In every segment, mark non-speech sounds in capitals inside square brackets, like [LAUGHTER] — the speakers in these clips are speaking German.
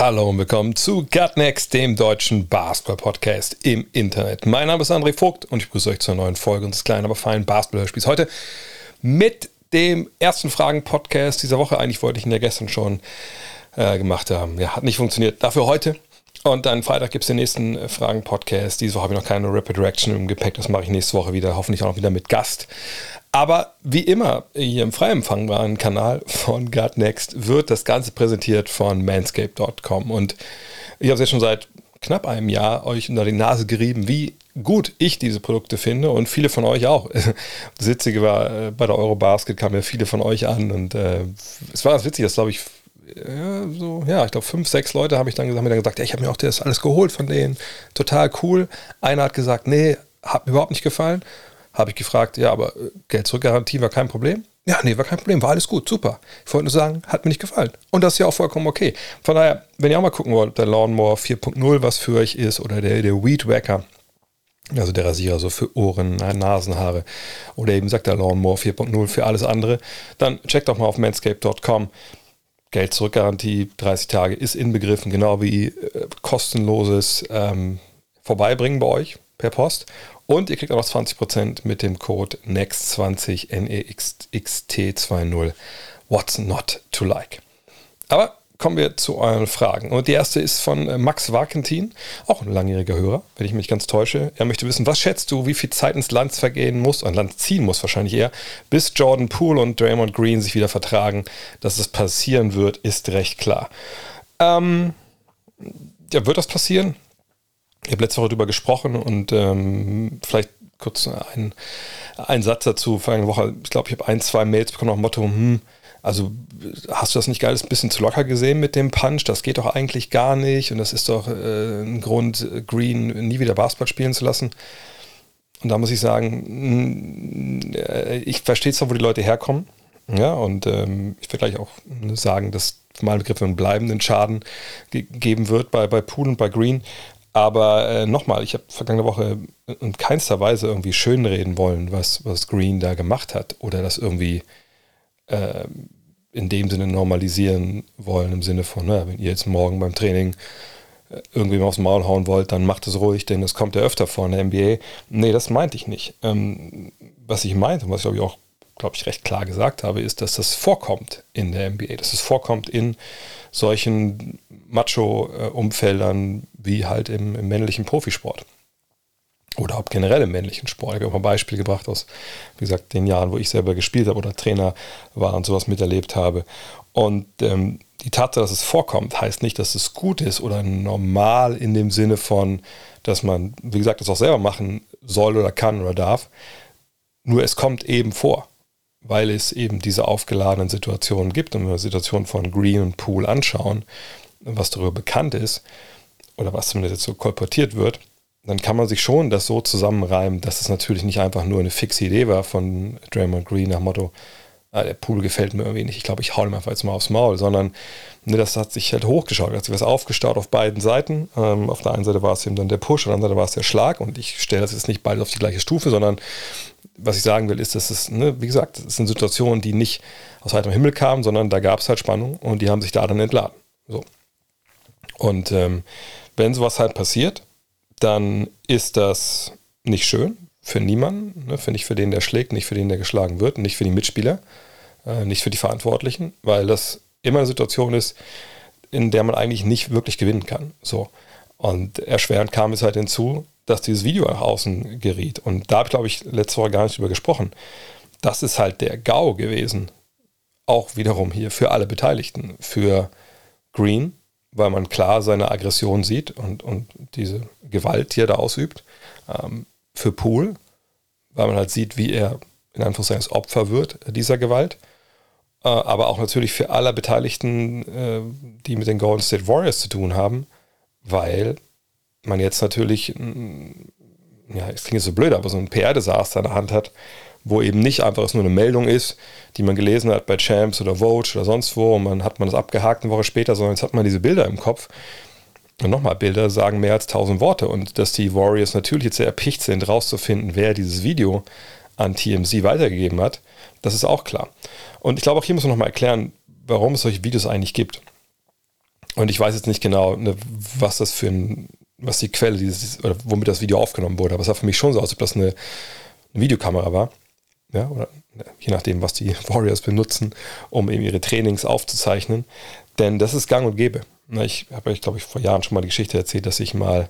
Hallo und willkommen zu Gutnext, dem deutschen Basketball-Podcast im Internet. Mein Name ist André Vogt und ich begrüße euch zur neuen Folge unseres kleinen, aber feinen Basketball-Hörspiels. Heute mit dem ersten Fragen-Podcast dieser Woche. Eigentlich wollte ich ihn ja gestern schon äh, gemacht haben. Ja, hat nicht funktioniert. Dafür heute. Und dann Freitag gibt es den nächsten Fragen-Podcast. Diese Woche habe ich noch keine Rapid Reaction im Gepäck. Das mache ich nächste Woche wieder. Hoffentlich auch noch wieder mit Gast. Aber wie immer hier im frei empfangbaren Kanal von God Next wird das Ganze präsentiert von manscape.com. Und ich habe es jetzt schon seit knapp einem Jahr euch unter die Nase gerieben, wie gut ich diese Produkte finde und viele von euch auch. [LAUGHS] Das Witzige war, äh, bei der Eurobasket kamen ja viele von euch an und äh, es war ganz witzig, dass glaube ich ja, so, ja, ich glaube, fünf, sechs Leute habe ich dann gesagt, mir dann gesagt, ja, ich habe mir auch das alles geholt von denen. Total cool. Einer hat gesagt, nee, hat mir überhaupt nicht gefallen. Habe ich gefragt, ja, aber äh, Geld zurückgarantie war kein Problem? Ja, nee, war kein Problem, war alles gut, super. Ich wollte nur sagen, hat mir nicht gefallen. Und das ist ja auch vollkommen okay. Von daher, wenn ihr auch mal gucken wollt, der Lawnmower 4.0, was für euch ist, oder der, der Weed Wacker, also der Rasierer so für Ohren, Nasenhaare, oder eben sagt der Lawnmower 4.0 für alles andere, dann checkt doch mal auf manscape.com. Geld zurückgarantie, 30 Tage ist inbegriffen, genau wie äh, kostenloses ähm, Vorbeibringen bei euch per Post. Und ihr kriegt auch noch 20% mit dem Code NEXT20 NEXT20. What's not to like? Aber kommen wir zu euren Fragen. Und die erste ist von äh, Max Warkentin, auch ein langjähriger Hörer, wenn ich mich ganz täusche. Er möchte wissen, was schätzt du, wie viel Zeit ins Land vergehen muss, ein Land ziehen muss wahrscheinlich eher, bis Jordan Poole und Draymond Green sich wieder vertragen. Dass es passieren wird, ist recht klar. Ähm, ja, wird das passieren? Ich habe letzte Woche darüber gesprochen und ähm, vielleicht kurz ein, ein Satz dazu. Vergangene Woche, ich glaube, ich habe ein, zwei Mails bekommen nach dem Motto, hm, also hast du das nicht alles ein bisschen zu locker gesehen mit dem Punch? Das geht doch eigentlich gar nicht und das ist doch äh, ein Grund, Green nie wieder Basketball spielen zu lassen. Und da muss ich sagen, äh, ich verstehe zwar, wo die Leute herkommen, ja, und ähm, ich werde gleich auch sagen, dass für meinen Begriff einen bleibenden Schaden ge geben wird bei, bei Pool und bei Green. Aber äh, nochmal, ich habe vergangene Woche in keinster Weise irgendwie schönreden wollen, was, was Green da gemacht hat oder das irgendwie äh, in dem Sinne normalisieren wollen, im Sinne von, na, wenn ihr jetzt morgen beim Training äh, irgendwie mal aufs Maul hauen wollt, dann macht es ruhig, denn das kommt ja öfter vor in der NBA. Nee, das meinte ich nicht. Ähm, was ich meinte und was ich glaube ich auch, glaube ich, recht klar gesagt habe, ist, dass das vorkommt in der NBA, dass es vorkommt in solchen Macho-Umfeldern wie halt im, im männlichen Profisport oder auch generell im männlichen Sport. Ich habe auch ein Beispiel gebracht aus, wie gesagt, den Jahren, wo ich selber gespielt habe oder Trainer war und sowas miterlebt habe. Und ähm, die Tatsache, dass es vorkommt, heißt nicht, dass es gut ist oder normal in dem Sinne von, dass man, wie gesagt, das auch selber machen soll oder kann oder darf. Nur es kommt eben vor, weil es eben diese aufgeladenen Situationen gibt. Und wenn wir die Situation von Green und Pool anschauen, was darüber bekannt ist, oder was zumindest so kolportiert wird, dann kann man sich schon das so zusammenreimen, dass es natürlich nicht einfach nur eine fixe Idee war von Draymond Green nach Motto, ah, der Pool gefällt mir irgendwie nicht, ich glaube, ich hau ihm einfach jetzt mal aufs Maul, sondern ne, das hat sich halt hochgeschaut, hat sich was aufgestaut auf beiden Seiten. Ähm, auf der einen Seite war es eben dann der Push, auf der anderen Seite war es der Schlag und ich stelle das jetzt nicht beide auf die gleiche Stufe, sondern was ich sagen will, ist, dass es, ne, wie gesagt, es sind Situationen, die nicht aus heiterem Himmel kamen, sondern da gab es halt Spannung und die haben sich da dann entladen. So. Und ähm, wenn sowas halt passiert, dann ist das nicht schön für niemanden, ne? für nicht für den, der schlägt, nicht für den, der geschlagen wird, nicht für die Mitspieler, äh, nicht für die Verantwortlichen, weil das immer eine Situation ist, in der man eigentlich nicht wirklich gewinnen kann. So. Und erschwerend kam es halt hinzu, dass dieses Video nach außen geriet. Und da habe ich, glaube ich, letzte Woche gar nicht drüber gesprochen. Das ist halt der GAU gewesen. Auch wiederum hier für alle Beteiligten. Für Green, weil man klar seine Aggression sieht und, und diese Gewalt, die er da ausübt. Ähm, für Poole, weil man halt sieht, wie er in Anführungszeichen das Opfer wird dieser Gewalt. Äh, aber auch natürlich für alle Beteiligten, äh, die mit den Golden State Warriors zu tun haben, weil man jetzt natürlich ja, es klingt so blöd, aber so ein PR-Desaster in der Hand hat, wo eben nicht einfach nur eine Meldung ist, die man gelesen hat bei Champs oder Vogue oder sonst wo und man hat man das abgehakt eine Woche später, sondern jetzt hat man diese Bilder im Kopf. Und nochmal, Bilder sagen mehr als tausend Worte und dass die Warriors natürlich jetzt sehr erpicht sind, rauszufinden, wer dieses Video an TMZ weitergegeben hat, das ist auch klar. Und ich glaube, auch hier muss man nochmal erklären, warum es solche Videos eigentlich gibt. Und ich weiß jetzt nicht genau, ne, was das für ein, was die Quelle dieses, oder womit das Video aufgenommen wurde, aber es sah für mich schon so aus, als ob das eine, eine Videokamera war. Ja, oder ne, je nachdem, was die [LAUGHS] Warriors benutzen, um eben ihre Trainings aufzuzeichnen. Denn das ist gang und gäbe. Ich habe euch, glaube ich, vor Jahren schon mal die Geschichte erzählt, dass ich mal,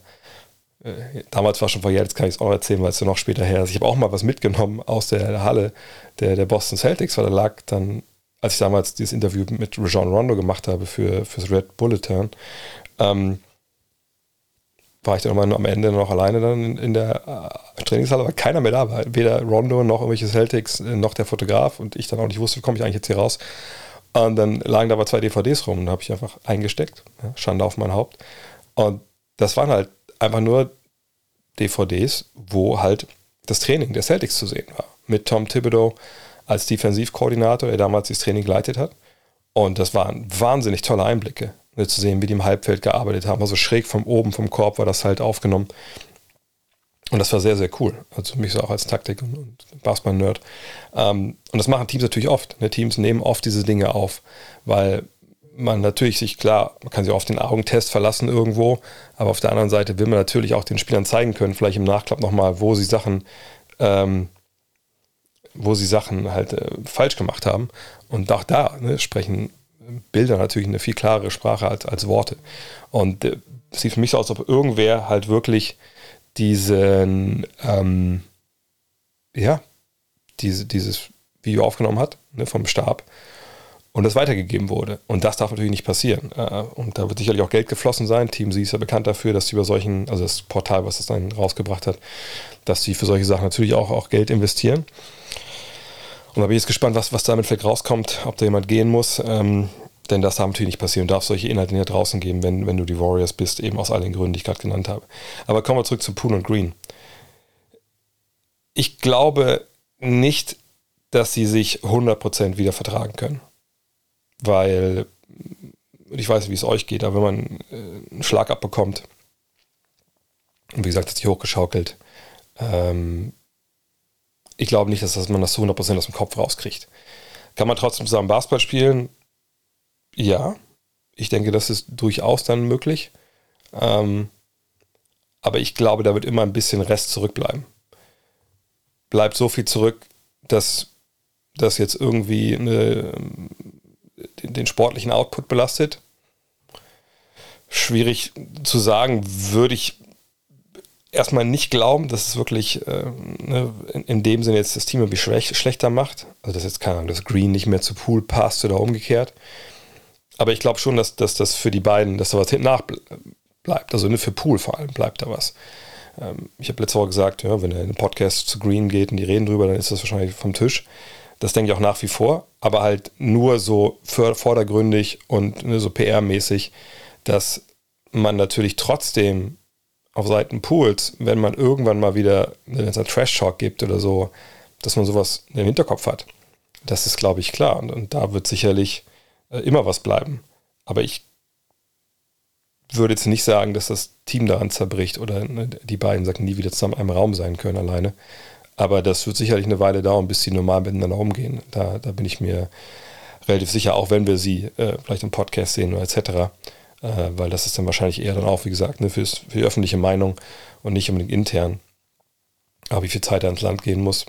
äh, damals war schon vor Jahren, jetzt kann ich es auch erzählen, weil es ja noch später her ist. Ich habe auch mal was mitgenommen aus der Halle der, der Boston Celtics, weil da lag dann als ich damals dieses Interview mit Rajon Rondo gemacht habe für fürs Red Bulletin, ähm, war ich dann immer am Ende noch alleine dann in, der äh, Trainingshalle, weil keiner mehr da war. Weder Rondo noch irgendwelche Celtics, äh, noch der Fotograf und ich dann auch nicht wusste, wie komme ich eigentlich jetzt hier raus. Und dann lagen da aber zwei DVDs rum und habe ich einfach eingesteckt. Ja, Schande auf mein Haupt. Und das waren halt einfach nur DVDs, wo halt das Training der Celtics zu sehen war. Mit Tom Thibodeau, als Defensivkoordinator, der damals das Training geleitet hat. Und das waren wahnsinnig tolle Einblicke, zu sehen, wie die im Halbfeld gearbeitet haben. Also schräg von oben vom Korb war das halt aufgenommen. Und das war sehr, sehr cool. Also mich so auch als Taktik- und, Basketball-Nerd. Ähm, und das machen Teams natürlich oft. Ne? Teams nehmen oft diese Dinge auf, weil man natürlich sich, klar, man kann sich auf den Augentest verlassen irgendwo, aber auf der anderen Seite will man natürlich auch den Spielern zeigen können, vielleicht im Nachklapp nochmal, wo sie Sachen ähm, wo sie Sachen halt äh, falsch gemacht haben. Und auch da ne, sprechen Bilder natürlich eine viel klarere Sprache als, als Worte. Und äh, sieht für mich so aus, als ob irgendwer halt wirklich diesen, ähm, ja, diese, dieses Video aufgenommen hat ne, vom Stab und das weitergegeben wurde. Und das darf natürlich nicht passieren. Äh, und da wird sicherlich auch Geld geflossen sein. Team Sie ist ja bekannt dafür, dass sie über solchen, also das Portal, was das dann rausgebracht hat, dass sie für solche Sachen natürlich auch, auch Geld investieren. Und da bin ich jetzt gespannt, was, was damit vielleicht rauskommt, ob da jemand gehen muss. Ähm, denn das darf natürlich nicht passieren. Du darfst solche Inhalte nicht draußen geben, wenn, wenn du die Warriors bist, eben aus all den Gründen, die ich gerade genannt habe. Aber kommen wir zurück zu Poole und Green. Ich glaube nicht, dass sie sich 100% wieder vertragen können. Weil, ich weiß nicht, wie es euch geht, aber wenn man äh, einen Schlag abbekommt, und wie gesagt, hat sich hochgeschaukelt, ähm, ich glaube nicht, dass man das zu 100% aus dem Kopf rauskriegt. Kann man trotzdem zusammen Basketball spielen? Ja, ich denke, das ist durchaus dann möglich. Ähm, aber ich glaube, da wird immer ein bisschen Rest zurückbleiben. Bleibt so viel zurück, dass das jetzt irgendwie eine, den, den sportlichen Output belastet. Schwierig zu sagen, würde ich erstmal nicht glauben, dass es wirklich äh, ne, in, in, dem Sinne jetzt das Team irgendwie schwäch, schlechter macht. Also dass jetzt keine Ahnung, dass Green nicht mehr zu Pool passt oder umgekehrt. Aber ich glaube schon, dass, das für die beiden, dass da was hinten nach. Also ne, für Pool vor allem bleibt da was. Ähm, ich habe letzte Woche gesagt, ja, wenn er in den Podcast zu Green geht und die reden drüber, dann ist das wahrscheinlich vom Tisch. Das denke ich auch nach wie vor, aber halt nur so vordergründig und ne, so PR-mäßig, dass man natürlich trotzdem auf Seiten Pools, wenn man irgendwann mal wieder einen Trash-Talk gibt oder so, dass man sowas im Hinterkopf hat. Das ist, glaube ich, klar. Und, und da wird sicherlich äh, immer was bleiben. Aber ich würde jetzt nicht sagen, dass das Team daran zerbricht oder ne, die beiden sagen, nie wieder zusammen in einem Raum sein können alleine. Aber das wird sicherlich eine Weile dauern, bis sie normal miteinander umgehen. Da, da bin ich mir relativ sicher, auch wenn wir sie äh, vielleicht im Podcast sehen oder etc äh, weil das ist dann wahrscheinlich eher dann auch, wie gesagt, ne, für die öffentliche Meinung und nicht unbedingt intern. Aber wie viel Zeit da ins Land gehen muss,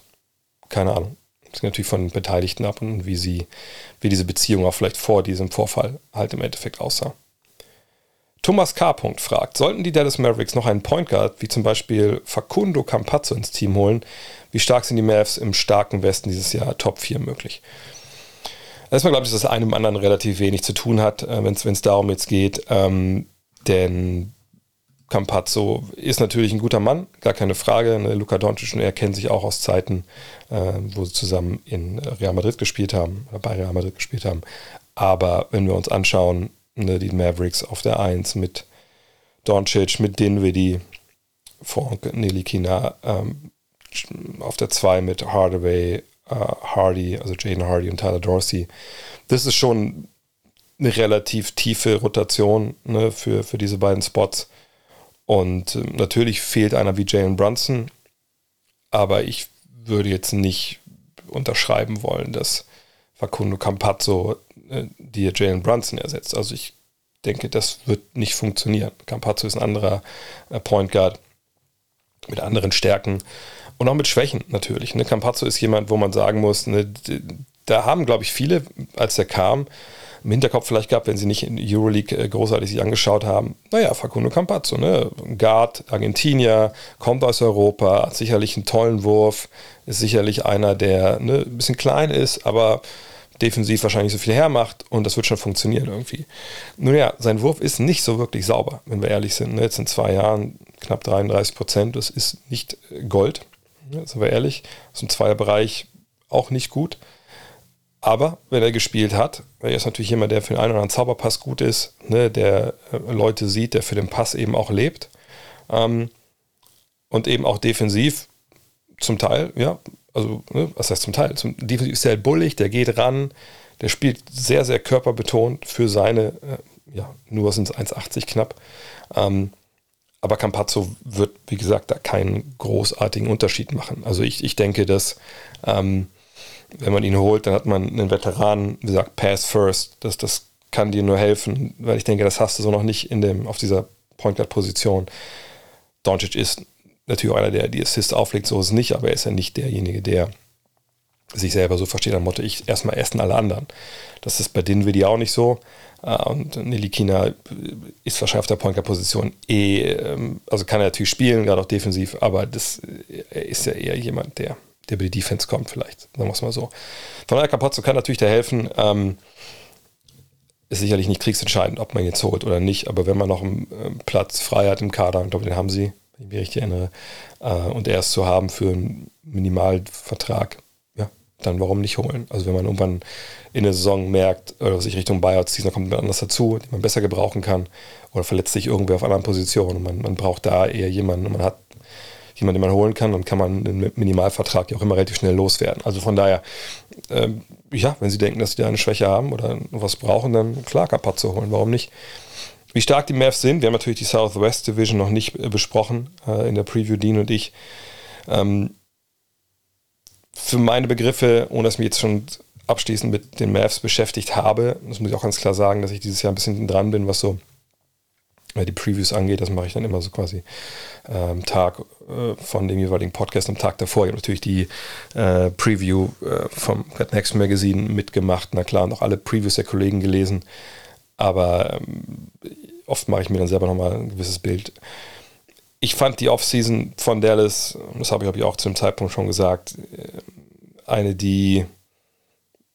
keine Ahnung. Das hängt natürlich von den Beteiligten ab und wie sie, wie diese Beziehung auch vielleicht vor diesem Vorfall halt im Endeffekt aussah. Thomas K. fragt, sollten die Dallas Mavericks noch einen Point Guard, wie zum Beispiel Facundo Campazzo ins Team holen? Wie stark sind die Mavs im starken Westen dieses Jahr Top 4 möglich? Erstmal glaube ich, dass das einem anderen relativ wenig zu tun hat, äh, wenn es darum jetzt geht. Ähm, denn Campazzo ist natürlich ein guter Mann, gar keine Frage. Ne? Luca Doncic und er kennen sich auch aus Zeiten, äh, wo sie zusammen in Real Madrid gespielt haben, oder bei Real Madrid gespielt haben. Aber wenn wir uns anschauen, ne, die Mavericks auf der 1 mit Doncic, mit Dinwiddie, Frank Nelikina ähm, auf der 2 mit Hardaway, äh, Hardy, also Jaden Hardy und Tyler Dorsey. Das ist schon eine relativ tiefe Rotation ne, für, für diese beiden Spots. Und äh, natürlich fehlt einer wie Jalen Brunson, aber ich würde jetzt nicht unterschreiben wollen, dass Facundo Campazzo äh, dir Jalen Brunson ersetzt. Also ich denke, das wird nicht funktionieren. Campazzo ist ein anderer äh, Point Guard mit anderen Stärken und auch mit Schwächen natürlich. Ne? Campazzo ist jemand, wo man sagen muss, ne, da haben, glaube ich, viele, als er kam, im Hinterkopf vielleicht gehabt, wenn sie nicht in Euroleague äh, großartig sich angeschaut haben. Naja, Facundo Campazzo, ne? Guard, Argentinier, kommt aus Europa, hat sicherlich einen tollen Wurf, ist sicherlich einer, der ne, ein bisschen klein ist, aber defensiv wahrscheinlich so viel hermacht und das wird schon funktionieren irgendwie. Nun ja, sein Wurf ist nicht so wirklich sauber, wenn wir ehrlich sind. Ne? Jetzt in zwei Jahren knapp 33 Prozent, das ist nicht Gold, ne? Sind wir ehrlich. Aus dem Zweierbereich auch nicht gut. Aber wenn er gespielt hat, er ist natürlich jemand, der für den einen oder anderen Zauberpass gut ist, ne, der äh, Leute sieht, der für den Pass eben auch lebt. Ähm, und eben auch defensiv zum Teil, ja, also ne, was heißt zum Teil? Zum, defensiv ist er halt bullig, der geht ran, der spielt sehr, sehr körperbetont für seine, äh, ja, nur sind es 1,80 knapp. Ähm, aber Campazzo wird, wie gesagt, da keinen großartigen Unterschied machen. Also ich, ich denke, dass ähm, wenn man ihn holt, dann hat man einen Veteranen, wie gesagt, Pass First. Das, das kann dir nur helfen, weil ich denke, das hast du so noch nicht in dem, auf dieser Point Guard Position. Doncic ist natürlich einer, der die Assist auflegt, so ist es nicht, aber er ist ja nicht derjenige, der sich selber so versteht, am Motto, ich erstmal essen alle anderen. Das ist bei Dinwiddie auch nicht so. Äh, und Nelikina ist wahrscheinlich auf der Point Position eh, ähm, also kann er natürlich spielen, gerade auch defensiv, aber das ist ja eher jemand, der der über die Defense kommt, vielleicht, sagen wir es mal so. Von daher, Capozzo kann natürlich da helfen. Ähm, ist sicherlich nicht kriegsentscheidend, ob man jetzt holt oder nicht, aber wenn man noch einen äh, Platz frei hat im Kader, ich glaube, den haben sie, wenn ich mich richtig erinnere, äh, und er ist zu haben für einen Minimalvertrag, dann warum nicht holen? Also wenn man irgendwann in der Saison merkt, oder sich Richtung Buyout zieht, dann kommt jemand anders dazu, den man besser gebrauchen kann, oder verletzt sich irgendwer auf einer Position und man, man braucht da eher jemanden und man hat jemanden, den man holen kann, dann kann man einen Minimalvertrag ja auch immer relativ schnell loswerden. Also von daher, ähm, ja, wenn Sie denken, dass Sie da eine Schwäche haben oder was brauchen, dann klar Capazzo holen, warum nicht? Wie stark die Mavs sind, wir haben natürlich die Southwest Division noch nicht äh, besprochen äh, in der Preview, Dean und ich. Ähm, für meine Begriffe, ohne dass ich mich jetzt schon abschließend mit den Mavs beschäftigt habe, das muss ich auch ganz klar sagen, dass ich dieses Jahr ein bisschen dran bin, was so die Previews angeht, das mache ich dann immer so quasi am ähm, Tag äh, von dem jeweiligen Podcast am Tag davor. Ich habe natürlich die äh, Preview äh, vom Red Next Magazine mitgemacht, na klar, noch alle Previews der Kollegen gelesen, aber ähm, oft mache ich mir dann selber nochmal ein gewisses Bild. Ich fand die Offseason von Dallas, das habe ich, hab ich auch zu dem Zeitpunkt schon gesagt, äh, eine, die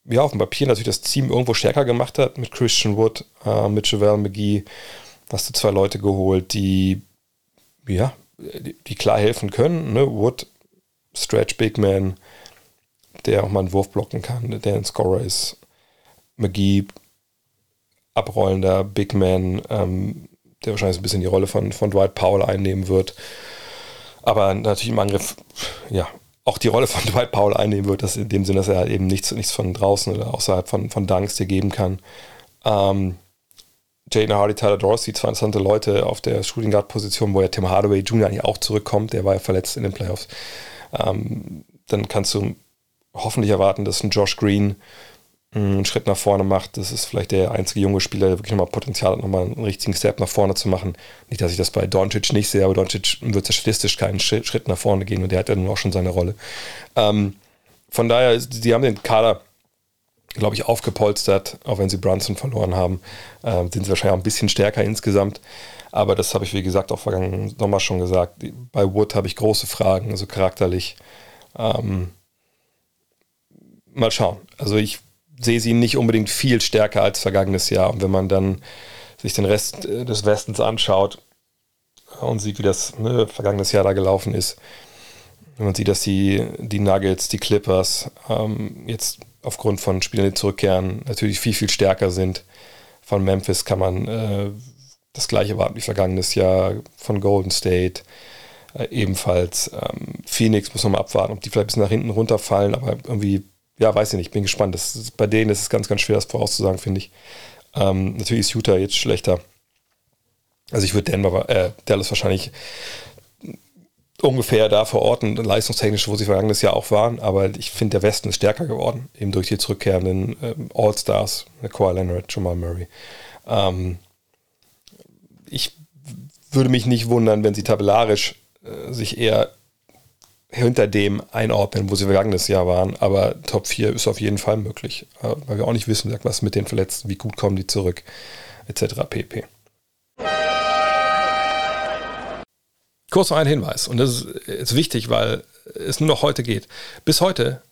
ja, auf dem Papier natürlich das Team irgendwo stärker gemacht hat mit Christian Wood, äh, mit Javel McGee, hast du zwei Leute geholt, die, ja, die, die klar helfen können. Ne? Wood, Stretch Big Man, der auch mal einen Wurf blocken kann, der ein Scorer ist. McGee, abrollender Big Man, ähm, der wahrscheinlich ein bisschen die Rolle von, von Dwight Powell einnehmen wird. Aber natürlich im Angriff, ja, auch die Rolle von [LAUGHS] Dwight Powell einnehmen wird, dass in dem Sinne, dass er eben nichts, nichts von draußen oder außerhalb von, von Dunks dir geben kann. Ähm, Jaden Hardy, Tyler Dorsey, zwei interessante Leute auf der Shooting Guard Position, wo ja Tim Hardaway Jr. eigentlich auch zurückkommt, der war ja verletzt in den Playoffs. Ähm, dann kannst du hoffentlich erwarten, dass ein Josh Green einen Schritt nach vorne macht. Das ist vielleicht der einzige junge Spieler, der wirklich nochmal Potenzial hat, nochmal einen richtigen Step nach vorne zu machen. Nicht, dass ich das bei Doncic nicht sehe, aber Doncic wird statistisch keinen Schritt nach vorne gehen und der hat ja nun auch schon seine Rolle. Ähm, von daher, sie haben den Kader glaube ich, aufgepolstert, auch wenn sie Brunson verloren haben. Äh, sind sie wahrscheinlich auch ein bisschen stärker insgesamt. Aber das habe ich, wie gesagt, auch vergangenen Sommer schon gesagt. Bei Wood habe ich große Fragen, also charakterlich. Ähm, mal schauen. Also ich sehe sie nicht unbedingt viel stärker als vergangenes Jahr. Und wenn man dann sich den Rest äh, des Westens anschaut und sieht, wie das ne, vergangenes Jahr da gelaufen ist, wenn man sieht, dass die, die Nuggets, die Clippers ähm, jetzt aufgrund von Spielern, die zurückkehren, natürlich viel, viel stärker sind. Von Memphis kann man äh, das gleiche warten wie vergangenes Jahr, von Golden State. Äh, ebenfalls ähm, Phoenix, muss man mal abwarten, ob die vielleicht ein bisschen nach hinten runterfallen, aber irgendwie, ja, weiß ich nicht, bin gespannt. Das ist, bei denen ist es ganz, ganz schwer, das vorauszusagen, finde ich. Ähm, natürlich ist Utah jetzt schlechter. Also ich würde Denver, äh, Dallas wahrscheinlich ungefähr da verorten, leistungstechnisch, wo sie vergangenes Jahr auch waren, aber ich finde, der Westen ist stärker geworden, eben durch die zurückkehrenden ähm, All-Stars, Kawhi Leonard, Jamal Murray. Ähm, ich würde mich nicht wundern, wenn sie tabellarisch äh, sich eher hinter dem einordnen, wo sie vergangenes Jahr waren, aber Top 4 ist auf jeden Fall möglich, äh, weil wir auch nicht wissen, was mit den Verletzten, wie gut kommen die zurück, etc. pp. Kurz noch ein Hinweis, und das ist, wichtig, weil es nur noch heute geht. Bis heute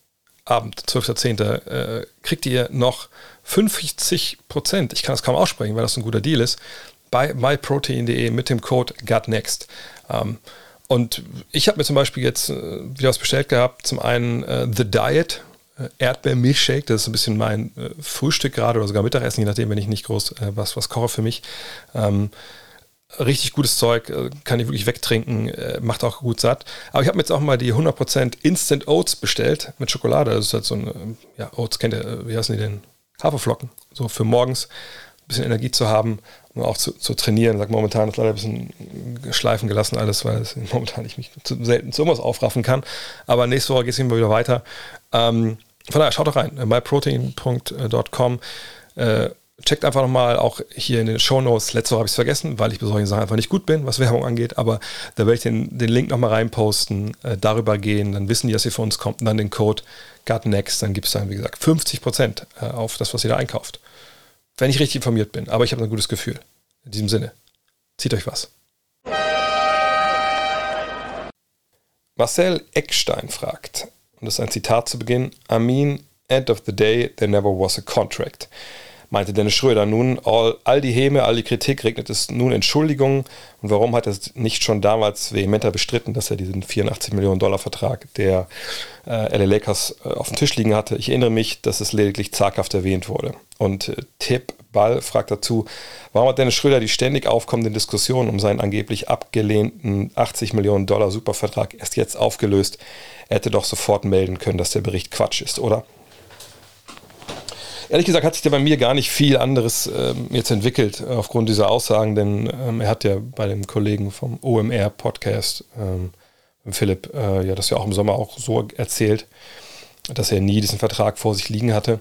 Abend, 12.10., äh, kriegt ihr noch 50 Prozent, ich kann das kaum aussprechen, weil das ein guter Deal ist, bei myprotein.de mit dem Code GutNext. Ähm, und ich habe mir zum Beispiel jetzt äh, wieder was bestellt gehabt. Zum einen äh, The Diet, äh, Erdbeermilchshake, das ist ein bisschen mein äh, Frühstück gerade oder sogar Mittagessen, je nachdem, wenn ich nicht groß äh, was, was koche für mich. Ähm, richtig gutes Zeug, äh, kann ich wirklich wegtrinken, äh, macht auch gut satt. Aber ich habe mir jetzt auch mal die 100% Instant Oats bestellt mit Schokolade. Das ist halt so ein, ja, Oats kennt ihr, wie heißen die denn? Haferflocken. So für morgens ein bisschen Energie zu haben und auch zu, zu trainieren. Sag momentan ist leider ein bisschen schleifen gelassen alles, weil es [LAUGHS] momentan ich mich zu selten zu irgendwas aufraffen kann. Aber nächste Woche geht es immer wieder weiter. Ähm, von daher, schaut doch rein, myprotein.com. Äh, checkt einfach nochmal auch hier in den Show Notes. Letzte Woche habe ich es vergessen, weil ich bei solchen Sachen einfach nicht gut bin, was Werbung angeht. Aber da werde ich den, den Link nochmal reinposten, äh, darüber gehen. Dann wissen die, dass ihr von uns kommt und dann den Code GutNext. Dann gibt es dann, wie gesagt, 50% äh, auf das, was ihr da einkauft. Wenn ich richtig informiert bin. Aber ich habe ein gutes Gefühl. In diesem Sinne, zieht euch was. Marcel Eckstein fragt, und das ist ein Zitat zu Beginn: I mean, end of the day, there never was a contract meinte Dennis Schröder. Nun, all, all die Häme, all die Kritik regnet es nun Entschuldigungen. Und warum hat er es nicht schon damals vehementer bestritten, dass er diesen 84 Millionen Dollar Vertrag der äh, LA Lakers äh, auf dem Tisch liegen hatte? Ich erinnere mich, dass es lediglich zaghaft erwähnt wurde. Und äh, Tipp Ball fragt dazu, warum hat Dennis Schröder die ständig aufkommenden Diskussionen um seinen angeblich abgelehnten 80 Millionen Dollar Supervertrag erst jetzt aufgelöst? Er hätte doch sofort melden können, dass der Bericht Quatsch ist, oder? Ehrlich gesagt hat sich da bei mir gar nicht viel anderes ähm, jetzt entwickelt aufgrund dieser Aussagen, denn ähm, er hat ja bei dem Kollegen vom OMR Podcast, ähm, Philipp, äh, ja das ja auch im Sommer auch so erzählt, dass er nie diesen Vertrag vor sich liegen hatte.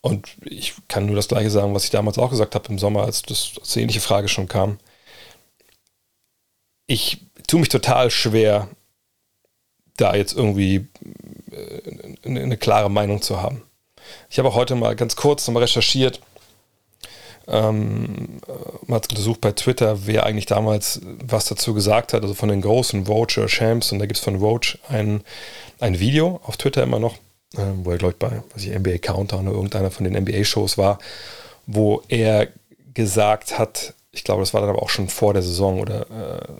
Und ich kann nur das Gleiche sagen, was ich damals auch gesagt habe im Sommer, als das als ähnliche Frage schon kam. Ich tue mich total schwer, da jetzt irgendwie äh, eine klare Meinung zu haben. Ich habe auch heute mal ganz kurz nochmal recherchiert, ähm, mal untersucht bei Twitter, wer eigentlich damals was dazu gesagt hat, also von den großen Vogue Champs. Und da gibt es von Vogue ein, ein Video auf Twitter immer noch, äh, wo er, glaube ich, bei was ich, NBA Countdown oder irgendeiner von den NBA-Shows war, wo er gesagt hat, ich glaube, das war dann aber auch schon vor der Saison oder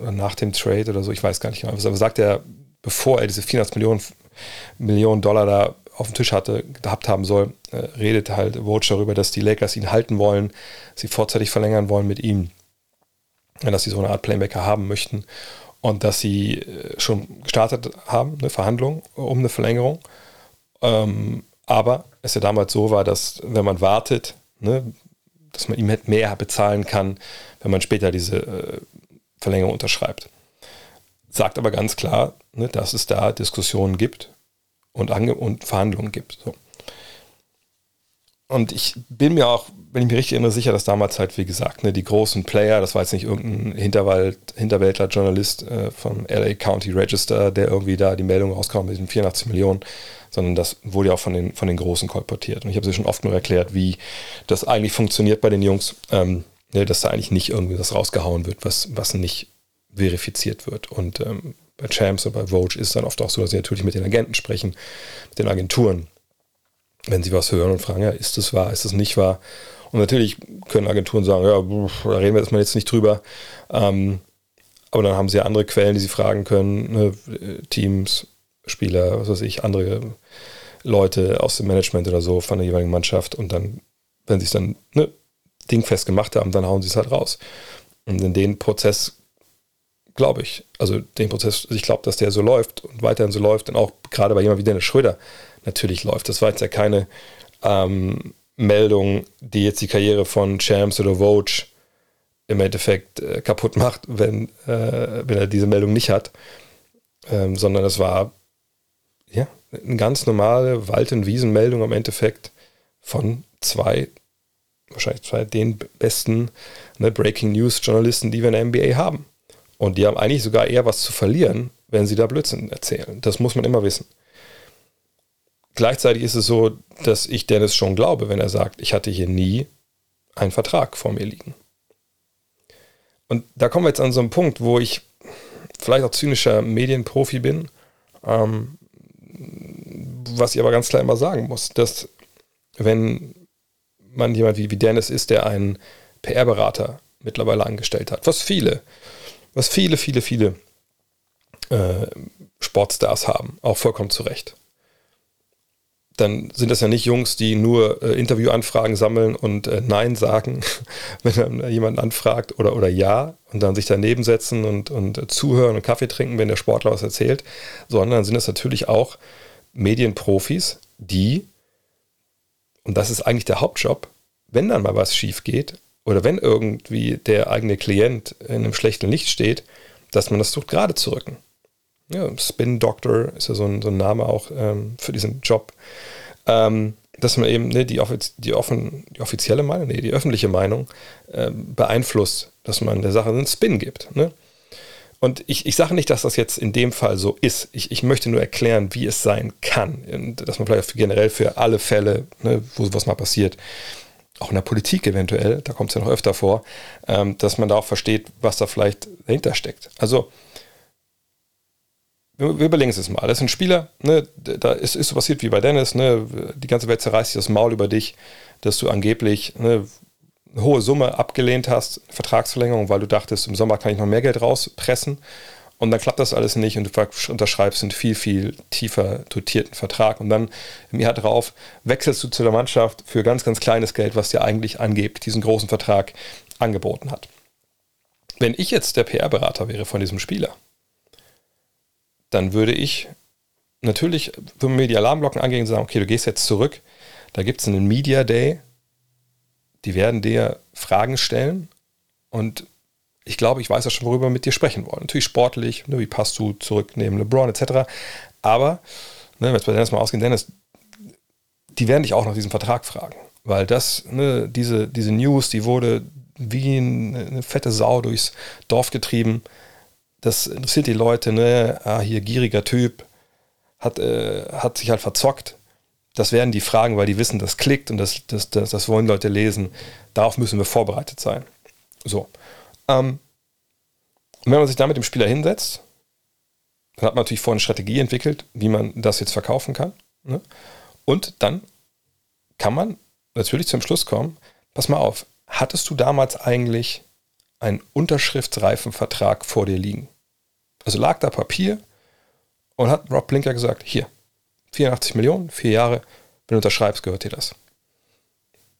äh, nach dem Trade oder so, ich weiß gar nicht genau. Aber sagt er, bevor er diese 400 Millionen, Millionen Dollar da auf dem Tisch hatte, gehabt haben soll, äh, redet halt Woj darüber, dass die Lakers ihn halten wollen, sie vorzeitig verlängern wollen mit ihm, dass sie so eine Art Playmaker haben möchten und dass sie äh, schon gestartet haben, eine Verhandlung um eine Verlängerung. Ähm, aber es ja damals so war, dass wenn man wartet, ne, dass man ihm mehr bezahlen kann, wenn man später diese äh, Verlängerung unterschreibt. Sagt aber ganz klar, ne, dass es da Diskussionen gibt und, Ange und Verhandlungen gibt. So. Und ich bin mir auch, wenn ich mich richtig erinnere, sicher, dass damals halt, wie gesagt, ne, die großen Player, das war jetzt nicht irgendein Hinterwald, Hinterwäldler-Journalist äh, vom LA County Register, der irgendwie da die Meldung rauskam mit diesen 84 Millionen, sondern das wurde ja auch von den, von den Großen kolportiert. Und ich habe sie schon oft nur erklärt, wie das eigentlich funktioniert bei den Jungs, ähm, ne, dass da eigentlich nicht irgendwie was rausgehauen wird, was, was nicht verifiziert wird. Und ähm, bei Champs oder bei Vogue ist dann oft auch so, dass sie natürlich mit den Agenten sprechen, mit den Agenturen, wenn sie was hören und fragen, ja, ist das wahr, ist das nicht wahr? Und natürlich können Agenturen sagen, ja, da reden wir erstmal jetzt nicht drüber. Ähm, aber dann haben sie ja andere Quellen, die sie fragen können, ne? Teams, Spieler, was weiß ich, andere Leute aus dem Management oder so von der jeweiligen Mannschaft. Und dann, wenn sie es dann ne, dingfest gemacht haben, dann hauen sie es halt raus. Und in den Prozess glaube ich. Also den Prozess, also ich glaube, dass der so läuft und weiterhin so läuft und auch gerade bei jemand wie Dennis Schröder natürlich läuft. Das war jetzt ja keine ähm, Meldung, die jetzt die Karriere von Champs oder Vogue im Endeffekt äh, kaputt [LAUGHS] macht, wenn, äh, wenn er diese Meldung nicht hat, ähm, sondern es war ja eine ganz normale Wald- und Wiesenmeldung im Endeffekt von zwei, wahrscheinlich zwei den besten ne, Breaking News Journalisten, die wir in der NBA haben. Und die haben eigentlich sogar eher was zu verlieren, wenn sie da Blödsinn erzählen. Das muss man immer wissen. Gleichzeitig ist es so, dass ich Dennis schon glaube, wenn er sagt, ich hatte hier nie einen Vertrag vor mir liegen. Und da kommen wir jetzt an so einen Punkt, wo ich vielleicht auch zynischer Medienprofi bin, ähm, was ich aber ganz klar immer sagen muss, dass wenn man jemand wie, wie Dennis ist, der einen PR-Berater mittlerweile angestellt hat, was viele, was viele, viele, viele äh, Sportstars haben, auch vollkommen zu Recht. Dann sind das ja nicht Jungs, die nur äh, Interviewanfragen sammeln und äh, Nein sagen, [LAUGHS] wenn dann jemand anfragt oder, oder Ja und dann sich daneben setzen und, und äh, zuhören und Kaffee trinken, wenn der Sportler was erzählt, sondern sind es natürlich auch Medienprofis, die, und das ist eigentlich der Hauptjob, wenn dann mal was schief geht oder wenn irgendwie der eigene Klient in einem schlechten Licht steht, dass man das versucht gerade zu rücken ja, Spin Doctor ist ja so ein, so ein Name auch ähm, für diesen Job, ähm, dass man eben ne, die, offiz die, offen, die offizielle Meinung, nee, die öffentliche Meinung äh, beeinflusst, dass man der Sache einen Spin gibt. Ne? Und ich, ich sage nicht, dass das jetzt in dem Fall so ist. Ich, ich möchte nur erklären, wie es sein kann. Und dass man vielleicht generell für alle Fälle, ne, wo sowas mal passiert, auch in der Politik eventuell, da kommt es ja noch öfter vor, ähm, dass man da auch versteht, was da vielleicht dahinter steckt. Also wir, wir überlegen es jetzt mal. Das ein Spieler, ne, da ist, ist so passiert wie bei Dennis, ne, die ganze Welt zerreißt sich das Maul über dich, dass du angeblich ne, eine hohe Summe abgelehnt hast, Vertragsverlängerung, weil du dachtest, im Sommer kann ich noch mehr Geld rauspressen. Und dann klappt das alles nicht und du unterschreibst einen viel, viel tiefer dotierten Vertrag. Und dann im Jahr drauf wechselst du zu der Mannschaft für ganz, ganz kleines Geld, was dir eigentlich angeblich diesen großen Vertrag angeboten hat. Wenn ich jetzt der PR-Berater wäre von diesem Spieler, dann würde ich natürlich, wenn mir die Alarmglocken angehen und sagen, okay, du gehst jetzt zurück, da gibt es einen Media Day, die werden dir Fragen stellen und ich glaube, ich weiß ja schon, worüber wir mit dir sprechen wollen. Natürlich sportlich, ne, wie passt du zurück neben LeBron etc. Aber, ne, wenn es bei Dennis mal ausgehen, Dennis, die werden dich auch nach diesem Vertrag fragen. Weil das, ne, diese, diese News, die wurde wie eine fette Sau durchs Dorf getrieben das interessiert die Leute, ne? Ah, hier gieriger Typ, hat, äh, hat sich halt verzockt. Das werden die Fragen, weil die wissen, das klickt und das, das, das, das wollen Leute lesen. Darauf müssen wir vorbereitet sein. So. Ähm, und wenn man sich da mit dem Spieler hinsetzt, dann hat man natürlich vorher eine Strategie entwickelt, wie man das jetzt verkaufen kann. Ne? Und dann kann man natürlich zum Schluss kommen, pass mal auf, hattest du damals eigentlich einen unterschriftsreifen Vertrag vor dir liegen. Also lag da Papier und hat Rob Blinker gesagt, hier, 84 Millionen, vier Jahre, wenn du unterschreibst, gehört dir das.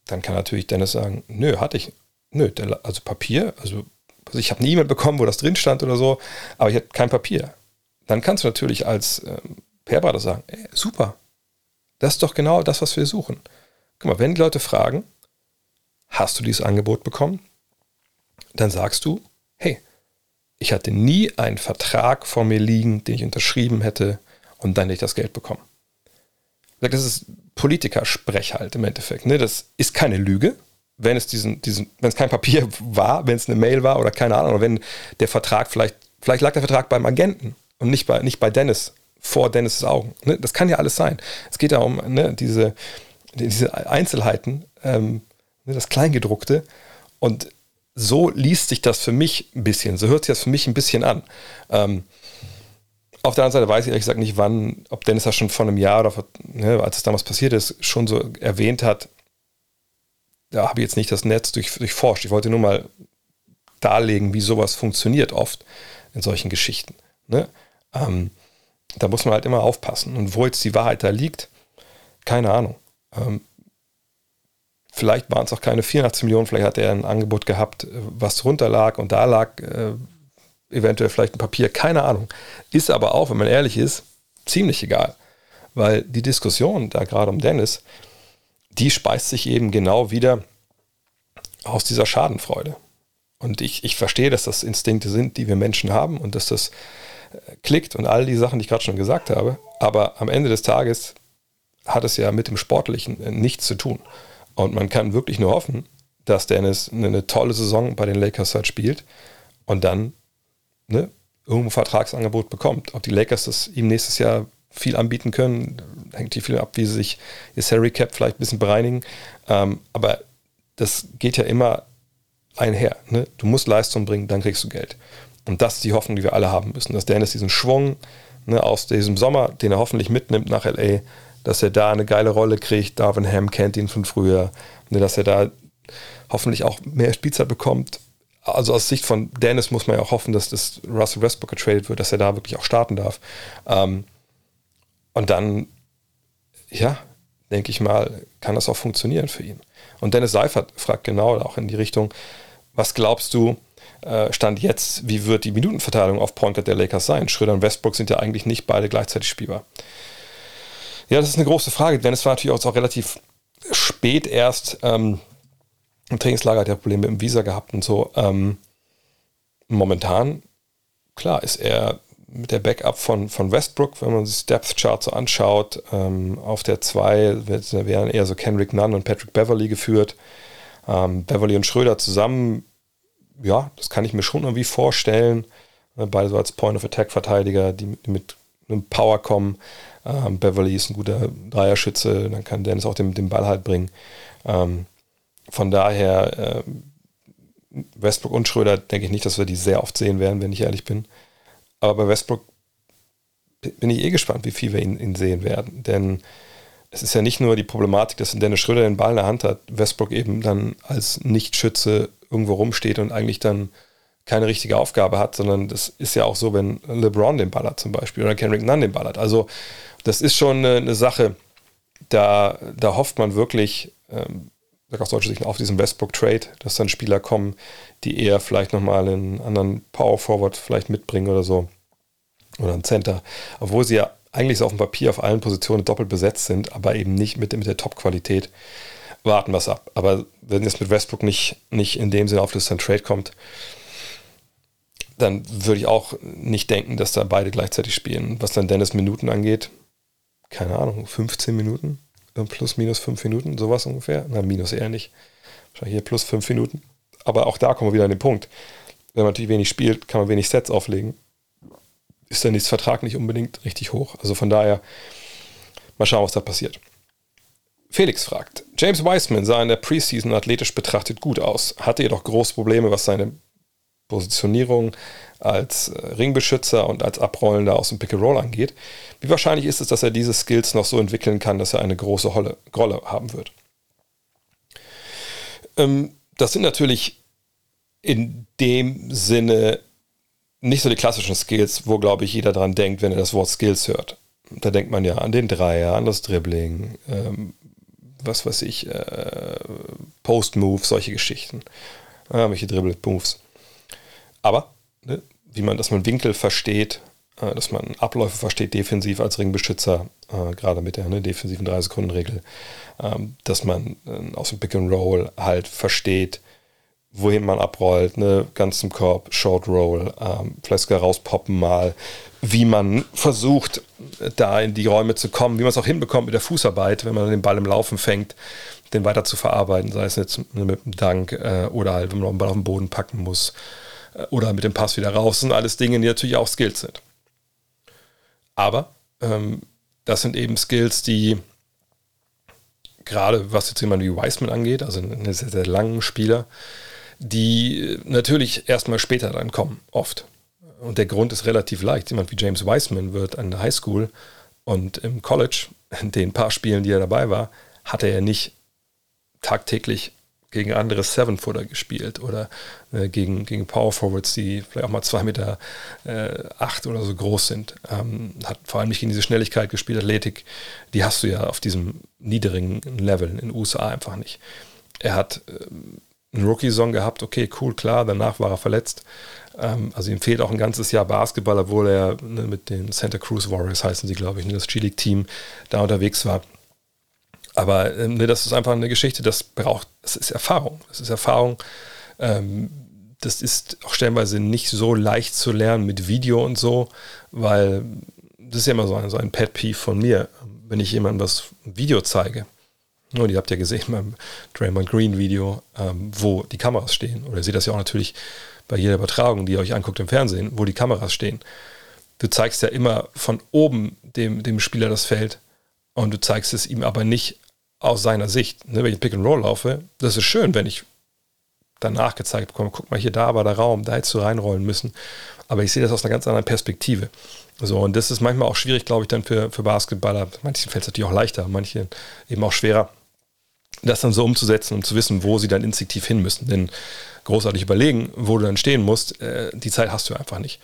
Dann kann natürlich Dennis sagen, nö, hatte ich, nö, also Papier, also, also ich habe nie jemand bekommen, wo das drin stand oder so, aber ich hatte kein Papier. Dann kannst du natürlich als ähm, PR-Berater sagen, ey, super, das ist doch genau das, was wir suchen. Guck mal, wenn die Leute fragen, hast du dieses Angebot bekommen? dann sagst du, hey, ich hatte nie einen Vertrag vor mir liegen, den ich unterschrieben hätte und dann hätte ich das Geld bekommen. Das ist Politikersprech halt im Endeffekt. Ne? Das ist keine Lüge, wenn es diesen, diesen, wenn es kein Papier [LAUGHS] war, wenn es eine Mail war oder keine Ahnung, oder wenn der Vertrag vielleicht, vielleicht lag der Vertrag beim Agenten und nicht bei, nicht bei Dennis, vor Dennis' Augen. Ne? Das kann ja alles sein. Es geht ja um ne, diese, diese Einzelheiten, ähm, ne, das Kleingedruckte. Und so liest sich das für mich ein bisschen, so hört sich das für mich ein bisschen an. Ähm, auf der anderen Seite weiß ich ehrlich gesagt nicht, wann, ob Dennis das schon vor einem Jahr oder vor, ne, als es damals passiert ist, schon so erwähnt hat. Da habe ich jetzt nicht das Netz durch, durchforscht. Ich wollte nur mal darlegen, wie sowas funktioniert oft in solchen Geschichten. Ne? Ähm, da muss man halt immer aufpassen. Und wo jetzt die Wahrheit da liegt, keine Ahnung. Ähm, Vielleicht waren es auch keine 84 Millionen, vielleicht hat er ein Angebot gehabt, was drunter lag und da lag äh, eventuell vielleicht ein Papier, keine Ahnung. Ist aber auch, wenn man ehrlich ist, ziemlich egal. Weil die Diskussion da gerade um Dennis, die speist sich eben genau wieder aus dieser Schadenfreude. Und ich, ich verstehe, dass das Instinkte sind, die wir Menschen haben und dass das äh, klickt und all die Sachen, die ich gerade schon gesagt habe. Aber am Ende des Tages hat es ja mit dem Sportlichen äh, nichts zu tun. Und man kann wirklich nur hoffen, dass Dennis eine, tolle Saison bei den Lakers halt spielt und dann ne, irgendwo Vertragsangebot bekommt. Ob die Lakers das ihm nächstes Jahr viel anbieten können, hängt hier viel ab, wie sie sich ihr Salary Cap vielleicht ein bisschen bereinigen. Ähm, aber das geht ja immer einher. Ne? Du musst Leistung bringen, dann kriegst du Geld. Und das ist die Hoffnung, die wir alle haben müssen, dass Dennis diesen Schwung ne, aus diesem Sommer, den er hoffentlich mitnimmt nach LA, dass er da eine geile Rolle kriegt. Darvin Ham kennt ihn von früher, ne, dass er da hoffentlich auch mehr Spielzeit bekommt. Also aus Sicht von Dennis muss man ja auch hoffen, dass das Russell Westbrook getradet wird, dass er da wirklich auch starten darf. Ähm, und dann, ja, denke ich mal, kann das auch funktionieren für ihn. Und Dennis Seifert fragt genau auch in die Richtung, was glaubst du, äh, Stand jetzt, wie wird die Minutenverteilung auf Point Guard der Lakers sein? Schröder und Westbrook sind ja eigentlich nicht beide gleichzeitig spielbar. Ja, das ist eine große Frage, denn es war natürlich auch, relativ spät erst. Ähm, Im Trainingslager hat er Probleme dem Visa gehabt und so. Ähm, momentan, klar, ist er mit der Backup von, von Westbrook, wenn man sich Depth Chart so anschaut, ähm, auf der 2 wären eher so Kenrick Nunn und Patrick Beverly geführt. Ähm, Beverly und Schröder zusammen, ja, das kann ich mir schon irgendwie vorstellen. Ne, beide so als Point-of-Attack-Verteidiger, die, die, mit einem Power kommen. Ähm, Beverly ist ein guter Dreierschütze, dann kann Dennis auch den, den Ball halt bringen. Ähm, von daher, äh, Westbrook und Schröder denke ich nicht, dass wir die sehr oft sehen werden, wenn ich ehrlich bin. Aber bei Westbrook bin ich eh gespannt, wie viel wir ihn, ihn sehen werden. Denn es ist ja nicht nur die Problematik, dass Dennis Schröder den Ball in der Hand hat, Westbrook eben dann als Nichtschütze irgendwo rumsteht und eigentlich dann keine richtige Aufgabe hat, sondern das ist ja auch so, wenn LeBron den Ball hat zum Beispiel oder Kendrick Nunn den Ball hat. Also das ist schon eine, eine Sache, da, da hofft man wirklich, ähm, sag aus deutscher Sicht, auf diesen Westbrook-Trade, dass dann Spieler kommen, die eher vielleicht nochmal einen anderen Power-Forward vielleicht mitbringen oder so. Oder einen Center. Obwohl sie ja eigentlich so auf dem Papier auf allen Positionen doppelt besetzt sind, aber eben nicht mit, mit der Top-Qualität. Warten wir es ab. Aber wenn jetzt mit Westbrook nicht, nicht in dem Sinne auf das Trade kommt, dann würde ich auch nicht denken, dass da beide gleichzeitig spielen. Was dann Dennis Minuten angeht, keine Ahnung, 15 Minuten, plus minus 5 Minuten, sowas ungefähr. Na, minus eher nicht. Wahrscheinlich hier plus 5 Minuten. Aber auch da kommen wir wieder an den Punkt. Wenn man natürlich wenig spielt, kann man wenig Sets auflegen. Ist dann das Vertrag nicht unbedingt richtig hoch. Also von daher, mal schauen, was da passiert. Felix fragt, James Wiseman sah in der Preseason athletisch betrachtet gut aus, hatte jedoch große Probleme, was seine Positionierung als äh, Ringbeschützer und als Abrollender aus dem Pick-and-Roll angeht. Wie wahrscheinlich ist es, dass er diese Skills noch so entwickeln kann, dass er eine große Rolle, Rolle haben wird? Ähm, das sind natürlich in dem Sinne nicht so die klassischen Skills, wo, glaube ich, jeder dran denkt, wenn er das Wort Skills hört. Da denkt man ja an den Dreier, an das Dribbling, ähm, was weiß ich, äh, Post-Move, solche Geschichten. Äh, welche Dribble-Moves. Aber, ne, wie man, dass man Winkel versteht, äh, dass man Abläufe versteht, defensiv als Ringbeschützer, äh, gerade mit der ne, defensiven 3-Sekunden-Regel, ähm, dass man äh, aus dem Pick and Roll halt versteht, wohin man abrollt, ne, ganz zum Korb, Short Roll, ähm, sogar rauspoppen mal, wie man versucht, da in die Räume zu kommen, wie man es auch hinbekommt mit der Fußarbeit, wenn man den Ball im Laufen fängt, den weiter zu verarbeiten, sei es jetzt mit dem Dank äh, oder halt, wenn man den Ball auf den Boden packen muss äh, oder mit dem Pass wieder raus. Das sind alles Dinge, die natürlich auch Skills sind. Aber ähm, das sind eben Skills, die gerade was jetzt jemand wie Wiseman angeht, also einen sehr, sehr langen Spieler, die natürlich erstmal später dann kommen, oft. Und der Grund ist relativ leicht. Jemand wie James Wiseman wird an der Highschool und im College, in den paar Spielen, die er dabei war, hatte er nicht tagtäglich gegen andere Seven-Footer gespielt oder äh, gegen, gegen Power Forwards, die vielleicht auch mal zwei Meter äh, acht oder so groß sind. Ähm, hat vor allem nicht gegen diese Schnelligkeit gespielt, Athletik, die hast du ja auf diesem niedrigen Level in den USA einfach nicht. Er hat ähm, einen Rookie-Song gehabt, okay, cool, klar, danach war er verletzt. Ähm, also ihm fehlt auch ein ganzes Jahr Basketball, obwohl er ne, mit den Santa Cruz Warriors heißen sie, glaube ich, ne, das G-League-Team da unterwegs war. Aber ähm, ne, das ist einfach eine Geschichte, das braucht, das ist Erfahrung. Das ist Erfahrung. Ähm, das ist auch stellenweise nicht so leicht zu lernen mit Video und so, weil das ist ja immer so ein, so ein Pet Peeve von mir, wenn ich jemandem das Video zeige. Und ihr habt ja gesehen beim Draymond Green Video, ähm, wo die Kameras stehen. Oder ihr seht das ja auch natürlich bei jeder Übertragung, die ihr euch anguckt im Fernsehen, wo die Kameras stehen. Du zeigst ja immer von oben dem, dem Spieler das Feld und du zeigst es ihm aber nicht aus seiner Sicht. Ne, wenn ich Pick and Roll laufe, das ist schön, wenn ich danach gezeigt bekomme, guck mal, hier, da war der Raum, da hättest du reinrollen müssen. Aber ich sehe das aus einer ganz anderen Perspektive. So, und das ist manchmal auch schwierig, glaube ich, dann für, für Basketballer. Manchen fällt es natürlich auch leichter, manchen eben auch schwerer, das dann so umzusetzen und zu wissen, wo sie dann instinktiv hin müssen. Denn großartig überlegen, wo du dann stehen musst, äh, die Zeit hast du einfach nicht.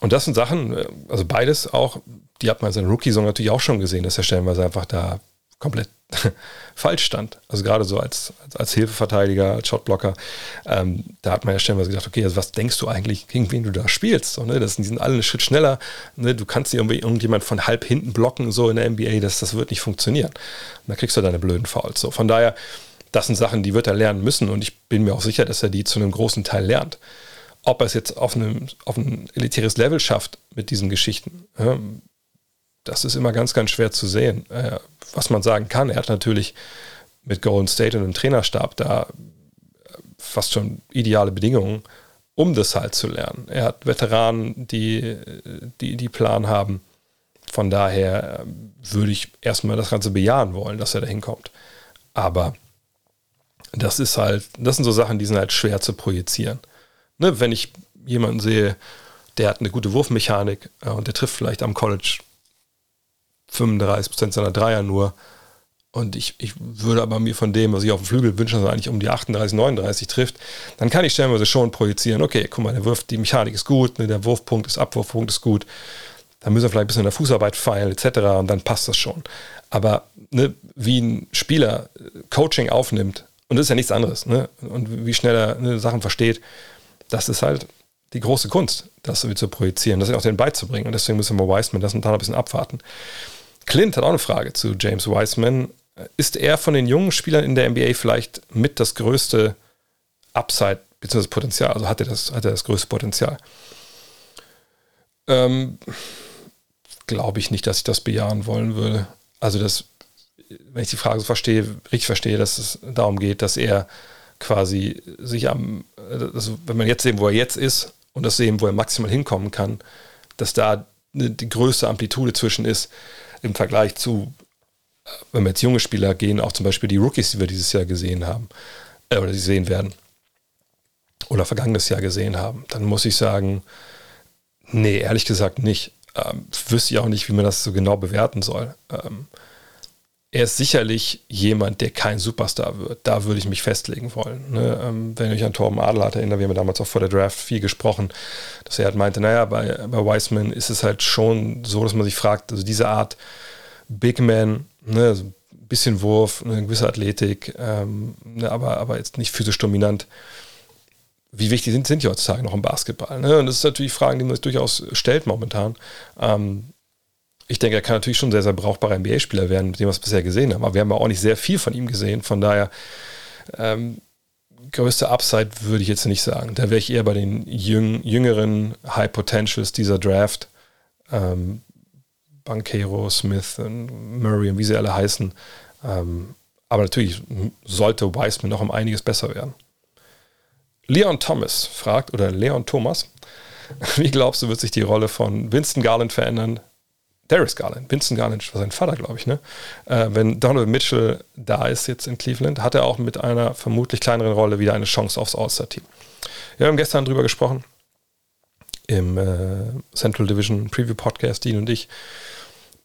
Und das sind Sachen, äh, also beides auch, die hat man in seinem Rookie-Song natürlich auch schon gesehen, dass er stellenweise einfach da komplett [LAUGHS] falsch stand. Also gerade so als, als, Hilfeverteidiger, als Shotblocker, ähm, da hat man ja stellenweise gedacht, okay, also was denkst du eigentlich, gegen wen du da spielst? So, ne? das, die sind alle einen Schritt schneller. Ne? Du kannst dir irgendwie irgendjemand von halb hinten blocken, so in der NBA, das, das wird nicht funktionieren. Und da kriegst du deine blöden Fouls. So. Von daher, das sind Sachen, die wird er lernen müssen und ich bin mir auch sicher, dass er die zu einem großen Teil lernt. Ob er es jetzt auf, einem, auf ein elitäres Level schafft mit diesen Geschichten, ja, das ist immer ganz, ganz schwer zu sehen. Äh, was man sagen kann, er hat natürlich mit Golden State und dem Trainerstab da äh, fast schon ideale Bedingungen, um das halt zu lernen. Er hat Veteranen, die, die, die Plan haben. Von daher äh, würde ich erstmal das Ganze bejahen wollen, dass er da hinkommt. Aber das ist halt, das sind so Sachen, die sind halt schwer zu projizieren. Ne, wenn ich jemanden sehe, der hat eine gute Wurfmechanik äh, und der trifft vielleicht am College 35% seiner Dreier nur. Und ich, ich würde aber mir von dem, was ich auf dem Flügel wünsche, dass er eigentlich um die 38, 39 trifft, dann kann ich stellenweise schon projizieren, okay, guck mal, der Wurf, die Mechanik ist gut, ne, der Wurfpunkt ist, Abwurfpunkt ist gut, dann müssen wir vielleicht ein bisschen in der Fußarbeit feilen, etc. und dann passt das schon. Aber ne, wie ein Spieler Coaching aufnimmt, und das ist ja nichts anderes, ne, und wie schnell er ne, Sachen versteht, das ist halt die große Kunst, das so zu projizieren, das auch den beizubringen. Und deswegen müssen wir Wiseman das ein bisschen abwarten. Clint hat auch eine Frage zu James Wiseman. Ist er von den jungen Spielern in der NBA vielleicht mit das größte Upside bzw. Potenzial? Also hat er das, hat er das größte Potenzial? Ähm, Glaube ich nicht, dass ich das bejahen wollen würde. Also das, wenn ich die Frage so verstehe, richtig verstehe, dass es darum geht, dass er quasi sich am, also wenn man jetzt sehen, wo er jetzt ist und das sehen, wo er maximal hinkommen kann, dass da die größte Amplitude zwischen ist im Vergleich zu, wenn wir jetzt junge Spieler gehen, auch zum Beispiel die Rookies, die wir dieses Jahr gesehen haben, äh, oder die sehen werden, oder vergangenes Jahr gesehen haben, dann muss ich sagen, nee, ehrlich gesagt nicht. Ähm, wüsste ich auch nicht, wie man das so genau bewerten soll. Ähm, er ist sicherlich jemand, der kein Superstar wird. Da würde ich mich festlegen wollen. Ne? Ähm, wenn ich an Torben Adler erinnere, wir haben damals auch vor der Draft viel gesprochen, dass er halt meinte, naja, bei, bei Wiseman ist es halt schon so, dass man sich fragt, also diese Art Big Man, ne, also ein bisschen Wurf, eine gewisse Athletik, ähm, ne, aber, aber jetzt nicht physisch dominant. Wie wichtig sind, sind die heutzutage noch im Basketball? Ne? Und das ist natürlich Fragen, die man sich durchaus stellt momentan. Ähm, ich denke, er kann natürlich schon sehr, sehr brauchbarer NBA-Spieler werden, mit dem wir es bisher gesehen haben. Aber wir haben ja auch nicht sehr viel von ihm gesehen. Von daher, ähm, größte Upside würde ich jetzt nicht sagen. Da wäre ich eher bei den jüng, jüngeren High Potentials dieser Draft. Ähm, Banquero, Smith Murray und wie sie alle heißen. Ähm, aber natürlich sollte Wiseman noch um einiges besser werden. Leon Thomas fragt, oder Leon Thomas, [LAUGHS] wie glaubst du, wird sich die Rolle von Winston Garland verändern, Darius Garland, Vincent Garland war sein Vater, glaube ich, ne? Äh, wenn Donald Mitchell da ist jetzt in Cleveland, hat er auch mit einer vermutlich kleineren Rolle wieder eine Chance aufs All-Star-Team. Wir haben gestern drüber gesprochen im äh, Central Division Preview Podcast, Dean und ich.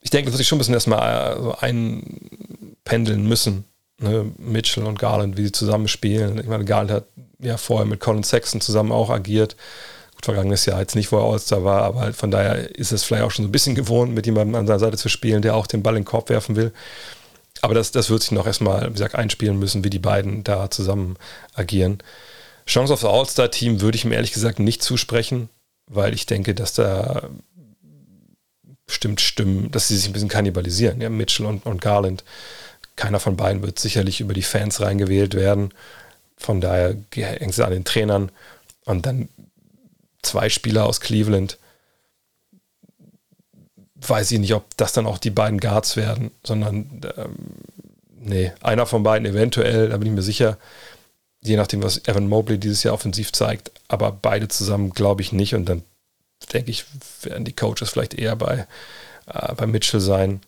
Ich denke, das wird sich schon ein bisschen erstmal äh, so einpendeln müssen. Ne? Mitchell und Garland, wie sie zusammen spielen. Ich meine, Garland hat ja vorher mit Colin Sexton zusammen auch agiert vergangenes Jahr jetzt nicht, wo er All-Star war, aber von daher ist es vielleicht auch schon so ein bisschen gewohnt, mit jemandem an seiner Seite zu spielen, der auch den Ball in den Korb werfen will. Aber das, das wird sich noch erstmal, wie gesagt, einspielen müssen, wie die beiden da zusammen agieren. Chance auf das All-Star-Team würde ich ihm ehrlich gesagt nicht zusprechen, weil ich denke, dass da bestimmt Stimmen, dass sie sich ein bisschen kannibalisieren. Ja, Mitchell und, und Garland. Keiner von beiden wird sicherlich über die Fans reingewählt werden. Von daher hängt es an den Trainern. Und dann zwei Spieler aus Cleveland. Weiß ich nicht, ob das dann auch die beiden Guards werden, sondern ähm, nee, einer von beiden eventuell, da bin ich mir sicher je nachdem, was Evan Mobley dieses Jahr offensiv zeigt. Aber beide zusammen glaube ich nicht. Und dann denke ich, werden die Coaches vielleicht eher bei, äh, bei Mitchell sein.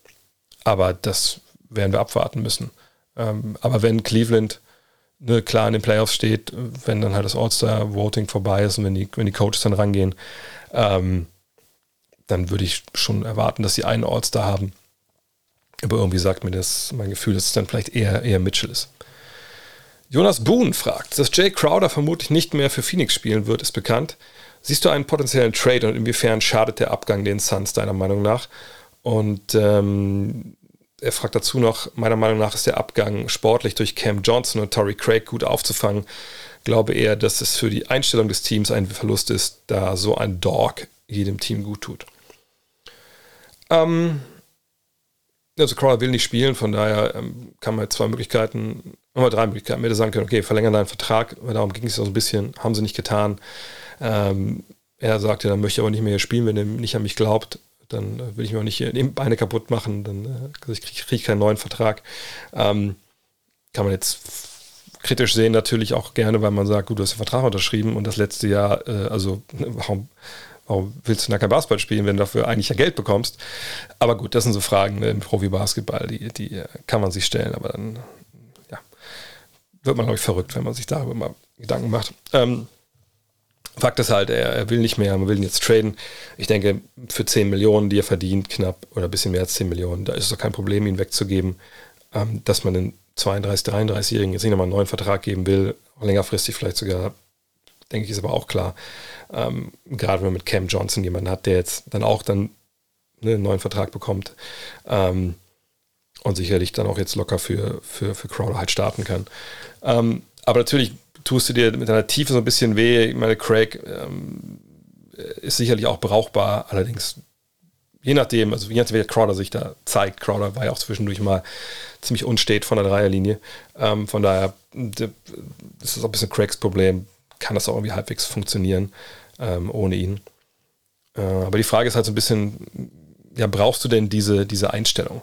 Aber das werden wir abwarten müssen. Ähm, aber wenn Cleveland ne, klar in den Playoffs steht, wenn dann halt das All-Star-Voting vorbei ist und wenn die, wenn die Coaches dann rangehen, ähm, dann würde ich schon erwarten, dass sie einen All-Star haben. Aber irgendwie sagt mir das mein Gefühl, dass es dann vielleicht eher, eher Mitchell ist. Jonas Boone fragt, dass Jay Crowder vermutlich nicht mehr für Phoenix spielen wird, ist bekannt. Siehst du einen potenziellen Trade und inwiefern schadet der Abgang den Suns deiner Meinung nach? Und ähm, er fragt dazu noch, meiner Meinung nach ist der Abgang sportlich durch Cam Johnson und Torrey Craig gut aufzufangen. Glaube eher, dass es für die Einstellung des Teams ein Verlust ist, da so ein Dog jedem Team gut tut. Ähm, also Crowder will nicht spielen, von daher ähm, kann man zwei Möglichkeiten, nochmal drei Möglichkeiten. Man hätte sagen können, okay, verlängern deinen Vertrag, weil darum ging es so ein bisschen, haben sie nicht getan. Ähm, er sagte, dann möchte ich aber nicht mehr hier spielen, wenn er nicht an mich glaubt, dann äh, will ich mir auch nicht die Beine kaputt machen, dann äh, ich kriege krieg keinen neuen Vertrag. Ähm, kann man jetzt kritisch sehen natürlich auch gerne, weil man sagt, gut, du hast den Vertrag unterschrieben und das letzte Jahr, äh, also warum Warum willst du da kein Basketball spielen, wenn du dafür eigentlich ja Geld bekommst? Aber gut, das sind so Fragen ne, im Profi-Basketball, die, die äh, kann man sich stellen, aber dann ja, wird man, glaube ich, verrückt, wenn man sich darüber mal Gedanken macht. Ähm, Fakt ist halt, er, er, will nicht mehr, man will ihn jetzt traden. Ich denke, für 10 Millionen, die er verdient, knapp oder ein bisschen mehr als 10 Millionen, da ist es doch kein Problem, ihn wegzugeben. Ähm, dass man den 32, 33-Jährigen jetzt nicht nochmal einen neuen Vertrag geben will, längerfristig vielleicht sogar, denke ich, ist aber auch klar. Ähm, gerade wenn man mit Cam Johnson jemanden hat, der jetzt dann auch dann ne, einen neuen Vertrag bekommt ähm, und sicherlich dann auch jetzt locker für, für, für Crowder halt starten kann. Ähm, aber natürlich tust du dir mit deiner Tiefe so ein bisschen weh. Ich meine, Craig ähm, ist sicherlich auch brauchbar, allerdings je nachdem, also je nachdem, wie Crowder sich da zeigt. Crowder war ja auch zwischendurch mal ziemlich unstet von der Dreierlinie. Ähm, von daher, das ist auch ein bisschen Craigs Problem. Kann das auch irgendwie halbwegs funktionieren ähm, ohne ihn. Äh, aber die Frage ist halt so ein bisschen, ja, brauchst du denn diese, diese Einstellung?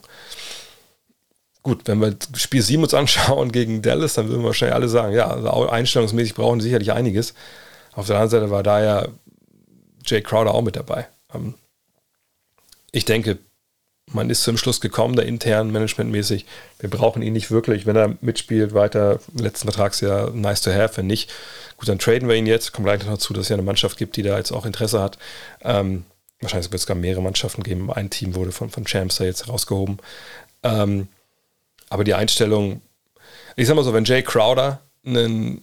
Gut, wenn wir Spiel 7 uns anschauen [LAUGHS] gegen Dallas, dann würden wir wahrscheinlich alle sagen, ja, also einstellungsmäßig brauchen sicherlich einiges. Auf der anderen Seite war da ja Jay Crowder auch mit dabei. Ähm, ich denke, man ist zum Schluss gekommen, da intern, managementmäßig, wir brauchen ihn nicht wirklich. Wenn er mitspielt, weiter, letzten Vertragsjahr, nice to have. Wenn nicht, gut, dann traden wir ihn jetzt. Kommt gleich noch dazu, dass es ja eine Mannschaft gibt, die da jetzt auch Interesse hat. Ähm, wahrscheinlich wird es gar mehrere Mannschaften geben. Ein Team wurde von, von Champs da jetzt rausgehoben. Ähm, aber die Einstellung, ich sag mal so, wenn Jay Crowder ein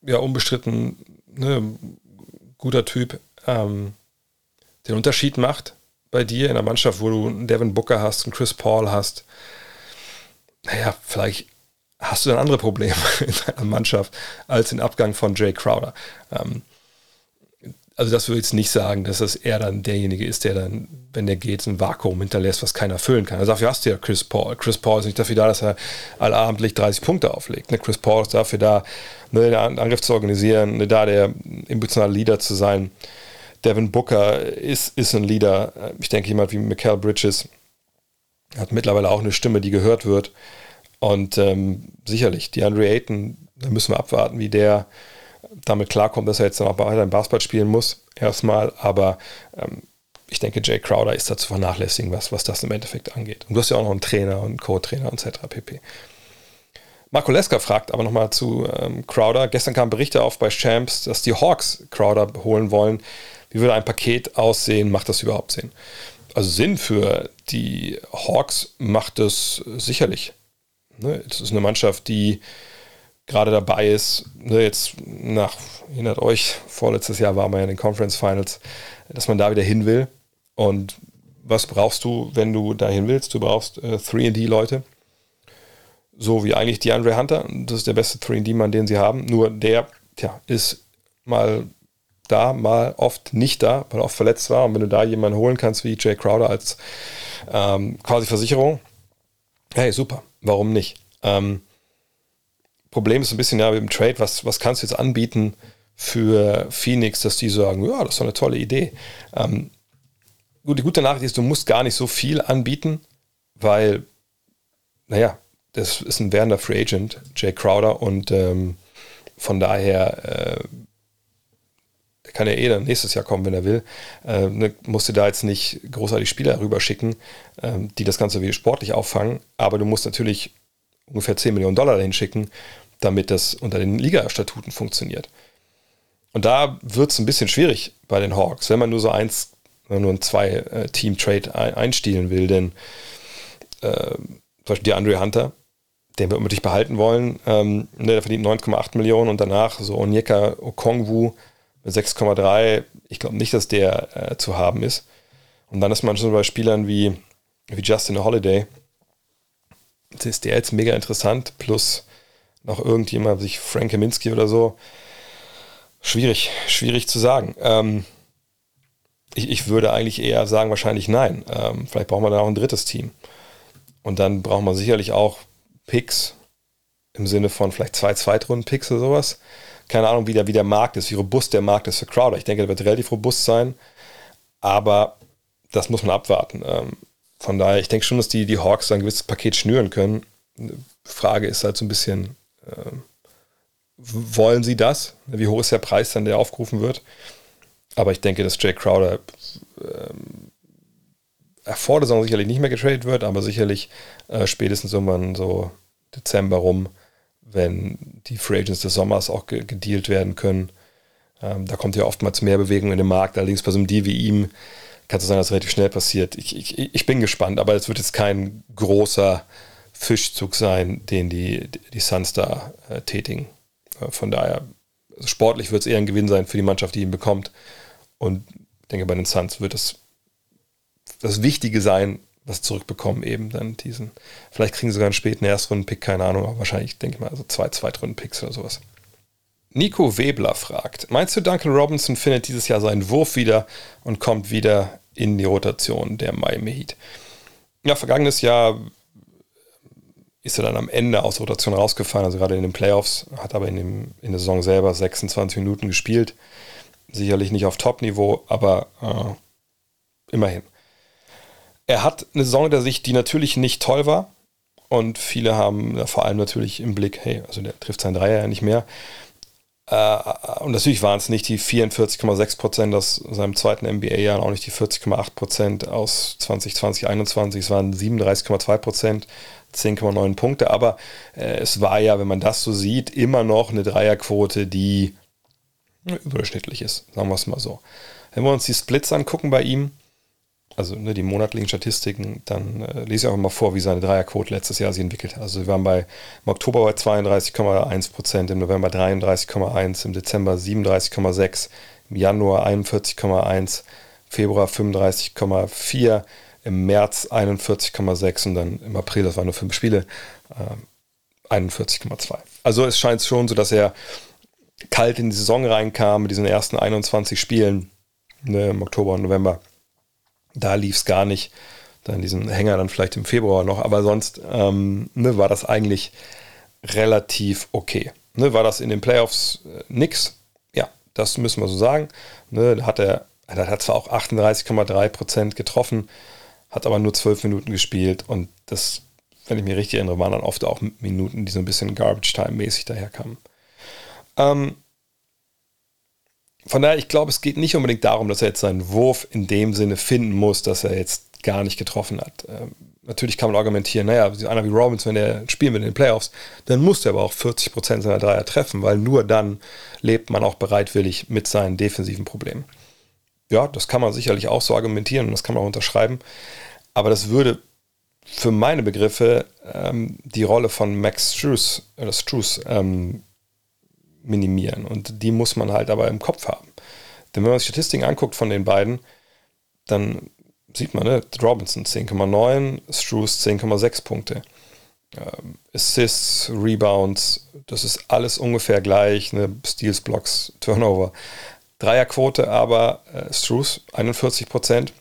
ja, unbestritten ne, guter Typ ähm, den Unterschied macht, bei dir in der Mannschaft, wo du einen Devin Booker hast, einen Chris Paul hast, naja, vielleicht hast du dann andere Probleme [LAUGHS] in deiner Mannschaft als den Abgang von Jay Crowder. Ähm, also das würde ich jetzt nicht sagen, dass das er dann derjenige ist, der dann, wenn der geht, ein Vakuum hinterlässt, was keiner füllen kann. Also dafür hast du ja Chris Paul. Chris Paul ist nicht dafür da, dass er allabendlich 30 Punkte auflegt. Ne? Chris Paul ist dafür da, ne, den Angriff zu organisieren, ne, da der emotionale Leader zu sein. Devin Booker ist, ist ein Leader. Ich denke, jemand wie Michael Bridges hat mittlerweile auch eine Stimme, die gehört wird. Und ähm, sicherlich, DeAndre Ayton, da müssen wir abwarten, wie der damit klarkommt, dass er jetzt auch weiter im Basketball spielen muss, erstmal. Aber ähm, ich denke, Jay Crowder ist da zu vernachlässigen, was, was das im Endeffekt angeht. Und du hast ja auch noch einen Trainer und Co-Trainer etc. pp. Marco Leska fragt aber nochmal zu ähm, Crowder. Gestern kamen Berichte auf bei Champs, dass die Hawks Crowder holen wollen. Wie würde ein Paket aussehen? Macht das überhaupt Sinn? Also Sinn für die Hawks macht es sicherlich. Ne? Es ist eine Mannschaft, die gerade dabei ist, ne, jetzt nach, erinnert euch, vorletztes Jahr waren wir ja in den Conference Finals, dass man da wieder hin will. Und was brauchst du, wenn du dahin willst? Du brauchst äh, 3D-Leute. So wie eigentlich DeAndre Hunter. Das ist der beste 3D-Mann, den sie haben. Nur der tja, ist mal da, mal oft nicht da, weil er oft verletzt war. Und wenn du da jemanden holen kannst wie Jay Crowder als ähm, quasi Versicherung, hey, super, warum nicht? Ähm, Problem ist ein bisschen ja mit dem Trade, was, was kannst du jetzt anbieten für Phoenix, dass die sagen, ja, das ist doch eine tolle Idee. Ähm, gut, die gute Nachricht ist, du musst gar nicht so viel anbieten, weil, naja, das ist ein werdender Free Agent, Jay Crowder, und ähm, von daher äh, kann er eh dann nächstes Jahr kommen, wenn er will. Äh, ne, musst du da jetzt nicht großartig Spieler rüberschicken, äh, die das Ganze wie sportlich auffangen, aber du musst natürlich ungefähr 10 Millionen Dollar dahin schicken, damit das unter den Liga-Statuten funktioniert. Und da wird es ein bisschen schwierig bei den Hawks, wenn man nur so eins, nur ein zwei-Team-Trade einstielen will, denn äh, zum Beispiel die Andre Hunter, den wir unbedingt behalten wollen, ähm, ne, der verdient 9,8 Millionen und danach so Onyeka Okongwu 6,3, ich glaube nicht, dass der äh, zu haben ist. Und dann ist man schon bei Spielern wie, wie Justin Holiday. Ist der jetzt mega interessant, plus noch irgendjemand, sich Frank Kaminski oder so. Schwierig, schwierig zu sagen. Ähm, ich, ich, würde eigentlich eher sagen, wahrscheinlich nein. Ähm, vielleicht braucht man da auch ein drittes Team. Und dann braucht man sicherlich auch Picks im Sinne von vielleicht zwei Zweitrunden-Picks oder sowas keine Ahnung, wie der, wie der Markt ist, wie robust der Markt ist für Crowder. Ich denke, der wird relativ robust sein, aber das muss man abwarten. Ähm, von daher, ich denke schon, dass die, die Hawks ein gewisses Paket schnüren können. Frage ist halt so ein bisschen, wollen sie das? Wie hoch ist der Preis dann, der aufgerufen wird? Aber ich denke, dass Jay Crowder ähm, vor der Saison sicherlich nicht mehr getradet wird, aber sicherlich äh, spätestens irgendwann so Dezember rum wenn die Free Agents des Sommers auch gedealt werden können. Ähm, da kommt ja oftmals mehr Bewegung in den Markt. Allerdings bei so einem Deal wie ihm kann es sein, dass es relativ schnell passiert. Ich, ich, ich bin gespannt, aber es wird jetzt kein großer Fischzug sein, den die, die Suns da äh, tätigen. Äh, von daher, also sportlich wird es eher ein Gewinn sein für die Mannschaft, die ihn bekommt. Und ich denke, bei den Suns wird es das Wichtige sein, was zurückbekommen, eben dann diesen. Vielleicht kriegen sie sogar einen späten Erstrunden-Pick, keine Ahnung, aber wahrscheinlich, denke ich mal, so zwei Zweitrunden-Picks oder sowas. Nico Webler fragt: Meinst du, Duncan Robinson findet dieses Jahr seinen Wurf wieder und kommt wieder in die Rotation der Miami Heat? Ja, vergangenes Jahr ist er dann am Ende aus der Rotation rausgefallen, also gerade in den Playoffs, hat aber in, dem, in der Saison selber 26 Minuten gespielt. Sicherlich nicht auf Top-Niveau, aber äh, immerhin. Er hat eine Saison der Sicht, die natürlich nicht toll war. Und viele haben vor allem natürlich im Blick, hey, also der trifft seinen Dreier ja nicht mehr. Äh, und natürlich waren es nicht die 44,6 Prozent aus seinem zweiten NBA-Jahr auch nicht die 40,8 Prozent aus 2020, 2021. Es waren 37,2 Prozent, 10,9 Punkte. Aber äh, es war ja, wenn man das so sieht, immer noch eine Dreierquote, die überdurchschnittlich ist, sagen wir es mal so. Wenn wir uns die Splits angucken bei ihm, also ne, die monatlichen Statistiken, dann äh, lese ich auch mal vor, wie seine Dreierquote letztes Jahr sich entwickelt hat. Also wir waren bei im Oktober bei 32,1 Prozent, im November 33,1, im Dezember 37,6, im Januar 41,1, Februar 35,4, im März 41,6 und dann im April, das waren nur fünf Spiele, äh, 41,2. Also es scheint schon so, dass er kalt in die Saison reinkam mit diesen ersten 21 Spielen ne, im Oktober und November da lief es gar nicht. Dann diesen Hänger dann vielleicht im Februar noch, aber sonst ähm, ne, war das eigentlich relativ okay. Ne, war das in den Playoffs äh, nix? Ja, das müssen wir so sagen. Ne, hat er, er hat zwar auch 38,3% getroffen, hat aber nur 12 Minuten gespielt und das, wenn ich mich richtig erinnere, waren dann oft auch Minuten, die so ein bisschen Garbage-Time-mäßig daherkamen. Ähm, von daher, ich glaube, es geht nicht unbedingt darum, dass er jetzt seinen Wurf in dem Sinne finden muss, dass er jetzt gar nicht getroffen hat. Ähm, natürlich kann man argumentieren, naja, einer wie Robbins, wenn er spielen will in den Playoffs, dann muss er aber auch 40% seiner Dreier treffen, weil nur dann lebt man auch bereitwillig mit seinen defensiven Problemen. Ja, das kann man sicherlich auch so argumentieren und das kann man auch unterschreiben. Aber das würde für meine Begriffe ähm, die Rolle von Max Struess, oder Struess ähm, minimieren. Und die muss man halt aber im Kopf haben. Denn wenn man sich Statistiken anguckt von den beiden, dann sieht man, ne, Robinson 10,9, Struce 10,6 Punkte. ähm, Assists, Rebounds, das ist alles ungefähr gleich, ne? Steals, Blocks, Turnover. Dreierquote, aber äh, Struce 41 Prozent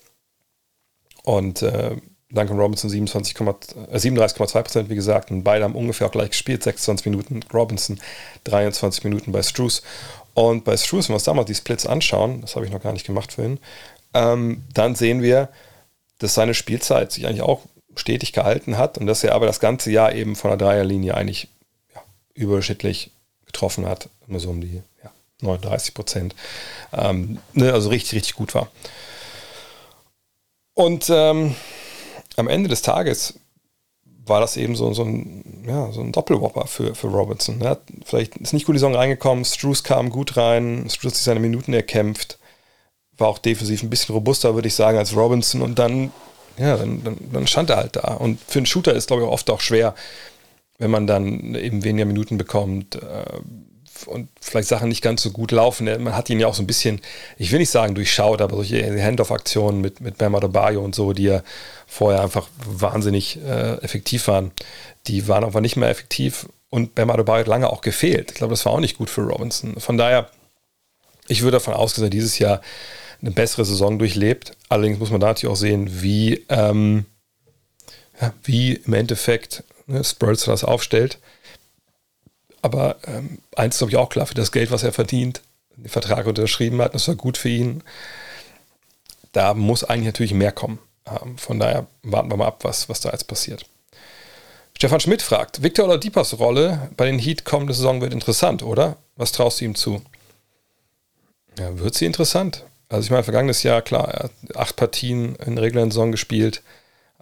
und äh, Duncan Robinson 27, äh, 37,2 Prozent, wie gesagt. Und beide haben ungefähr auch gleich gespielt, 26 Minuten. Robinson 23 Minuten bei Struce. Und bei Struce, wenn wir uns da mal die Splits anschauen, das habe ich noch gar nicht gemacht vorhin, ähm, dann sehen wir, dass seine Spielzeit sich eigentlich auch stetig gehalten hat und dass er aber das ganze Jahr eben von der Dreierlinie eigentlich ja, überschnittlich getroffen hat. Immer so um die 39 Prozent. Ähm, ne, also richtig, richtig gut war. Und ähm, am Ende des Tages war das eben so, so ein, ja, so ein Doppelwopper für, für Robinson. Hat vielleicht ist nicht gut die Saison reingekommen, Struce kam gut rein, Struce hat sich seine Minuten erkämpft, war auch defensiv ein bisschen robuster, würde ich sagen, als Robinson und dann, ja, dann, dann, dann stand er halt da. Und für einen Shooter ist, glaube ich, oft auch schwer, wenn man dann eben weniger Minuten bekommt, äh, und vielleicht Sachen nicht ganz so gut laufen. Man hat ihn ja auch so ein bisschen, ich will nicht sagen durchschaut, aber solche Handoff-Aktionen mit, mit Bam Adebayo und so, die ja vorher einfach wahnsinnig äh, effektiv waren, die waren einfach nicht mehr effektiv und Bam Adebayo hat lange auch gefehlt. Ich glaube, das war auch nicht gut für Robinson. Von daher, ich würde davon ausgehen, dass er dieses Jahr eine bessere Saison durchlebt. Allerdings muss man da natürlich auch sehen, wie, ähm, ja, wie im Endeffekt ne, Spurs das aufstellt. Aber ähm, eins ist, glaube ich, auch klar, für das Geld, was er verdient, den Vertrag unterschrieben hat, das war gut für ihn. Da muss eigentlich natürlich mehr kommen. Ähm, von daher warten wir mal ab, was, was da jetzt passiert. Stefan Schmidt fragt, Victor Deepers Rolle bei den Heat kommende Saison wird interessant, oder? Was traust du ihm zu? Ja, wird sie interessant. Also ich meine, vergangenes Jahr, klar, er hat acht Partien in regulären Saison gespielt,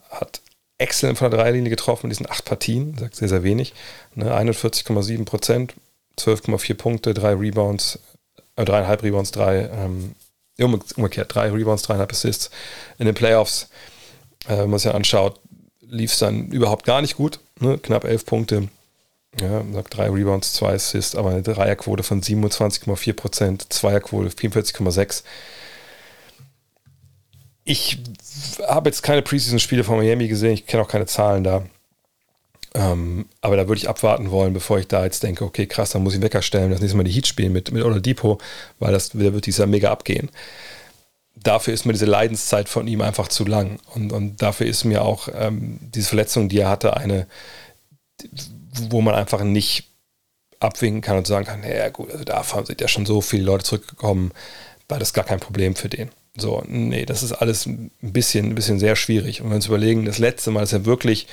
hat exzellent von der Dreilinie getroffen in diesen acht Partien, sagt sehr, sehr wenig. Ne, 41,7 Prozent, 12,4 Punkte, drei Rebounds, äh, dreieinhalb Rebounds, drei, ähm, umgekehrt, drei Rebounds, dreieinhalb Assists. In den Playoffs, äh, wenn man sich anschaut, lief es dann überhaupt gar nicht gut. Ne? Knapp elf Punkte, ja, sagt drei Rebounds, zwei Assists, aber eine Dreierquote von 27,4 Prozent, Zweierquote 44,6 ich habe jetzt keine Preseason-Spiele von Miami gesehen, ich kenne auch keine Zahlen da. Ähm, aber da würde ich abwarten wollen, bevor ich da jetzt denke, okay, krass, dann muss ich Wecker stellen, das nächste Mal die Heat spielen mit, mit Oladipo, weil das da wird dieser mega abgehen. Dafür ist mir diese Leidenszeit von ihm einfach zu lang. Und, und dafür ist mir auch ähm, diese Verletzung, die er hatte, eine, wo man einfach nicht abwinken kann und sagen kann, ja gut, also da sind ja schon so viele Leute zurückgekommen, war das gar kein Problem für den. So, nee, das ist alles ein bisschen, ein bisschen sehr schwierig. Und wenn wir uns überlegen, das letzte Mal, dass er wirklich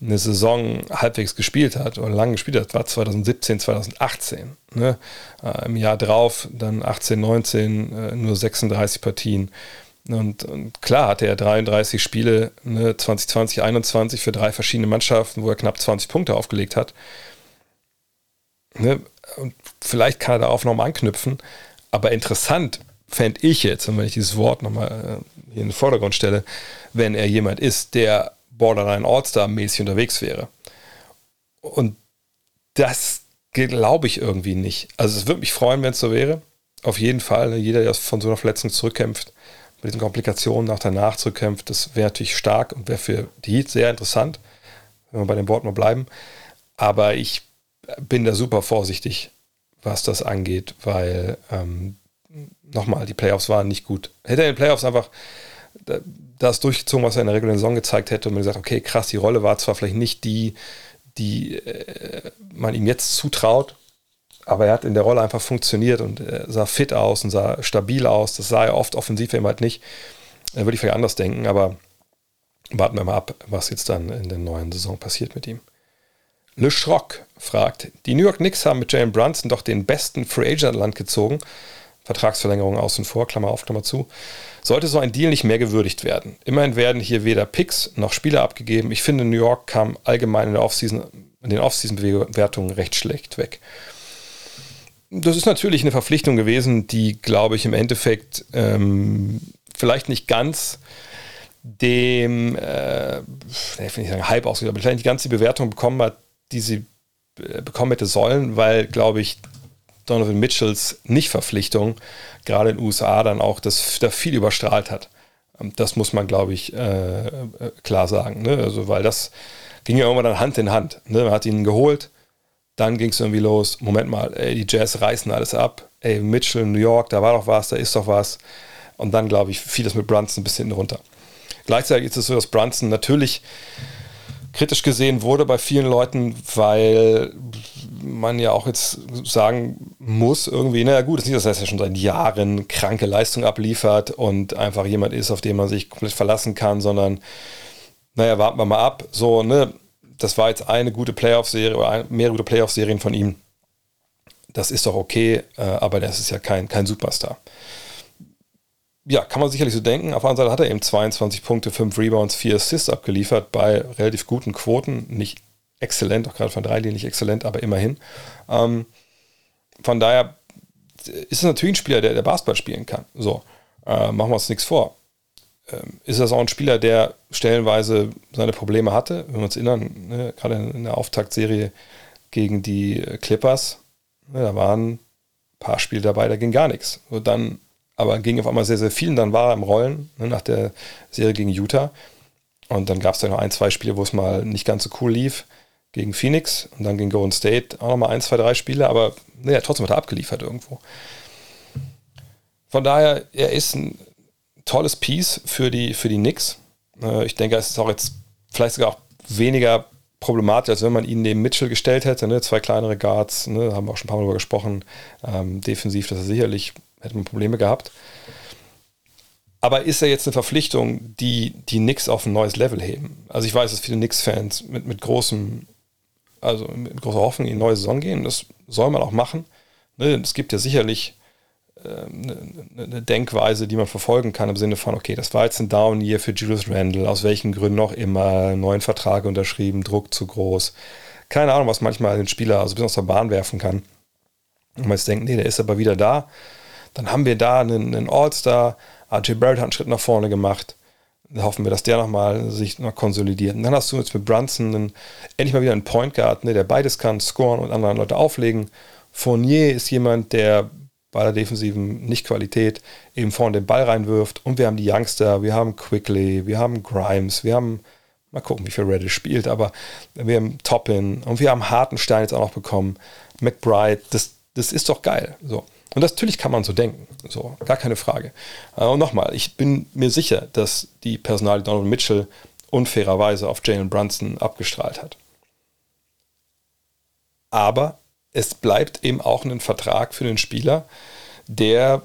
eine Saison halbwegs gespielt hat oder lange gespielt hat, war 2017, 2018. Ne? Äh, Im Jahr drauf dann 18, 19, äh, nur 36 Partien. Und, und, klar hatte er 33 Spiele, ne, 2020, 21 für drei verschiedene Mannschaften, wo er knapp 20 Punkte aufgelegt hat. Ne? Und vielleicht kann er darauf nochmal anknüpfen. Aber interessant fände ich jetzt, wenn ich dieses Wort nochmal äh, hier in den Vordergrund stelle, wenn er jemand ist, der Borderline All-Star-mäßig unterwegs wäre. Und das glaube ich irgendwie nicht. Also es würde mich freuen, wenn es so wäre. Auf jeden Fall. Ne? Jeder, der von so einer Verletzung zurückkämpft, mit diesen Komplikationen nach danach zurückkämpft, das wäre natürlich stark und wäre für die Heat sehr interessant, wenn wir bei dem Wort mal bleiben. Aber ich bin da super vorsichtig, was das angeht, weil ähm, nochmal, die Playoffs waren nicht gut. Hätte er in den Playoffs einfach das durchgezogen, was er in der regulären Saison gezeigt hätte und man gesagt, okay, krass, die Rolle war zwar vielleicht nicht die, die äh, man ihm jetzt zutraut, aber er hat in der Rolle einfach funktioniert und äh, sah fit aus und sah stabil aus. Das sah er oft offensiv eben halt nicht. Da würde ich vielleicht anders denken, aber warten wir mal ab, was jetzt dann in der neuen Saison passiert mit ihm. Le Schrock fragt, die New York Knicks haben mit Jalen Brunson doch den besten Free Agent Land gezogen Vertragsverlängerung außen vor, Klammer auf, Klammer zu, sollte so ein Deal nicht mehr gewürdigt werden. Immerhin werden hier weder Picks noch Spieler abgegeben. Ich finde, New York kam allgemein in, der Offseason, in den Offseason-Bewertungen recht schlecht weg. Das ist natürlich eine Verpflichtung gewesen, die, glaube ich, im Endeffekt ähm, vielleicht nicht ganz dem, äh, ich will sagen Hype ausgeht, aber vielleicht nicht ganz die Bewertung bekommen hat, die sie äh, bekommen hätte sollen, weil, glaube ich, Donovan Mitchells Nichtverpflichtung gerade in den USA dann auch das da viel überstrahlt hat. Ähm, das muss man, glaube ich, äh, äh, klar sagen. Ne? Also, weil das ging ja irgendwann dann Hand in Hand. Ne? Man hat ihn geholt, dann ging es irgendwie los. Moment mal, ey, die Jazz reißen alles ab. Ey, Mitchell, New York, da war doch was, da ist doch was. Und dann, glaube ich, fiel das mit Brunson ein bisschen runter. Gleichzeitig ist es so, dass Brunson natürlich kritisch gesehen wurde bei vielen Leuten, weil man ja auch jetzt sagen muss, irgendwie, naja gut, das ist nicht, dass er schon seit Jahren kranke Leistung abliefert und einfach jemand ist, auf den man sich komplett verlassen kann, sondern naja, warten wir mal ab. So, ne, das war jetzt eine gute Playoff-Serie oder mehrere gute Playoff-Serien von ihm. Das ist doch okay, äh, aber das ist ja kein, kein Superstar ja, kann man sicherlich so denken. Auf der anderen Seite hat er eben 22 Punkte, 5 Rebounds, 4 Assists abgeliefert bei relativ guten Quoten. Nicht exzellent, auch gerade von drei nicht exzellent, aber immerhin. Ähm, von daher ist es natürlich ein Spieler, der, der Basketball spielen kann. So, äh, machen wir uns nichts vor. Ähm, ist das auch ein Spieler, der stellenweise seine Probleme hatte? Wenn wir uns erinnern, ne, gerade in der Auftaktserie gegen die Clippers, ne, da waren ein paar Spiele dabei, da ging gar nichts. Und dann aber ging auf einmal sehr, sehr viel. Und dann war er im Rollen ne, nach der Serie gegen Utah. Und dann gab es da noch ein, zwei Spiele, wo es mal nicht ganz so cool lief. Gegen Phoenix und dann gegen Golden State auch nochmal ein, zwei, drei Spiele. Aber naja, trotzdem hat er abgeliefert irgendwo. Von daher, er ist ein tolles Piece für die, für die Knicks. Äh, ich denke, es ist auch jetzt vielleicht sogar auch weniger problematisch, als wenn man ihn neben Mitchell gestellt hätte. Ne? Zwei kleinere Guards, ne? haben wir auch schon ein paar Mal darüber gesprochen. Ähm, defensiv, das ist sicherlich hätte man Probleme gehabt. Aber ist er jetzt eine Verpflichtung, die die Knicks auf ein neues Level heben? Also ich weiß, dass viele Knicks-Fans mit, mit großem, also mit großer Hoffnung in die neue Saison gehen. Das soll man auch machen. Ne, es gibt ja sicherlich eine, Denkweise, die man verfolgen kann im Sinne von, okay, das war jetzt ein Down-Year für Julius Randle, aus welchen Gründen auch immer, neuen Vertrag unterschrieben, Druck zu groß. Keine Ahnung, was manchmal den Spieler also bis aus der Bahn werfen kann. Und man jetzt denkt, nee, der ist aber wieder da dann haben wir da einen, einen All-Star. RJ Barrett hat einen Schritt nach vorne gemacht. Dann hoffen wir, dass der nochmal sich noch konsolidiert. Und dann hast du jetzt mit Brunson einen, endlich mal wieder einen Point Guard, ne, der beides kann, scoren und anderen Leute auflegen. Fournier ist jemand, der bei der defensiven Nicht-Qualität eben vorne den Ball reinwirft. Und wir haben die Youngster, wir haben Quickly, wir haben Grimes, wir haben, mal gucken, wie viel Reddish spielt, aber wir haben Toppin und wir haben Hartenstein jetzt auch noch bekommen. McBride, das, das ist doch geil. So. Und das, natürlich kann man so denken, so, gar keine Frage. Äh, und nochmal, ich bin mir sicher, dass die Personalie Donald Mitchell unfairerweise auf Jalen Brunson abgestrahlt hat. Aber es bleibt eben auch ein Vertrag für den Spieler, der,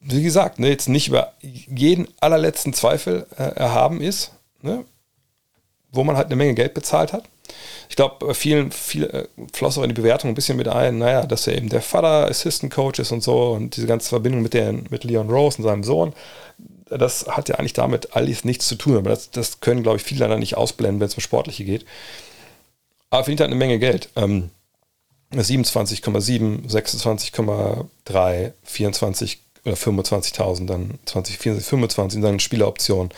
wie gesagt, ne, jetzt nicht über jeden allerletzten Zweifel äh, erhaben ist, ne, wo man halt eine Menge Geld bezahlt hat ich glaube, vielen viel, äh, floss auch in die Bewertung ein bisschen mit ein, naja, dass er eben der Vater Assistant Coach ist und so und diese ganze Verbindung mit, der, mit Leon Rose und seinem Sohn, das hat ja eigentlich damit alles nichts zu tun, aber das, das können, glaube ich, viele leider nicht ausblenden, wenn es um Sportliche geht. Aber verdient halt eine Menge Geld. Ähm, 27,7, 26,3, 24 oder 25.000, dann 20, 24, 25 dann Spieleroption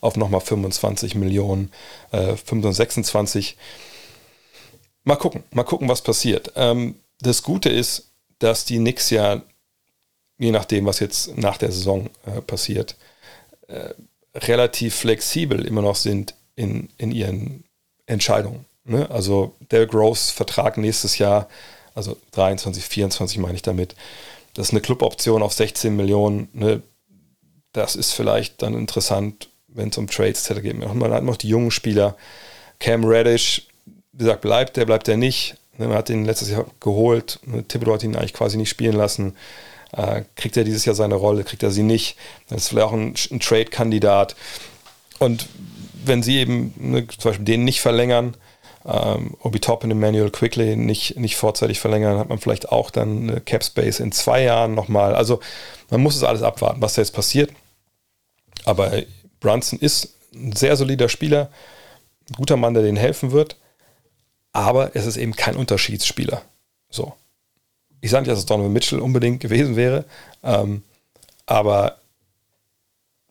auf nochmal 25 Millionen, äh, 25, Mal gucken, mal gucken, was passiert. Ähm, das Gute ist, dass die Knicks ja, je nachdem, was jetzt nach der Saison äh, passiert, äh, relativ flexibel immer noch sind in, in ihren Entscheidungen. Ne? Also der Gross Vertrag nächstes Jahr, also 23, 24 meine ich damit, das ist eine Cluboption auf 16 Millionen. Ne? Das ist vielleicht dann interessant, wenn es um Trades geht. Man hat noch die jungen Spieler. Cam Reddish wie gesagt, bleibt der, bleibt der nicht. Ne, man hat ihn letztes Jahr geholt. Ne, Thibodeau hat ihn eigentlich quasi nicht spielen lassen. Äh, kriegt er dieses Jahr seine Rolle, kriegt er sie nicht. Das ist vielleicht auch ein, ein Trade-Kandidat. Und wenn sie eben ne, zum Beispiel den nicht verlängern, ähm, Obi Toppin, Emmanuel Quickly nicht, nicht vorzeitig verlängern, hat man vielleicht auch dann eine Cap Space in zwei Jahren nochmal. Also man muss es alles abwarten, was da jetzt passiert. Aber Brunson ist ein sehr solider Spieler, ein guter Mann, der denen helfen wird aber es ist eben kein Unterschiedsspieler. So. Ich sage nicht, dass es Donovan Mitchell unbedingt gewesen wäre, ähm, aber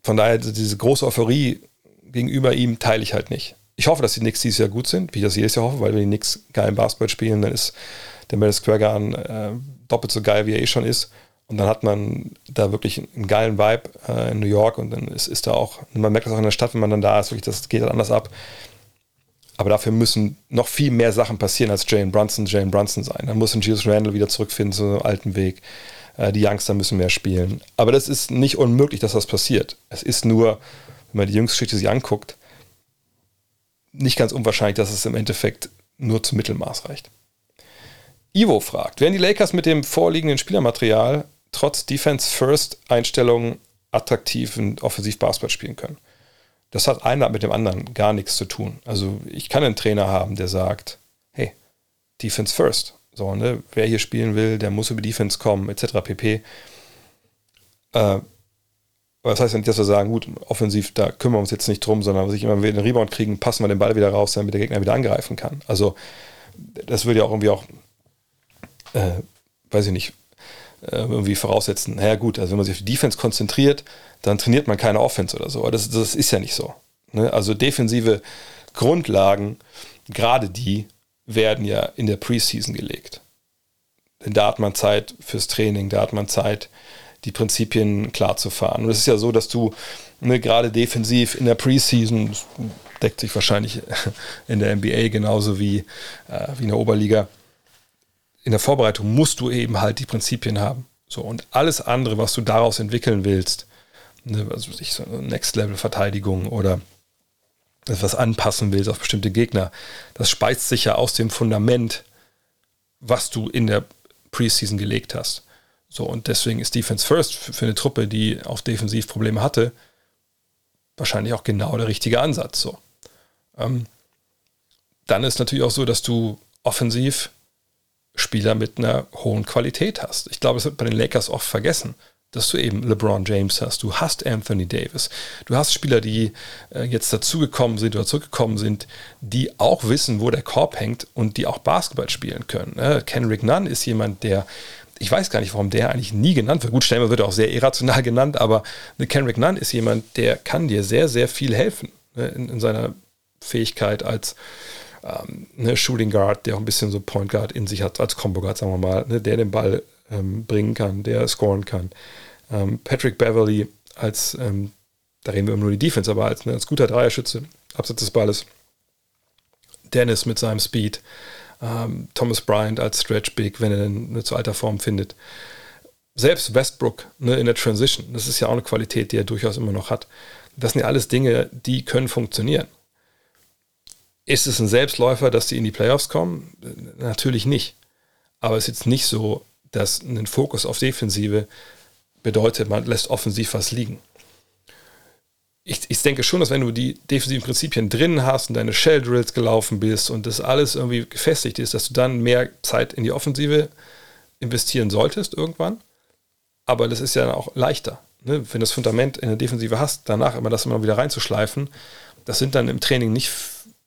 von daher diese große Euphorie gegenüber ihm teile ich halt nicht. Ich hoffe, dass die Knicks dieses Jahr gut sind, wie ich das jedes Jahr hoffe, weil wenn die Knicks geilen Basketball spielen, dann ist der Madison Square Garden äh, doppelt so geil, wie er eh schon ist. Und dann hat man da wirklich einen geilen Vibe äh, in New York und dann ist, ist da auch, man merkt das auch in der Stadt, wenn man dann da ist, wirklich, das geht halt anders ab. Aber dafür müssen noch viel mehr Sachen passieren als Jalen Brunson Jalen Brunson sein. Dann muss ein Jesus Randall wieder zurückfinden zu einem alten Weg. Äh, die Youngster müssen mehr spielen. Aber das ist nicht unmöglich, dass das passiert. Es ist nur, wenn man die Jungsgeschichte sich anguckt, nicht ganz unwahrscheinlich, dass es im Endeffekt nur zum Mittelmaß reicht. Ivo fragt, werden die Lakers mit dem vorliegenden Spielermaterial trotz Defense-First-Einstellungen attraktiv und offensiv Basketball spielen können? Das hat einer mit dem anderen gar nichts zu tun. Also ich kann einen Trainer haben, der sagt, hey, Defense First. So, ne, wer hier spielen will, der muss über Defense kommen, etc. pp. Äh, das heißt ja nicht, dass wir sagen, gut, offensiv, da kümmern wir uns jetzt nicht drum, sondern wenn wir den Rebound kriegen, passen wir den Ball wieder raus, damit der Gegner wieder angreifen kann. Also das würde ja auch irgendwie auch äh, weiß ich nicht, äh, irgendwie voraussetzen, naja gut, also wenn man sich auf die Defense konzentriert, dann trainiert man keine Offense oder so. Aber das, das ist ja nicht so. Ne? Also defensive Grundlagen, gerade die, werden ja in der Preseason gelegt. Denn da hat man Zeit fürs Training, da hat man Zeit, die Prinzipien klar zu fahren. Und es ist ja so, dass du ne, gerade defensiv in der Preseason, das deckt sich wahrscheinlich [LAUGHS] in der NBA genauso wie, äh, wie in der Oberliga, in der Vorbereitung musst du eben halt die Prinzipien haben. So, und alles andere, was du daraus entwickeln willst, ne, also ich so Next-Level-Verteidigung oder etwas anpassen willst auf bestimmte Gegner, das speist sich ja aus dem Fundament, was du in der Preseason gelegt hast. So, und deswegen ist Defense First für eine Truppe, die auf Defensivprobleme hatte, wahrscheinlich auch genau der richtige Ansatz. So. Ähm, dann ist natürlich auch so, dass du offensiv Spieler mit einer hohen Qualität hast. Ich glaube, es wird bei den Lakers oft vergessen, dass du eben LeBron James hast, du hast Anthony Davis, du hast Spieler, die äh, jetzt dazugekommen sind oder zurückgekommen sind, die auch wissen, wo der Korb hängt und die auch Basketball spielen können. Ne? Kendrick Nunn ist jemand, der ich weiß gar nicht, warum der eigentlich nie genannt wird. Gut, Stemmer wird auch sehr irrational [LAUGHS] genannt, aber Kendrick Nunn ist jemand, der kann dir sehr, sehr viel helfen ne, in, in, seiner Fähigkeit als ähm, ne, Shooting Guard, der auch ein bisschen so Point Guard in sich hat, als Combo Guard, sagen wir mal, ne, der den Ball ähm, bringen kann, der scoren kann. Ähm, Patrick Beverly als, ähm, da reden wir immer nur die Defense, aber als, ne, als guter Dreierschütze, abseits des Balles. Dennis mit seinem Speed. Ähm, Thomas Bryant als Stretch Big, wenn er denn eine zu alter Form findet. Selbst Westbrook ne, in der Transition, das ist ja auch eine Qualität, die er durchaus immer noch hat. Das sind ja alles Dinge, die können funktionieren. Ist es ein Selbstläufer, dass die in die Playoffs kommen? Natürlich nicht. Aber es ist jetzt nicht so, dass ein Fokus auf Defensive bedeutet, man lässt offensiv was liegen. Ich, ich denke schon, dass wenn du die defensiven Prinzipien drin hast und deine Shell Drills gelaufen bist und das alles irgendwie gefestigt ist, dass du dann mehr Zeit in die Offensive investieren solltest irgendwann. Aber das ist ja auch leichter. Ne? Wenn du das Fundament in der Defensive hast, danach immer das immer wieder reinzuschleifen, das sind dann im Training nicht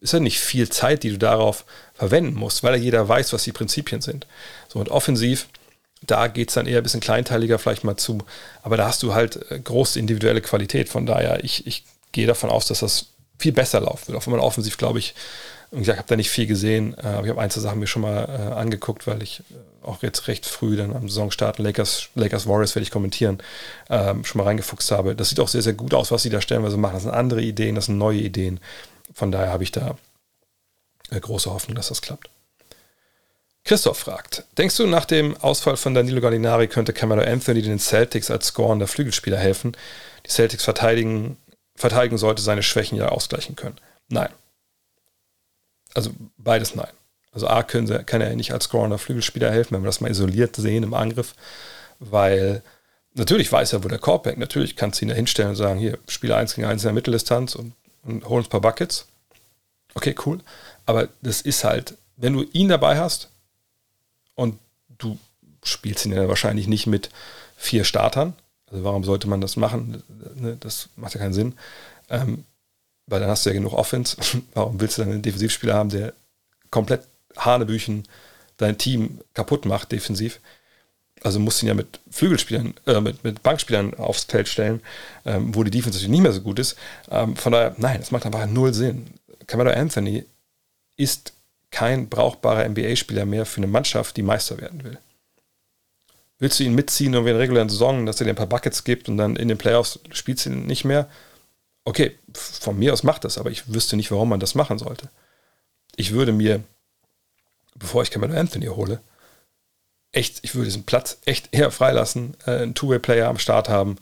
ist ja nicht viel Zeit, die du darauf verwenden musst, weil ja jeder weiß, was die Prinzipien sind. So und offensiv, da geht es dann eher ein bisschen kleinteiliger vielleicht mal zu, aber da hast du halt äh, große individuelle Qualität. Von daher, ich, ich gehe davon aus, dass das viel besser laufen wird. Auch wenn man offensiv, glaube ich, wie gesagt, habe da nicht viel gesehen, äh, aber ich habe einzelne Sachen mir schon mal äh, angeguckt, weil ich äh, auch jetzt recht früh dann am Saisonstart Lakers, Lakers Warriors werde ich kommentieren, ähm, schon mal reingefuchst habe. Das sieht auch sehr, sehr gut aus, was sie da stellenweise machen. Das sind andere Ideen, das sind neue Ideen. Von daher habe ich da äh, große Hoffnung, dass das klappt. Christoph fragt, denkst du, nach dem Ausfall von Danilo Gallinari könnte Camelo Anthony den Celtics als scorender Flügelspieler helfen? Die Celtics verteidigen, verteidigen sollte seine Schwächen ja ausgleichen können. Nein. Also beides nein. Also A können sie, kann er nicht als scorender Flügelspieler helfen, wenn wir das mal isoliert sehen im Angriff, weil natürlich weiß er, wo der Korb hängt. Natürlich kannst du ihn da hinstellen und sagen, hier, Spieler 1 gegen 1 in der Mitteldistanz und und hol uns ein paar Buckets. Okay, cool. Aber das ist halt, wenn du ihn dabei hast und du spielst ihn ja wahrscheinlich nicht mit vier Startern, also warum sollte man das machen? Ne, das macht ja keinen Sinn. Ähm, weil dann hast du ja genug Offense. [LAUGHS] warum willst du dann einen Defensivspieler haben, der komplett Hanebüchen dein Team kaputt macht, defensiv? also musst ihn ja mit Flügelspielern, äh, mit, mit Bankspielern aufs Feld stellen, ähm, wo die Defense natürlich nicht mehr so gut ist. Ähm, von daher, nein, das macht einfach null Sinn. Camelo Anthony ist kein brauchbarer NBA-Spieler mehr für eine Mannschaft, die Meister werden will. Willst du ihn mitziehen und in der regulären Saison, dass er dir ein paar Buckets gibt und dann in den Playoffs spielst du ihn nicht mehr? Okay, von mir aus macht das, aber ich wüsste nicht, warum man das machen sollte. ich würde mir, bevor ich Cameron Anthony hole, echt, ich würde diesen Platz echt eher freilassen, äh, einen Two-Way-Player am Start haben,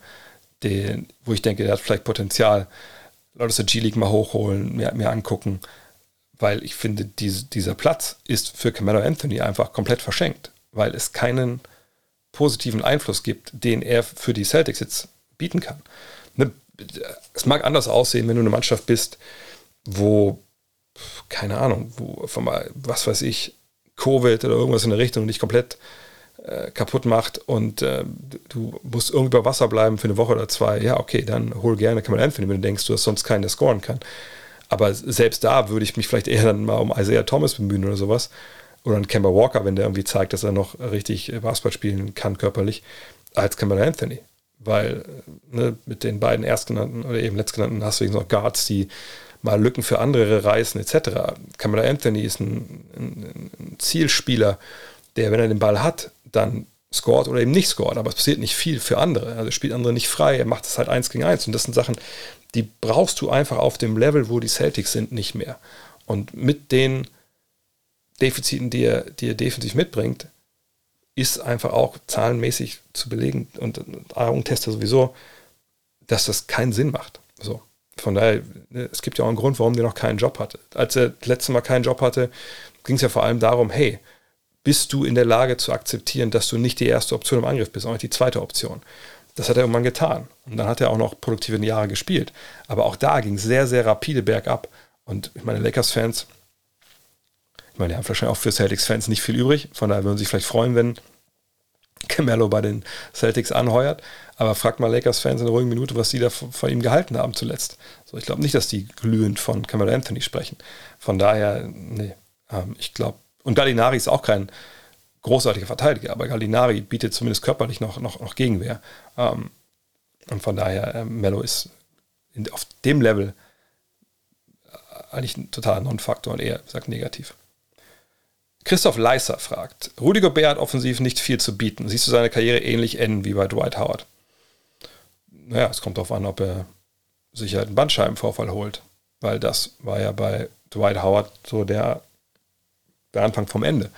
den, wo ich denke, der hat vielleicht Potenzial. Leute aus der G-League mal hochholen, mir, mir angucken, weil ich finde, diese, dieser Platz ist für Camelo Anthony einfach komplett verschenkt, weil es keinen positiven Einfluss gibt, den er für die Celtics jetzt bieten kann. Ne, es mag anders aussehen, wenn du eine Mannschaft bist, wo, keine Ahnung, wo, was weiß ich, Covid oder irgendwas in der Richtung dich komplett äh, kaputt macht und äh, du musst irgendwie bei Wasser bleiben für eine Woche oder zwei, ja, okay, dann hol gerne Cameron Anthony, wenn du denkst, du hast sonst keinen, der scoren kann. Aber selbst da würde ich mich vielleicht eher dann mal um Isaiah Thomas bemühen oder sowas. Oder ein Kemba Walker, wenn der irgendwie zeigt, dass er noch richtig Basketball spielen kann körperlich, als Cameron Anthony. Weil ne, mit den beiden erstgenannten oder eben letztgenannten hast du noch Guards, die mal Lücken für andere reißen, etc. Cameron Anthony ist ein, ein, ein Zielspieler, der, wenn er den Ball hat, dann scored oder eben nicht scored, aber es passiert nicht viel für andere. Also spielt andere nicht frei, er macht es halt eins gegen eins. Und das sind Sachen, die brauchst du einfach auf dem Level, wo die Celtics sind, nicht mehr. Und mit den Defiziten, die er, die er defensiv mitbringt, ist einfach auch zahlenmäßig zu belegen und Augen-Tester sowieso, dass das keinen Sinn macht. So. Von daher, ne, es gibt ja auch einen Grund, warum der noch keinen Job hatte. Als er das letzte Mal keinen Job hatte, ging es ja vor allem darum, hey, bist du in der Lage zu akzeptieren, dass du nicht die erste Option im Angriff bist, nicht die zweite Option. Das hat er irgendwann getan. Und dann hat er auch noch produktive Jahre gespielt. Aber auch da ging es sehr, sehr rapide bergab. Und ich meine, Lakers-Fans, ich meine, die haben wahrscheinlich auch für Celtics-Fans nicht viel übrig. Von daher würden sie sich vielleicht freuen, wenn Camello bei den Celtics anheuert. Aber fragt mal Lakers-Fans in einer ruhigen Minute, was sie da von ihm gehalten haben zuletzt. So, ich glaube nicht, dass die glühend von Camello Anthony sprechen. Von daher, nee, ähm, ich glaube, und Gallinari ist auch kein großartiger Verteidiger, aber Gallinari bietet zumindest körperlich noch, noch, noch Gegenwehr. Ähm, und von daher, äh, Mello ist in, auf dem Level äh, eigentlich ein totaler Non-Faktor und eher, sagt negativ. Christoph Leiser fragt, Rudi Gobert hat offensiv nicht viel zu bieten. Siehst du seine Karriere ähnlich enden wie bei Dwight Howard? Naja, es kommt darauf an, ob er sich halt einen Bandscheibenvorfall holt, weil das war ja bei Dwight Howard so der der Anfang vom Ende.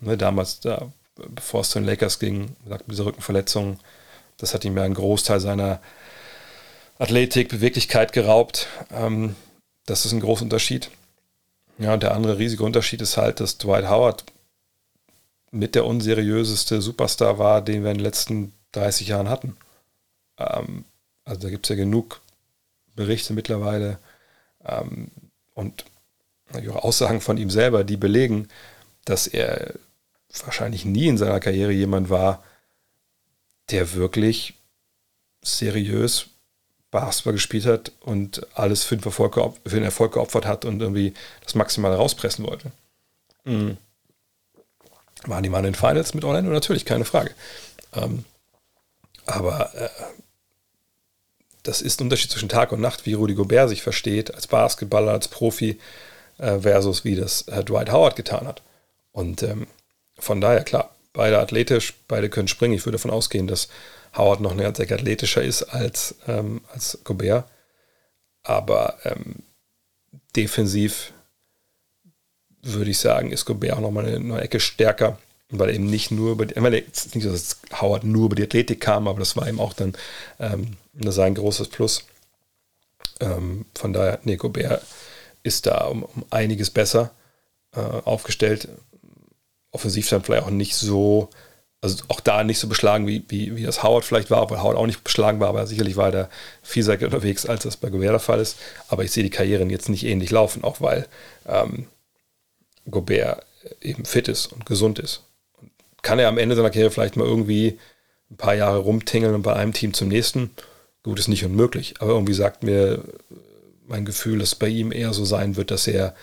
Ne, damals, da, bevor es zu den Lakers ging, sagt diese Rückenverletzung, das hat ihm ja einen Großteil seiner Athletik, Beweglichkeit geraubt. Ähm, das ist ein großer Unterschied. Ja, und der andere riesige Unterschied ist halt, dass Dwight Howard mit der unseriöseste Superstar war, den wir in den letzten 30 Jahren hatten. Ähm, also da gibt es ja genug Berichte mittlerweile. Ähm, und auch Aussagen von ihm selber, die belegen, dass er wahrscheinlich nie in seiner Karriere jemand war, der wirklich seriös Basketball gespielt hat und alles für den, Erfolg, für den Erfolg geopfert hat und irgendwie das Maximale rauspressen wollte. Mhm. Waren die mal in den Finals mit Orlando? Natürlich, keine Frage. Ähm, aber äh, das ist ein Unterschied zwischen Tag und Nacht, wie Rudy Gobert sich versteht, als Basketballer, als Profi äh, versus wie das äh, Dwight Howard getan hat. Und ähm, von daher, klar, beide athletisch, beide können springen. Ich würde davon ausgehen, dass Howard noch eine ganze Ecke athletischer ist als, ähm, als Gobert. Aber ähm, defensiv würde ich sagen, ist Gobert auch nochmal eine, eine Ecke stärker, weil eben nicht nur über die, meine, nicht, dass Howard nur über die Athletik kam, aber das war eben auch dann ähm, sein großes Plus. Ähm, von daher, nee, Gobert ist da um, um einiges besser äh, aufgestellt. Offensiv dann vielleicht auch nicht so, also auch da nicht so beschlagen, wie, wie, wie das Howard vielleicht war, obwohl Howard auch nicht beschlagen war, aber sicherlich war er da vielseitiger unterwegs, als das bei Gobert der Fall ist. Aber ich sehe die Karrieren jetzt nicht ähnlich laufen, auch weil ähm, Gobert eben fit ist und gesund ist. Und kann er am Ende seiner Karriere vielleicht mal irgendwie ein paar Jahre rumtingeln und bei einem Team zum nächsten? Gut, ist nicht unmöglich, aber irgendwie sagt mir mein Gefühl, dass bei ihm eher so sein wird, dass er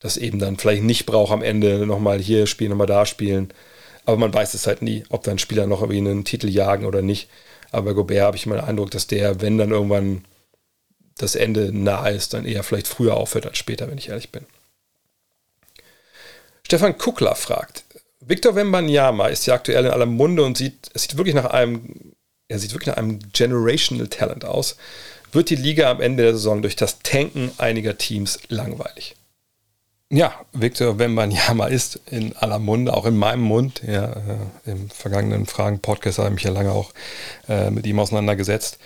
das eben dann vielleicht nicht braucht am Ende nochmal hier spielen, nochmal da spielen. Aber man weiß es halt nie, ob dann Spieler noch irgendwie einen Titel jagen oder nicht. Aber bei Gobert habe ich immer den Eindruck, dass der, wenn dann irgendwann das Ende nahe ist, dann eher vielleicht früher aufhört als später, wenn ich ehrlich bin. Stefan Kuckler fragt, Victor Wembanyama ist ja aktuell in aller Munde und sieht, es sieht wirklich nach einem, er sieht wirklich nach einem Generational Talent aus wird die Liga am Ende der Saison durch das Tanken einiger Teams langweilig. Ja, Victor Wembanyama ist in aller Munde, auch in meinem Mund. Ja, äh, Im vergangenen Fragen-Podcast habe ich mich ja lange auch äh, mit ihm auseinandergesetzt.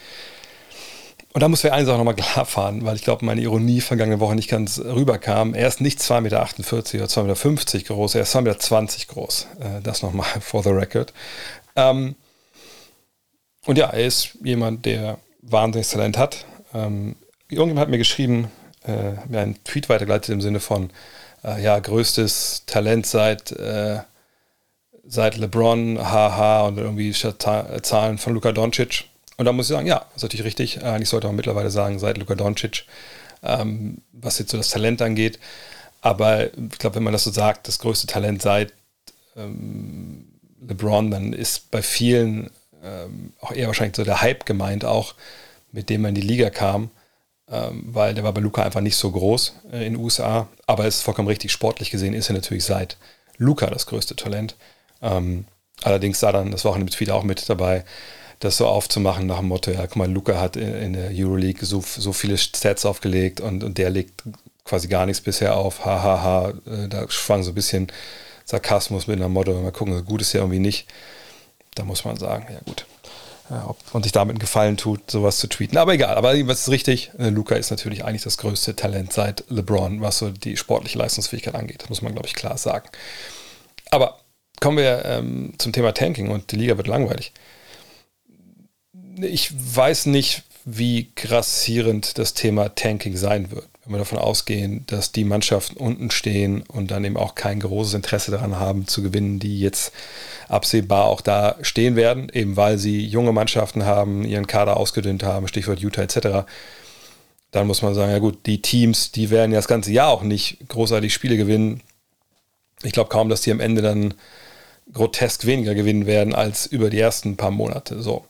Und da muss wir eine Sache nochmal klar fahren, weil ich glaube, meine Ironie vergangene Woche nicht ganz rüberkam. Er ist nicht 2,48 Meter oder 2,50 Meter groß, er ist 2,20 Meter groß. Äh, das nochmal [LAUGHS] for the record. Ähm, und ja, er ist jemand, der wahnsinniges Talent hat. Ähm, irgendjemand hat mir geschrieben, äh, mir einen Tweet weitergeleitet im Sinne von, äh, ja, größtes Talent seit, äh, seit LeBron, haha, und irgendwie Zahlen von Luka Doncic. Und da muss ich sagen, ja, ist natürlich richtig. Eigentlich sollte man mittlerweile sagen, seit Luka Doncic, ähm, was jetzt so das Talent angeht. Aber ich glaube, wenn man das so sagt, das größte Talent seit ähm, LeBron, dann ist bei vielen ähm, auch eher wahrscheinlich so der Hype gemeint, auch mit dem er in die Liga kam weil der war bei Luca einfach nicht so groß äh, in den USA. Aber es ist vollkommen richtig, sportlich gesehen ist er natürlich seit Luca das größte Talent. Ähm, allerdings sah dann das Wochenende wieder auch mit dabei, das so aufzumachen nach dem Motto, ja, guck mal, Luca hat in, der Euroleague so, so viele Stats aufgelegt und, und der legt quasi gar nichts bisher auf. Hahaha, ha, ha. Äh, da schwang so ein bisschen Sarkasmus mit einem Motto, mal gucken, so gut ist ja irgendwie nicht. Da muss man sagen, ja gut, ob man sich damit einen Gefallen tut, sowas zu tweeten. Aber egal, aber was ist richtig? Äh, Luca ist natürlich eigentlich das größte Talent seit LeBron, was so die sportliche Leistungsfähigkeit angeht. Das muss man, glaube ich, klar sagen. Aber kommen wir ähm, zum Thema Tanking und die Liga wird langweilig. Ich weiß nicht, wie grassierend das Thema Tanking sein wird wenn wir davon ausgehen, dass die Mannschaften unten stehen und dann eben auch kein großes Interesse daran haben zu gewinnen, die jetzt absehbar auch da stehen werden, eben weil sie junge Mannschaften haben, ihren Kader ausgedünnt haben, Stichwort Utah etc., dann muss man sagen, ja gut, die Teams, die werden ja das ganze Jahr auch nicht großartig Spiele gewinnen. Ich glaube kaum, dass die am Ende dann grotesk weniger gewinnen werden als über die ersten paar Monate. So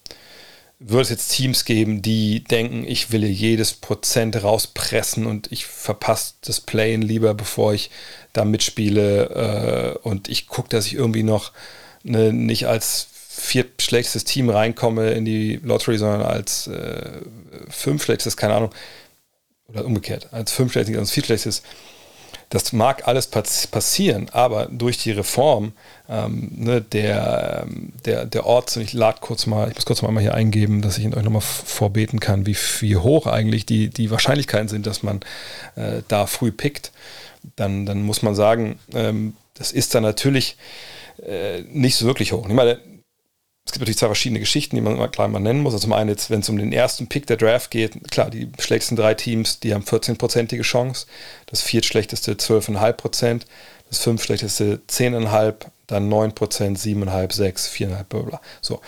würde es jetzt Teams geben, die denken, ich will jedes Prozent rauspressen und ich verpasse das Playen lieber, bevor ich da mitspiele äh, und ich gucke, dass ich irgendwie noch ne, nicht als viertschlechtstes Team reinkomme in die Lottery, sondern als äh, fünfschlechtstes, keine Ahnung, oder umgekehrt, als fünfschlechtstes, als viertschlechtstes das mag alles passieren, aber durch die Reform ähm, ne, der, ähm, der, der Orts, und ich lade kurz mal, ich muss kurz mal hier eingeben, dass ich euch nochmal vorbeten kann, wie, wie hoch eigentlich die, die Wahrscheinlichkeiten sind, dass man äh, da früh pickt, dann, dann muss man sagen, ähm, das ist dann natürlich äh, nicht so wirklich hoch. Ich meine, es gibt natürlich zwei verschiedene Geschichten, die man mal klar mal nennen muss. Also zum einen jetzt, wenn es um den ersten Pick der Draft geht, klar, die schlechtesten drei Teams, die haben 14-prozentige Chance. Das viertschlechteste 12,5% Das fünftschlechteste 10,5 dann 9% 7,5, 6, 4,5, bla, bla. So.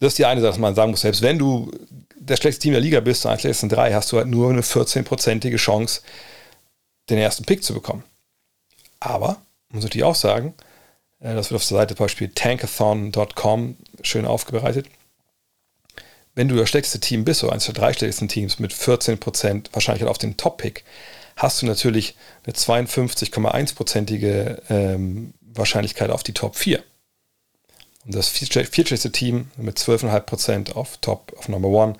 Das ist die eine Sache, dass man sagen muss, selbst wenn du der schlechteste Team der Liga bist, eines der schlechtesten drei, hast du halt nur eine 14-prozentige Chance, den ersten Pick zu bekommen. Aber, muss natürlich auch sagen, das wird auf der Seite zum Beispiel tankathon.com schön aufbereitet. Wenn du das schlechteste Team bist, oder eines der drei schlechtesten Teams mit 14% wahrscheinlich auf den Top-Pick, hast du natürlich eine 52,1%ige ähm, Wahrscheinlichkeit auf die Top 4. Und das viertschlechteste Team mit 12,5% auf Top, auf Number 1,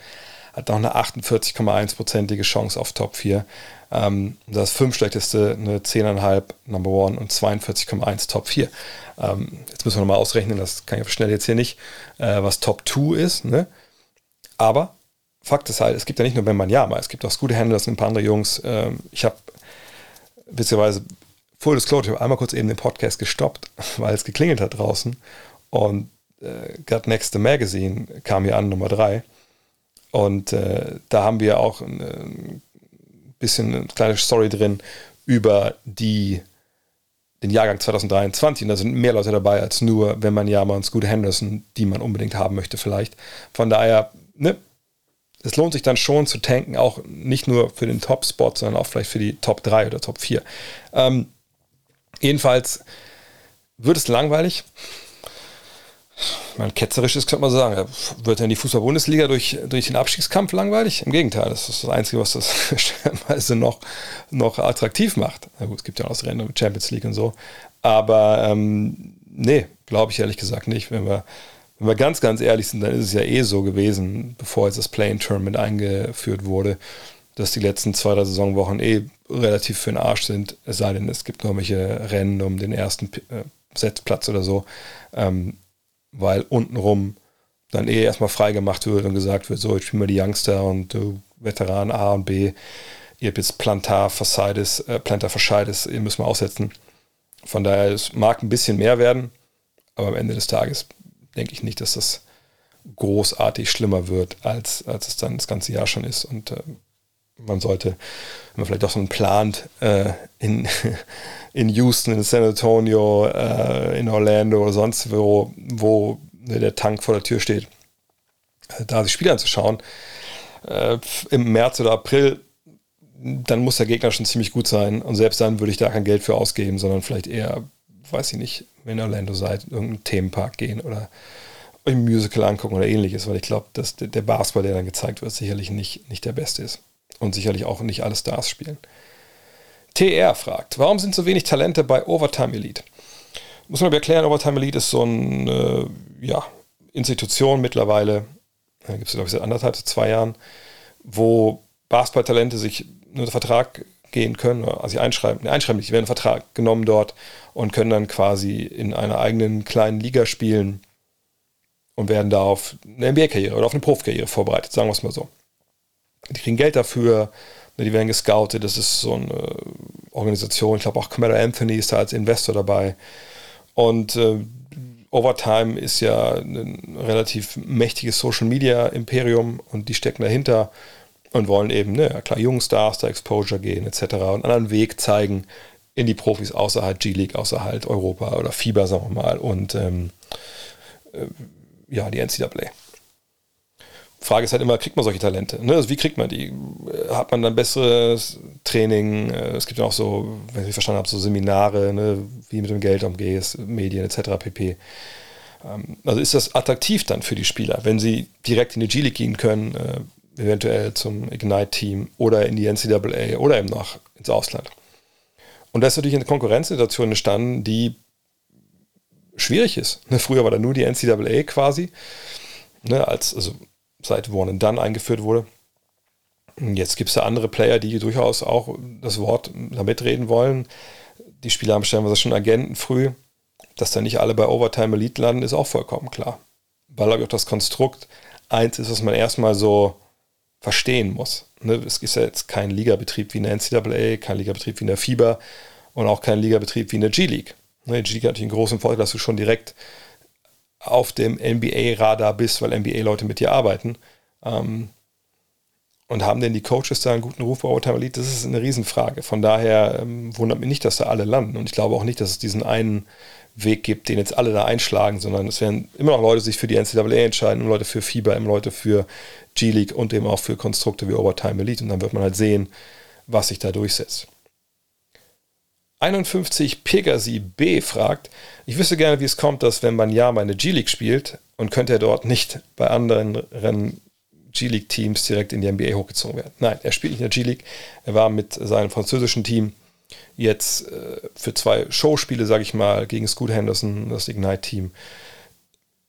hat noch eine 48,1%ige Chance auf Top 4. Ähm, das fünfschlechteste eine 10,5 Number One und 42,1 Top 4. Ähm, jetzt müssen wir nochmal ausrechnen, das kann ich schnell jetzt hier nicht, äh, was Top 2 ist. Ne? Aber Fakt ist halt, es gibt ja nicht nur Ben Manjama, es gibt auch Scooter Handlers und ein paar andere Jungs. Ähm, ich habe beziehungsweise Full Disclosure, ich habe einmal kurz eben den Podcast gestoppt, [LAUGHS] weil es geklingelt hat draußen und äh, Got Next the Magazine kam hier an, Nummer 3. Und äh, da haben wir auch ein bisschen eine kleine Story drin über die, den Jahrgang 2023. Und da sind mehr Leute dabei als nur, wenn man ja mal einen Scooter Henderson, die man unbedingt haben möchte, vielleicht. Von daher, ne, es lohnt sich dann schon zu tanken, auch nicht nur für den Top-Spot, sondern auch vielleicht für die Top 3 oder Top 4. Ähm, jedenfalls wird es langweilig mein ketzerisch ist, könnte man sagen, wird denn die Fußball-Bundesliga durch, durch den Abstiegskampf langweilig? Im Gegenteil, das ist das Einzige, was das [LAUGHS] stellenweise noch, noch attraktiv macht. Na gut, es gibt ja auch das Rennen mit Champions League und so. Aber ähm, nee, glaube ich ehrlich gesagt nicht. Wenn wir, wenn wir ganz, ganz ehrlich sind, dann ist es ja eh so gewesen, bevor jetzt das Play-in-Tournament eingeführt wurde, dass die letzten zwei, drei Saisonwochen eh relativ für den Arsch sind, es sei denn, es gibt noch welche Rennen um den ersten äh, Setzplatz oder so, ähm, weil untenrum dann eh erstmal freigemacht wird und gesagt wird, so, jetzt spielen wir die Youngster und äh, Veteran A und B, ihr habt jetzt Plantar Fascides, äh, Plantar Fascides, ihr müsst mal aussetzen. Von daher, es mag ein bisschen mehr werden, aber am Ende des Tages denke ich nicht, dass das großartig schlimmer wird, als, als es dann das ganze Jahr schon ist. Und äh, man sollte, wenn man vielleicht auch so einen plant, äh, in, [LAUGHS] in Houston, in San Antonio, äh, in Orlando oder sonst wo, wo der Tank vor der Tür steht, äh, da sich Spiele anzuschauen, äh, im März oder April, dann muss der Gegner schon ziemlich gut sein. Und selbst dann würde ich da kein Geld für ausgeben, sondern vielleicht eher, weiß ich nicht, wenn ihr Orlando seid, irgendeinen Themenpark gehen oder euch ein Musical angucken oder ähnliches, weil ich glaube, dass der Basketball, der dann gezeigt wird, sicherlich nicht, nicht der beste ist. Und sicherlich auch nicht alle Stars spielen. TR fragt, warum sind so wenig Talente bei Overtime Elite? Muss man erklären, Overtime Elite ist so eine äh, ja, Institution mittlerweile, da gibt es glaube ich seit anderthalb, zwei Jahren, wo Basketball-Talente sich einen Vertrag gehen können, also sie einschreiben, ne, einschreiben nicht, die werden einen Vertrag genommen dort und können dann quasi in einer eigenen kleinen Liga spielen und werden da auf eine NBA-Karriere oder auf eine Profikarriere vorbereitet, sagen wir es mal so. Die kriegen Geld dafür, die werden gescoutet, das ist so eine Organisation, ich glaube auch Camaro Anthony ist da als Investor dabei. Und äh, Overtime ist ja ein relativ mächtiges Social Media Imperium und die stecken dahinter und wollen eben, ne, klar, jungen Stars da Exposure gehen etc. und einen anderen Weg zeigen in die Profis außerhalb G-League, außerhalb Europa oder FIBA, sagen wir mal, und ähm, äh, ja, die NCAA. Frage ist halt immer, kriegt man solche Talente? Ne? Also wie kriegt man die? Hat man dann besseres Training? Es gibt ja auch so, wenn ich verstanden habe, so Seminare, ne? wie mit dem Geld umgehst, Medien etc. pp. Ähm, also ist das attraktiv dann für die Spieler, wenn sie direkt in die G-League gehen können, äh, eventuell zum Ignite-Team oder in die NCAA oder eben noch ins Ausland. Und da ist natürlich eine Konkurrenzsituation entstanden, die schwierig ist. Ne, früher war da nur die NCAA quasi, ne, als, also seit One and Done eingeführt wurde. Jetzt gibt es da andere Player, die durchaus auch das Wort da mitreden wollen. Die Spieler haben stellenweise schon Agenten früh. Dass da nicht alle bei Overtime Elite landen, ist auch vollkommen klar. Weil auch das Konstrukt eins ist, was man erstmal so verstehen muss. Ne? Es ist ja jetzt kein Ligabetrieb wie in der NCAA, kein Ligabetrieb wie in der FIBA und auch kein Ligabetrieb wie in der G-League. Ne? Die G-League hat natürlich einen großen Vorteil, dass du schon direkt auf dem NBA-Radar bist, weil NBA-Leute mit dir arbeiten. Ähm, und haben denn die Coaches da einen guten Ruf bei Overtime Elite? Das ist eine Riesenfrage. Von daher ähm, wundert mich nicht, dass da alle landen. Und ich glaube auch nicht, dass es diesen einen Weg gibt, den jetzt alle da einschlagen, sondern es werden immer noch Leute sich für die NCAA entscheiden, Leute für FIBA, immer Leute für G-League und eben auch für Konstrukte wie Overtime Elite. Und dann wird man halt sehen, was sich da durchsetzt. 51 Pegasi B fragt, ich wüsste gerne, wie es kommt, dass wenn man ja meine G-League spielt und könnte er dort nicht bei anderen G-League-Teams direkt in die NBA hochgezogen werden. Nein, er spielt nicht in der G-League. Er war mit seinem französischen Team jetzt äh, für zwei Showspiele, sage ich mal, gegen Scoot Henderson, das Ignite-Team,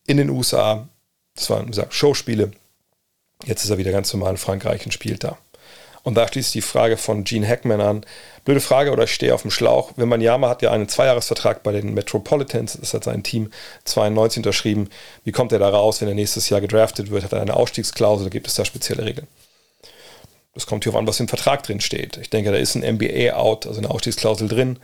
in den USA. Das waren, wie gesagt, Showspiele. Jetzt ist er wieder ganz normal in Frankreich und spielt da. Und da schließt die Frage von Gene Hackman an. Blöde Frage oder ich stehe auf dem Schlauch. Wembanyama hat ja einen Zweijahresvertrag bei den Metropolitans, das hat sein Team 92 unterschrieben. Wie kommt er da raus, wenn er nächstes Jahr gedraftet wird? Hat er eine Ausstiegsklausel? Gibt es da spezielle Regeln? Das kommt hier auf an, was im Vertrag drin steht. Ich denke, da ist ein MBA-Out, also eine Ausstiegsklausel drin.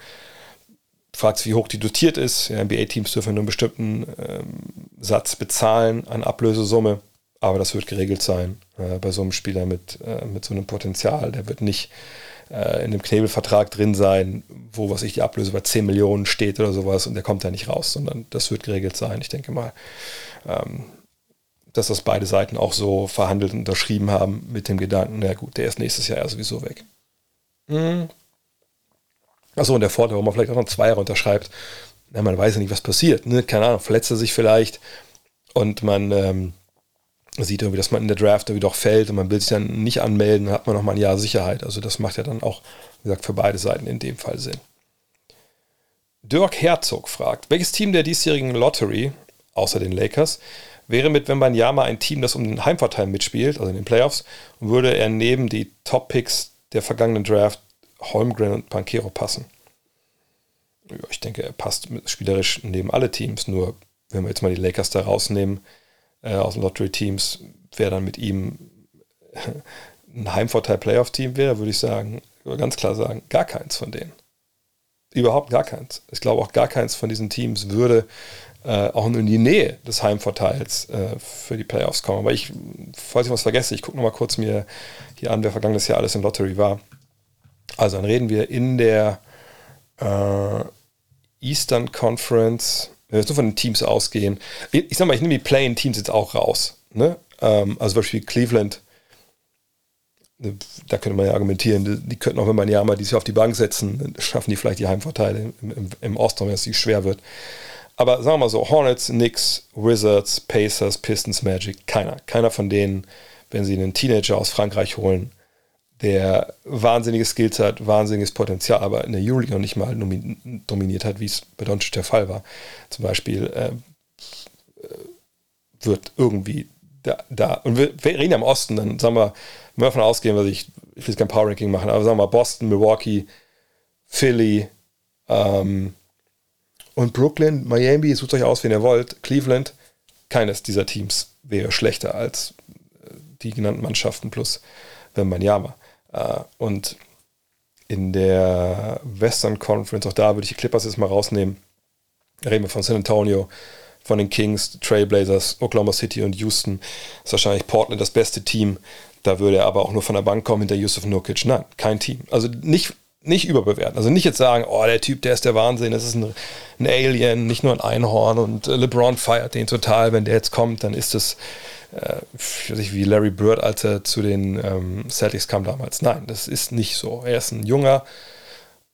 Fragt sich, wie hoch die dotiert ist. Ja, MBA-Teams dürfen nur einen bestimmten ähm, Satz bezahlen an Ablösesumme. Aber das wird geregelt sein äh, bei so einem Spieler mit, äh, mit so einem Potenzial. Der wird nicht äh, in dem Knebelvertrag drin sein, wo, was ich, die Ablöse bei 10 Millionen steht oder sowas und der kommt da nicht raus, sondern das wird geregelt sein. Ich denke mal, ähm, dass das beide Seiten auch so verhandelt und unterschrieben haben mit dem Gedanken, na gut, der ist nächstes Jahr ja sowieso weg. Mhm. Achso, und der Vorteil, warum man vielleicht auch noch zwei Jahre unterschreibt, na, man weiß ja nicht, was passiert. Ne? Keine Ahnung, verletzt er sich vielleicht und man ähm, sieht irgendwie, dass man in der Draft irgendwie doch fällt und man will sich dann nicht anmelden, dann hat man noch mal ein Jahr Sicherheit. Also das macht ja dann auch, wie gesagt, für beide Seiten in dem Fall Sinn. Dirk Herzog fragt, welches Team der diesjährigen Lottery, außer den Lakers, wäre mit Wembanyama ein Team, das um den Heimvorteil mitspielt, also in den Playoffs, und würde er neben die Top-Picks der vergangenen Draft Holmgren und Pankero passen. Ja, ich denke, er passt spielerisch neben alle Teams. Nur, wenn wir jetzt mal die Lakers da rausnehmen, äh, aus den Lottery-Teams, wer dann mit ihm [LAUGHS] ein Heimvorteil-Playoff-Team wäre, würde ich sagen, ganz klar sagen, gar keins von denen. Überhaupt gar keins. Ich glaube auch gar keins von diesen Teams würde äh, auch nur in die Nähe des Heimvorteils äh, für die Playoffs kommen. Aber ich, falls ich was vergesse, ich gucke nochmal kurz mir hier an, wer vergangenes Jahr alles in Lottery war. Also dann reden wir in der äh, Eastern Conference, wenn wir jetzt nur von den Teams ausgehen. Ich, ich sag mal, ich nehme die Playing-Teams jetzt auch raus. Ne? Ähm, also zum Beispiel Cleveland da könnte man ja argumentieren, die könnten auch, wenn man ja mal dieses Jahr auf die Bank setzen, schaffen die vielleicht die Heimvorteile im, im, im Osten, wenn es sich schwer wird. Aber sagen wir mal so, Hornets, Knicks, Wizards, Pacers, Pistons, Magic, keiner. Keiner von denen, wenn sie einen Teenager aus Frankreich holen, der wahnsinniges Skills hat, wahnsinniges Potenzial, aber in der Euroleague noch nicht mal dominiert hat, wie es bei Doncic der Fall war. Zum Beispiel äh, wird irgendwie da, da, und wir, wir reden ja im Osten, dann sagen wir, wenn wir davon ausgehen, was ich, ich will kein Power Ranking machen, aber sagen wir Boston, Milwaukee, Philly ähm, und Brooklyn, Miami, sucht euch aus, wen ihr wollt, Cleveland, keines dieser Teams wäre schlechter als äh, die genannten Mannschaften plus Wembanyama. Äh, und in der Western Conference, auch da würde ich die Clippers jetzt mal rausnehmen. Da reden wir von San Antonio, von den Kings, Trailblazers, Oklahoma City und Houston. Ist wahrscheinlich Portland das beste Team. Da würde er aber auch nur von der Bank kommen hinter Yusuf Nurkic. Nein, kein Team. Also nicht, nicht überbewerten. Also nicht jetzt sagen, oh, der Typ, der ist der Wahnsinn, das ist ein, ein Alien, nicht nur ein Einhorn und äh, LeBron feiert den total. Wenn der jetzt kommt, dann ist es äh, wie Larry Bird, als er zu den ähm, Celtics kam damals. Nein, das ist nicht so. Er ist ein junger,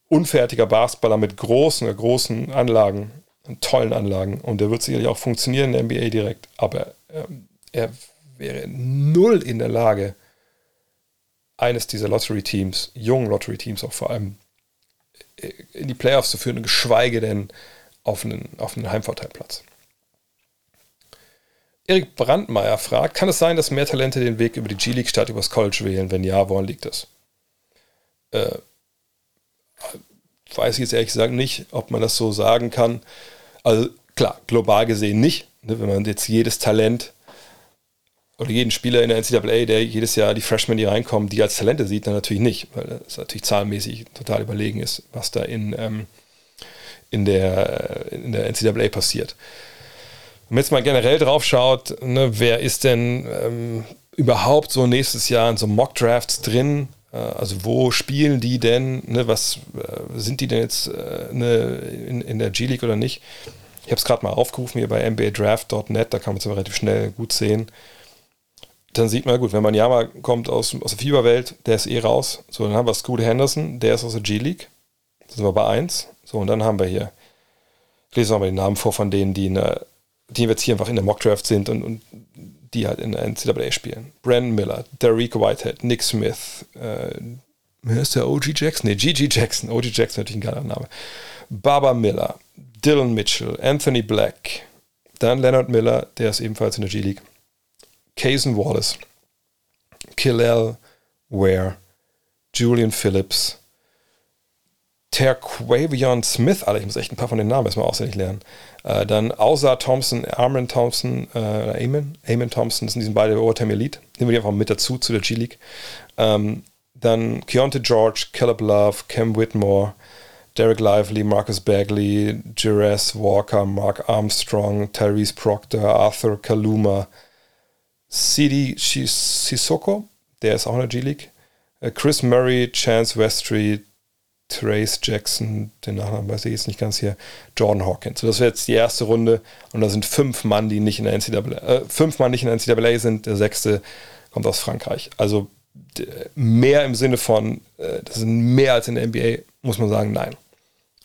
unfertiger Basketballer mit großen, großen Anlagen tollen Anlagen und der wird sicherlich auch funktionieren in der NBA direkt, aber ähm, er wäre null in der Lage, eines dieser Lottery-Teams, jungen Lottery-Teams auch vor allem, äh, in die Playoffs zu führen, geschweige denn auf einen, auf einen Heimvorteilplatz. Erik Brandmeier fragt, kann es sein, dass mehr Talente den Weg über die G-League statt übers College wählen? Wenn ja, woran liegt das? Äh, weiß ich jetzt ehrlich gesagt nicht, ob man das so sagen kann. Also klar, global gesehen nicht. Ne, wenn man jetzt jedes Talent oder jeden Spieler in der NCAA, der jedes Jahr die Freshmen, die reinkommen, die als Talente sieht, dann natürlich nicht, weil das natürlich zahlenmäßig total überlegen ist, was da in, ähm, in, der, in der NCAA passiert. Wenn man jetzt mal generell drauf schaut, ne, wer ist denn ähm, überhaupt so nächstes Jahr in so Mock-Drafts drin? Äh, also wo spielen die denn? Ne, was äh, sind die denn jetzt äh, ne, in, in der G-League oder nicht? Ich habe es gerade mal aufgerufen hier bei mbadraft.net, da kann man es relativ schnell gut sehen. Dann sieht man, gut, wenn man Yama kommt aus, aus der Fieberwelt, der ist eh raus. So, dann haben wir Scoot Henderson, der ist aus der G-League. Da sind wir bei 1. So, und dann haben wir hier, ich lese mal den Namen vor von denen, die, in die jetzt hier einfach in der Mockdraft sind und, und die halt in der NCAA spielen. Brandon Miller, Derek Whitehead, Nick Smith, äh, wer ist der OG Jackson? Ne, GG Jackson. OG Jackson natürlich ein geiler Name. Baba Miller, Dylan Mitchell, Anthony Black, dann Leonard Miller, der ist ebenfalls in der G-League. Cason Wallace, Killel Ware, Julian Phillips, Terquavion Smith, Alter, ich muss echt ein paar von den Namen erstmal auswendig lernen. Äh, dann Außer Thompson, Armin Thompson, äh, Eamon, Eamon Thompson, das sind die beide Overtime Elite. Nehmen wir die einfach mit dazu zu der G-League. Ähm, dann Keontae George, Caleb Love, Cam Whitmore, Derek Lively, Marcus Bagley, Jerez Walker, Mark Armstrong, Tyrese Proctor, Arthur Kaluma, Sidi Sissoko, der ist auch in der G-League, äh, Chris Murray, Chance Westry, Trace Jackson, den Nachnamen weiß ich jetzt nicht ganz hier, Jordan Hawkins. So, das wäre jetzt die erste Runde und da sind fünf Mann, die nicht in der NCAA, äh, fünf Mann nicht in der NCAA sind, der sechste kommt aus Frankreich. Also mehr im Sinne von, äh, das sind mehr als in der NBA, muss man sagen, nein.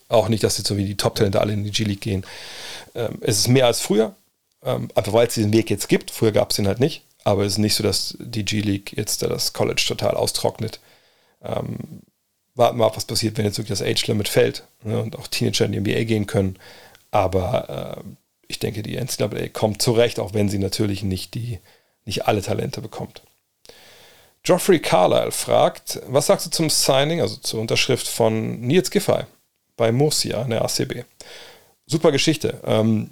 Auch nicht, dass jetzt so wie die Top-Talente alle in die G-League gehen. Ähm, es ist mehr als früher, ähm, einfach weil es diesen Weg jetzt gibt. Früher gab es den halt nicht. Aber es ist nicht so, dass die G-League jetzt das College total austrocknet. Ähm, warten wir ab, was passiert, wenn jetzt wirklich das Age-Limit fällt ne, und auch Teenager in die NBA gehen können. Aber äh, ich denke, die NCAA kommt zurecht, auch wenn sie natürlich nicht, die, nicht alle Talente bekommt. Geoffrey Carlyle fragt, was sagst du zum Signing, also zur Unterschrift von Nils Giffey bei Murcia in der ACB? Super Geschichte. Ähm,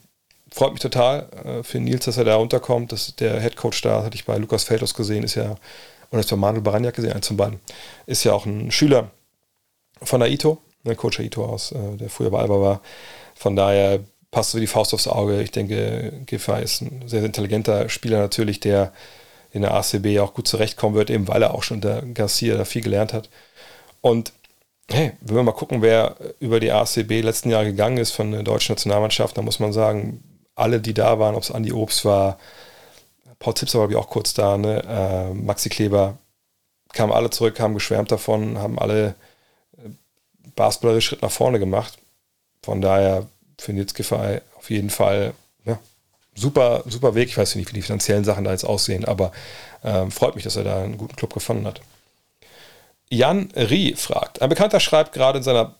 freut mich total äh, für Nils, dass er da unterkommt. Das, der Headcoach da, hatte ich bei Lukas Feldhaus gesehen, ist ja, oder ist bei Manuel Baranjak gesehen, eins von beiden, ist ja auch ein Schüler von Aito, der Coach Aito aus, äh, der früher bei Alba war. Von daher passt so die Faust aufs Auge. Ich denke, Giffey ist ein sehr, sehr intelligenter Spieler natürlich, der in der ACB auch gut zurechtkommen wird, eben weil er auch schon unter Garcia da viel gelernt hat. Und hey, wenn wir mal gucken, wer über die ACB letzten Jahre gegangen ist von der deutschen Nationalmannschaft, dann muss man sagen, alle, die da waren, ob es Andi Obst war, Paul Zipser war, glaube ich, auch kurz da, ne? äh, Maxi Kleber, kamen alle zurück, haben geschwärmt davon, haben alle äh, basketballerisch Schritt nach vorne gemacht. Von daher für Nils Giffey auf jeden Fall ja, super, super Weg. Ich weiß nicht, wie die finanziellen Sachen da jetzt aussehen, aber äh, freut mich, dass er da einen guten Club gefunden hat. Jan Rie fragt, ein Bekannter schreibt gerade in seiner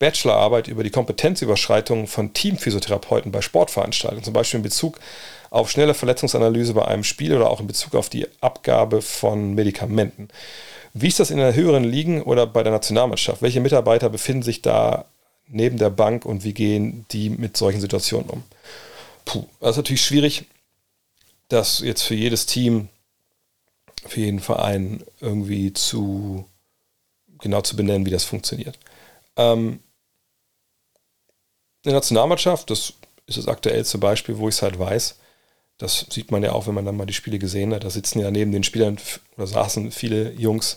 Bachelorarbeit über die Kompetenzüberschreitung von Teamphysiotherapeuten bei Sportveranstaltungen, zum Beispiel in Bezug auf schnelle Verletzungsanalyse bei einem Spiel oder auch in Bezug auf die Abgabe von Medikamenten. Wie ist das in der höheren Ligen oder bei der Nationalmannschaft? Welche Mitarbeiter befinden sich da neben der Bank und wie gehen die mit solchen Situationen um? Puh, das ist natürlich schwierig, das jetzt für jedes Team, für jeden Verein irgendwie zu genau zu benennen, wie das funktioniert. Ähm, in der Nationalmannschaft, das ist das aktuellste Beispiel, wo ich es halt weiß, das sieht man ja auch, wenn man dann mal die Spiele gesehen hat. Da sitzen ja neben den Spielern oder saßen viele Jungs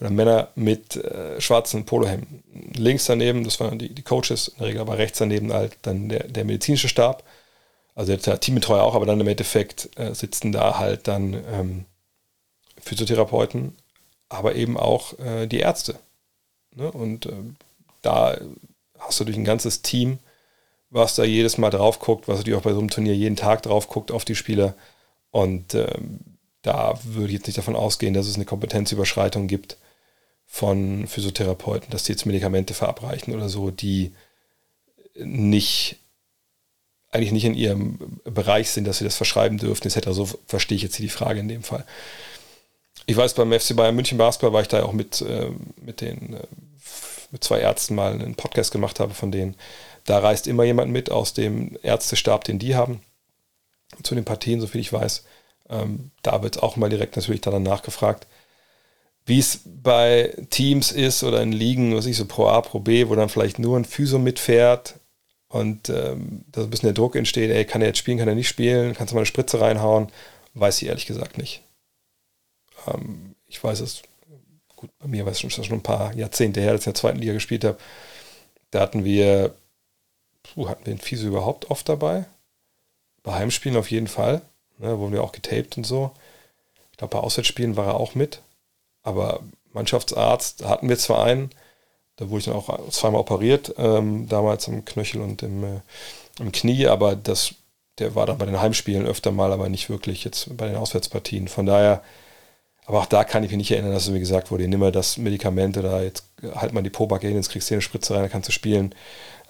oder Männer mit äh, schwarzen Polohemden. Links daneben, das waren die, die Coaches, in der Regel aber rechts daneben halt dann der, der medizinische Stab. Also der Teambetreuer auch, aber dann im Endeffekt äh, sitzen da halt dann ähm, Physiotherapeuten, aber eben auch äh, die Ärzte. Ne? Und äh, da hast du durch ein ganzes Team, was da jedes Mal drauf guckt, was natürlich auch bei so einem Turnier jeden Tag drauf guckt auf die Spieler. Und ähm, da würde ich jetzt nicht davon ausgehen, dass es eine Kompetenzüberschreitung gibt von Physiotherapeuten, dass die jetzt Medikamente verabreichen oder so, die nicht eigentlich nicht in ihrem Bereich sind, dass sie das verschreiben dürfen, etc. So verstehe ich jetzt hier die Frage in dem Fall. Ich weiß, beim FC Bayern München Basketball war ich da auch mit, äh, mit den äh, mit zwei Ärzten mal einen Podcast gemacht habe von denen. Da reist immer jemand mit aus dem Ärztestab, den die haben, zu den Partien, soviel ich weiß. Ähm, da wird auch mal direkt natürlich dann nachgefragt. Wie es bei Teams ist oder in Ligen, was ich so Pro A, Pro B, wo dann vielleicht nur ein Physio mitfährt und ähm, da ein bisschen der Druck entsteht, ey, kann er jetzt spielen, kann er nicht spielen, kannst du mal eine Spritze reinhauen, weiß ich ehrlich gesagt nicht. Ähm, ich weiß es gut, bei mir war es schon, schon ein paar Jahrzehnte her, als ich in der zweiten Liga gespielt habe. Da hatten wir, puh, hatten wir den Fiese überhaupt oft dabei? Bei Heimspielen auf jeden Fall. Ne, wurden wir auch getaped und so. Ich glaube, bei Auswärtsspielen war er auch mit. Aber Mannschaftsarzt hatten wir zwar einen, da wurde ich dann auch zweimal operiert, ähm, damals am Knöchel und im, äh, im Knie, aber das, der war dann bei den Heimspielen öfter mal, aber nicht wirklich jetzt bei den Auswärtspartien. Von daher aber auch da kann ich mich nicht erinnern, dass es mir gesagt wurde, nimm mal das Medikament oder jetzt halt mal die Pobacke hin, jetzt kriegst du eine Spritze rein, dann kannst du spielen.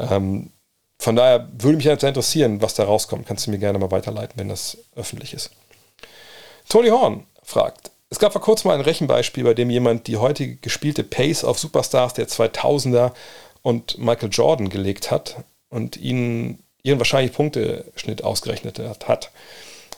Ähm, von daher würde mich halt interessieren, was da rauskommt. Kannst du mir gerne mal weiterleiten, wenn das öffentlich ist. Tony Horn fragt, es gab vor kurzem mal ein Rechenbeispiel, bei dem jemand die heutige gespielte Pace auf Superstars der 2000er und Michael Jordan gelegt hat und ihnen ihren wahrscheinlich Punkteschnitt ausgerechnet hat.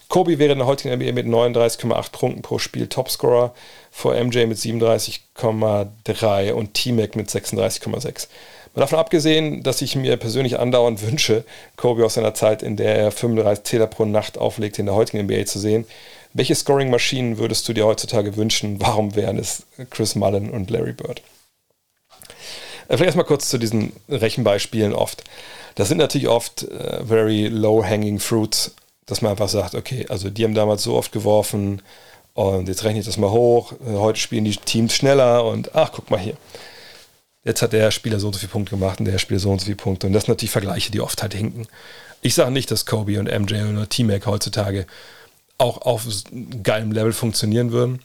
Kobe wäre in der heutigen NBA mit 39,8 Punkten pro Spiel Topscorer, vor MJ mit 37,3 und T-Mac mit 36,6. Mal davon abgesehen, dass ich mir persönlich andauernd wünsche, Kobe aus seiner Zeit, in der er 35 Zähler pro Nacht auflegte, in der heutigen NBA zu sehen. Welche Scoring-Maschinen würdest du dir heutzutage wünschen? Warum wären es Chris Mullen und Larry Bird? Äh, vielleicht erstmal kurz zu diesen Rechenbeispielen oft. Das sind natürlich oft uh, very low-hanging fruits dass man einfach sagt, okay, also die haben damals so oft geworfen und jetzt rechne ich das mal hoch. Heute spielen die Teams schneller und ach, guck mal hier. Jetzt hat der Spieler so und so viele Punkte gemacht und der Spieler so und so viele Punkte. Und das sind natürlich Vergleiche, die oft halt hinken. Ich sage nicht, dass Kobe und MJ oder T-Mac heutzutage auch auf geilem Level funktionieren würden.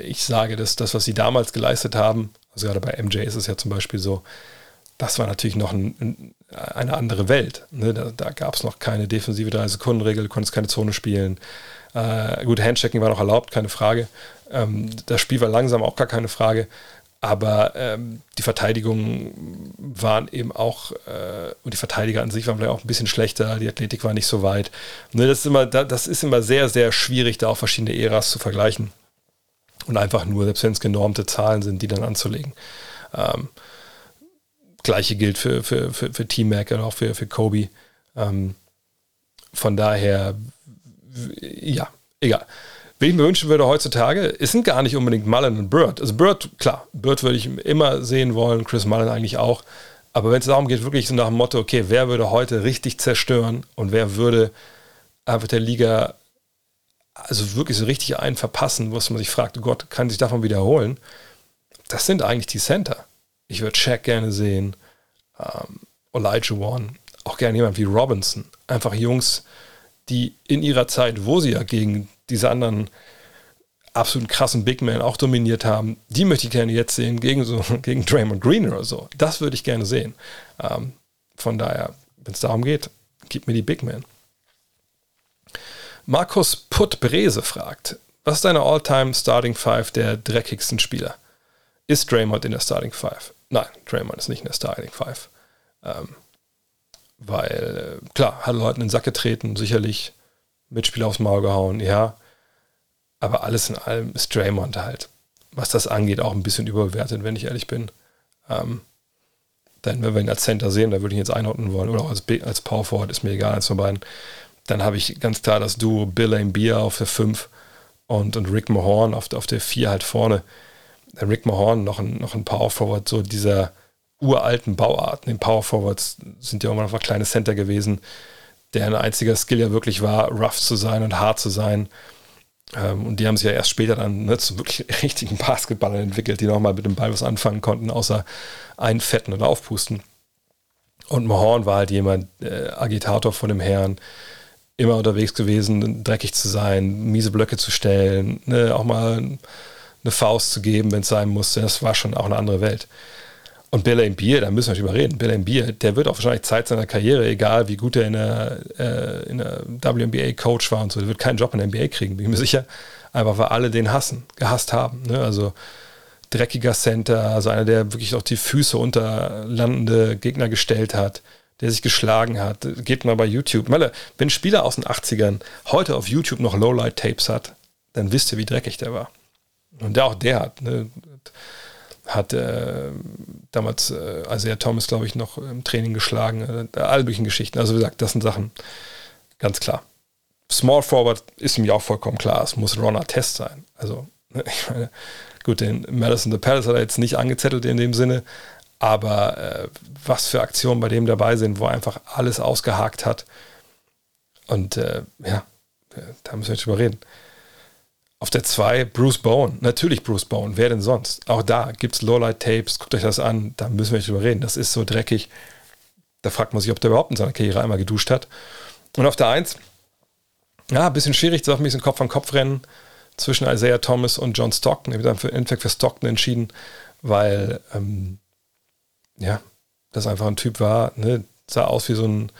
Ich sage, dass das, was sie damals geleistet haben, also gerade bei MJ ist es ja zum Beispiel so, das war natürlich noch ein eine andere Welt. Ne? Da, da gab es noch keine defensive 3-Sekunden-Regel, du konntest keine Zone spielen. Äh, gut, Handchecking war noch erlaubt, keine Frage. Ähm, das Spiel war langsam, auch gar keine Frage. Aber ähm, die Verteidigungen waren eben auch, äh, und die Verteidiger an sich waren vielleicht auch ein bisschen schlechter, die Athletik war nicht so weit. Ne, das, ist immer, das ist immer sehr, sehr schwierig, da auch verschiedene Äras zu vergleichen. Und einfach nur, selbst wenn es genormte Zahlen sind, die dann anzulegen. Ähm, Gleiche gilt für, für, für, für T-Mac und auch für, für Kobe. Ähm, von daher, ja, egal. Wen mir wünschen würde heutzutage, es sind gar nicht unbedingt Mullen und Bird. Also Bird, klar, Bird würde ich immer sehen wollen, Chris Mullen eigentlich auch. Aber wenn es darum geht, wirklich so nach dem Motto, okay, wer würde heute richtig zerstören und wer würde einfach der Liga also wirklich so richtig einen verpassen, wo man sich fragt, Gott, kann sich davon wiederholen? Das sind eigentlich die Center. Ich würde Shaq gerne sehen, ähm, Elijah One, auch gerne jemand wie Robinson. Einfach Jungs, die in ihrer Zeit, wo sie ja gegen diese anderen absolut krassen Big Men auch dominiert haben, die möchte ich gerne jetzt sehen gegen so [LAUGHS] gegen Draymond Green oder so. Das würde ich gerne sehen. Ähm, von daher, wenn es darum geht, gib mir die Big Men. Markus Putt Brese fragt, was ist deine All-Time Starting Five der dreckigsten Spieler? Ist Draymond in der Starting Five? Nein, Draymond ist nicht in der Starting Five. Ähm, weil, äh, klar, hat Leuten in den Sack getreten, sicherlich Mitspieler aufs Maul gehauen, ja. Aber alles in allem ist Draymond halt, was das angeht, auch ein bisschen überbewertet, wenn ich ehrlich bin. Ähm, denn wenn wir ihn als Center sehen, da würde ich ihn jetzt einordnen wollen, oder auch als, als Power Forward, ist mir egal, eins von beiden. Dann habe ich ganz klar das Duo Bill Beer auf der 5 und, und Rick Mahorn auf, auf der 4 halt vorne. Rick Mahorn noch ein, noch ein Power Forward, so dieser uralten Bauarten. Den Power Forwards sind ja immer noch mal kleine Center gewesen, deren einziger Skill ja wirklich war, rough zu sein und hart zu sein. Ähm, und die haben sich ja erst später dann ne, zu wirklich [LAUGHS] richtigen Basketballern entwickelt, die nochmal mit dem Ball was anfangen konnten, außer einfetten und aufpusten. Und Mahorn war halt jemand, äh, Agitator von dem Herrn, immer unterwegs gewesen, dreckig zu sein, miese Blöcke zu stellen, ne, auch mal eine Faust zu geben, wenn es sein musste. Das war schon auch eine andere Welt. Und Bill Beer, da müssen wir nicht überreden. Bill Beer, der wird auch wahrscheinlich Zeit seiner Karriere, egal wie gut er in der, äh, in der WNBA Coach war und so, der wird keinen Job in der NBA kriegen, bin ich mir sicher. Einfach weil alle den hassen, gehasst haben. Ne? Also dreckiger Center, also einer, der wirklich auch die Füße unter landende Gegner gestellt hat, der sich geschlagen hat. Geht mal bei YouTube. Wenn ein Spieler aus den 80ern heute auf YouTube noch Lowlight-Tapes hat, dann wisst ihr, wie dreckig der war. Und der auch der hat. Ne? Hat äh, damals äh, Isaiah Thomas, glaube ich, noch im Training geschlagen. Äh, all möglichen Geschichten. Also wie gesagt, das sind Sachen ganz klar. Small Forward ist mir auch vollkommen klar. Es muss Ron Test sein. Also [LAUGHS] ich meine, gut, den Madison the Palace hat er jetzt nicht angezettelt in dem Sinne, aber äh, was für Aktionen bei dem dabei sind, wo er einfach alles ausgehakt hat. Und äh, ja, da müssen wir jetzt drüber reden. Auf der 2 Bruce Bowen. Natürlich Bruce Bowen. Wer denn sonst? Auch da gibt es Lowlight-Tapes. Guckt euch das an. Da müssen wir nicht drüber reden. Das ist so dreckig. Da fragt man sich, ob der überhaupt in seiner Karriere einmal geduscht hat. Und auf der 1, ja, ein bisschen schwierig. Das ist auch ein bisschen Kopf an Kopf rennen zwischen Isaiah Thomas und John Stockton. Ich habe dann für, Endeffekt für Stockton entschieden, weil, ähm, ja, das einfach ein Typ war. Ne? Sah aus wie so ein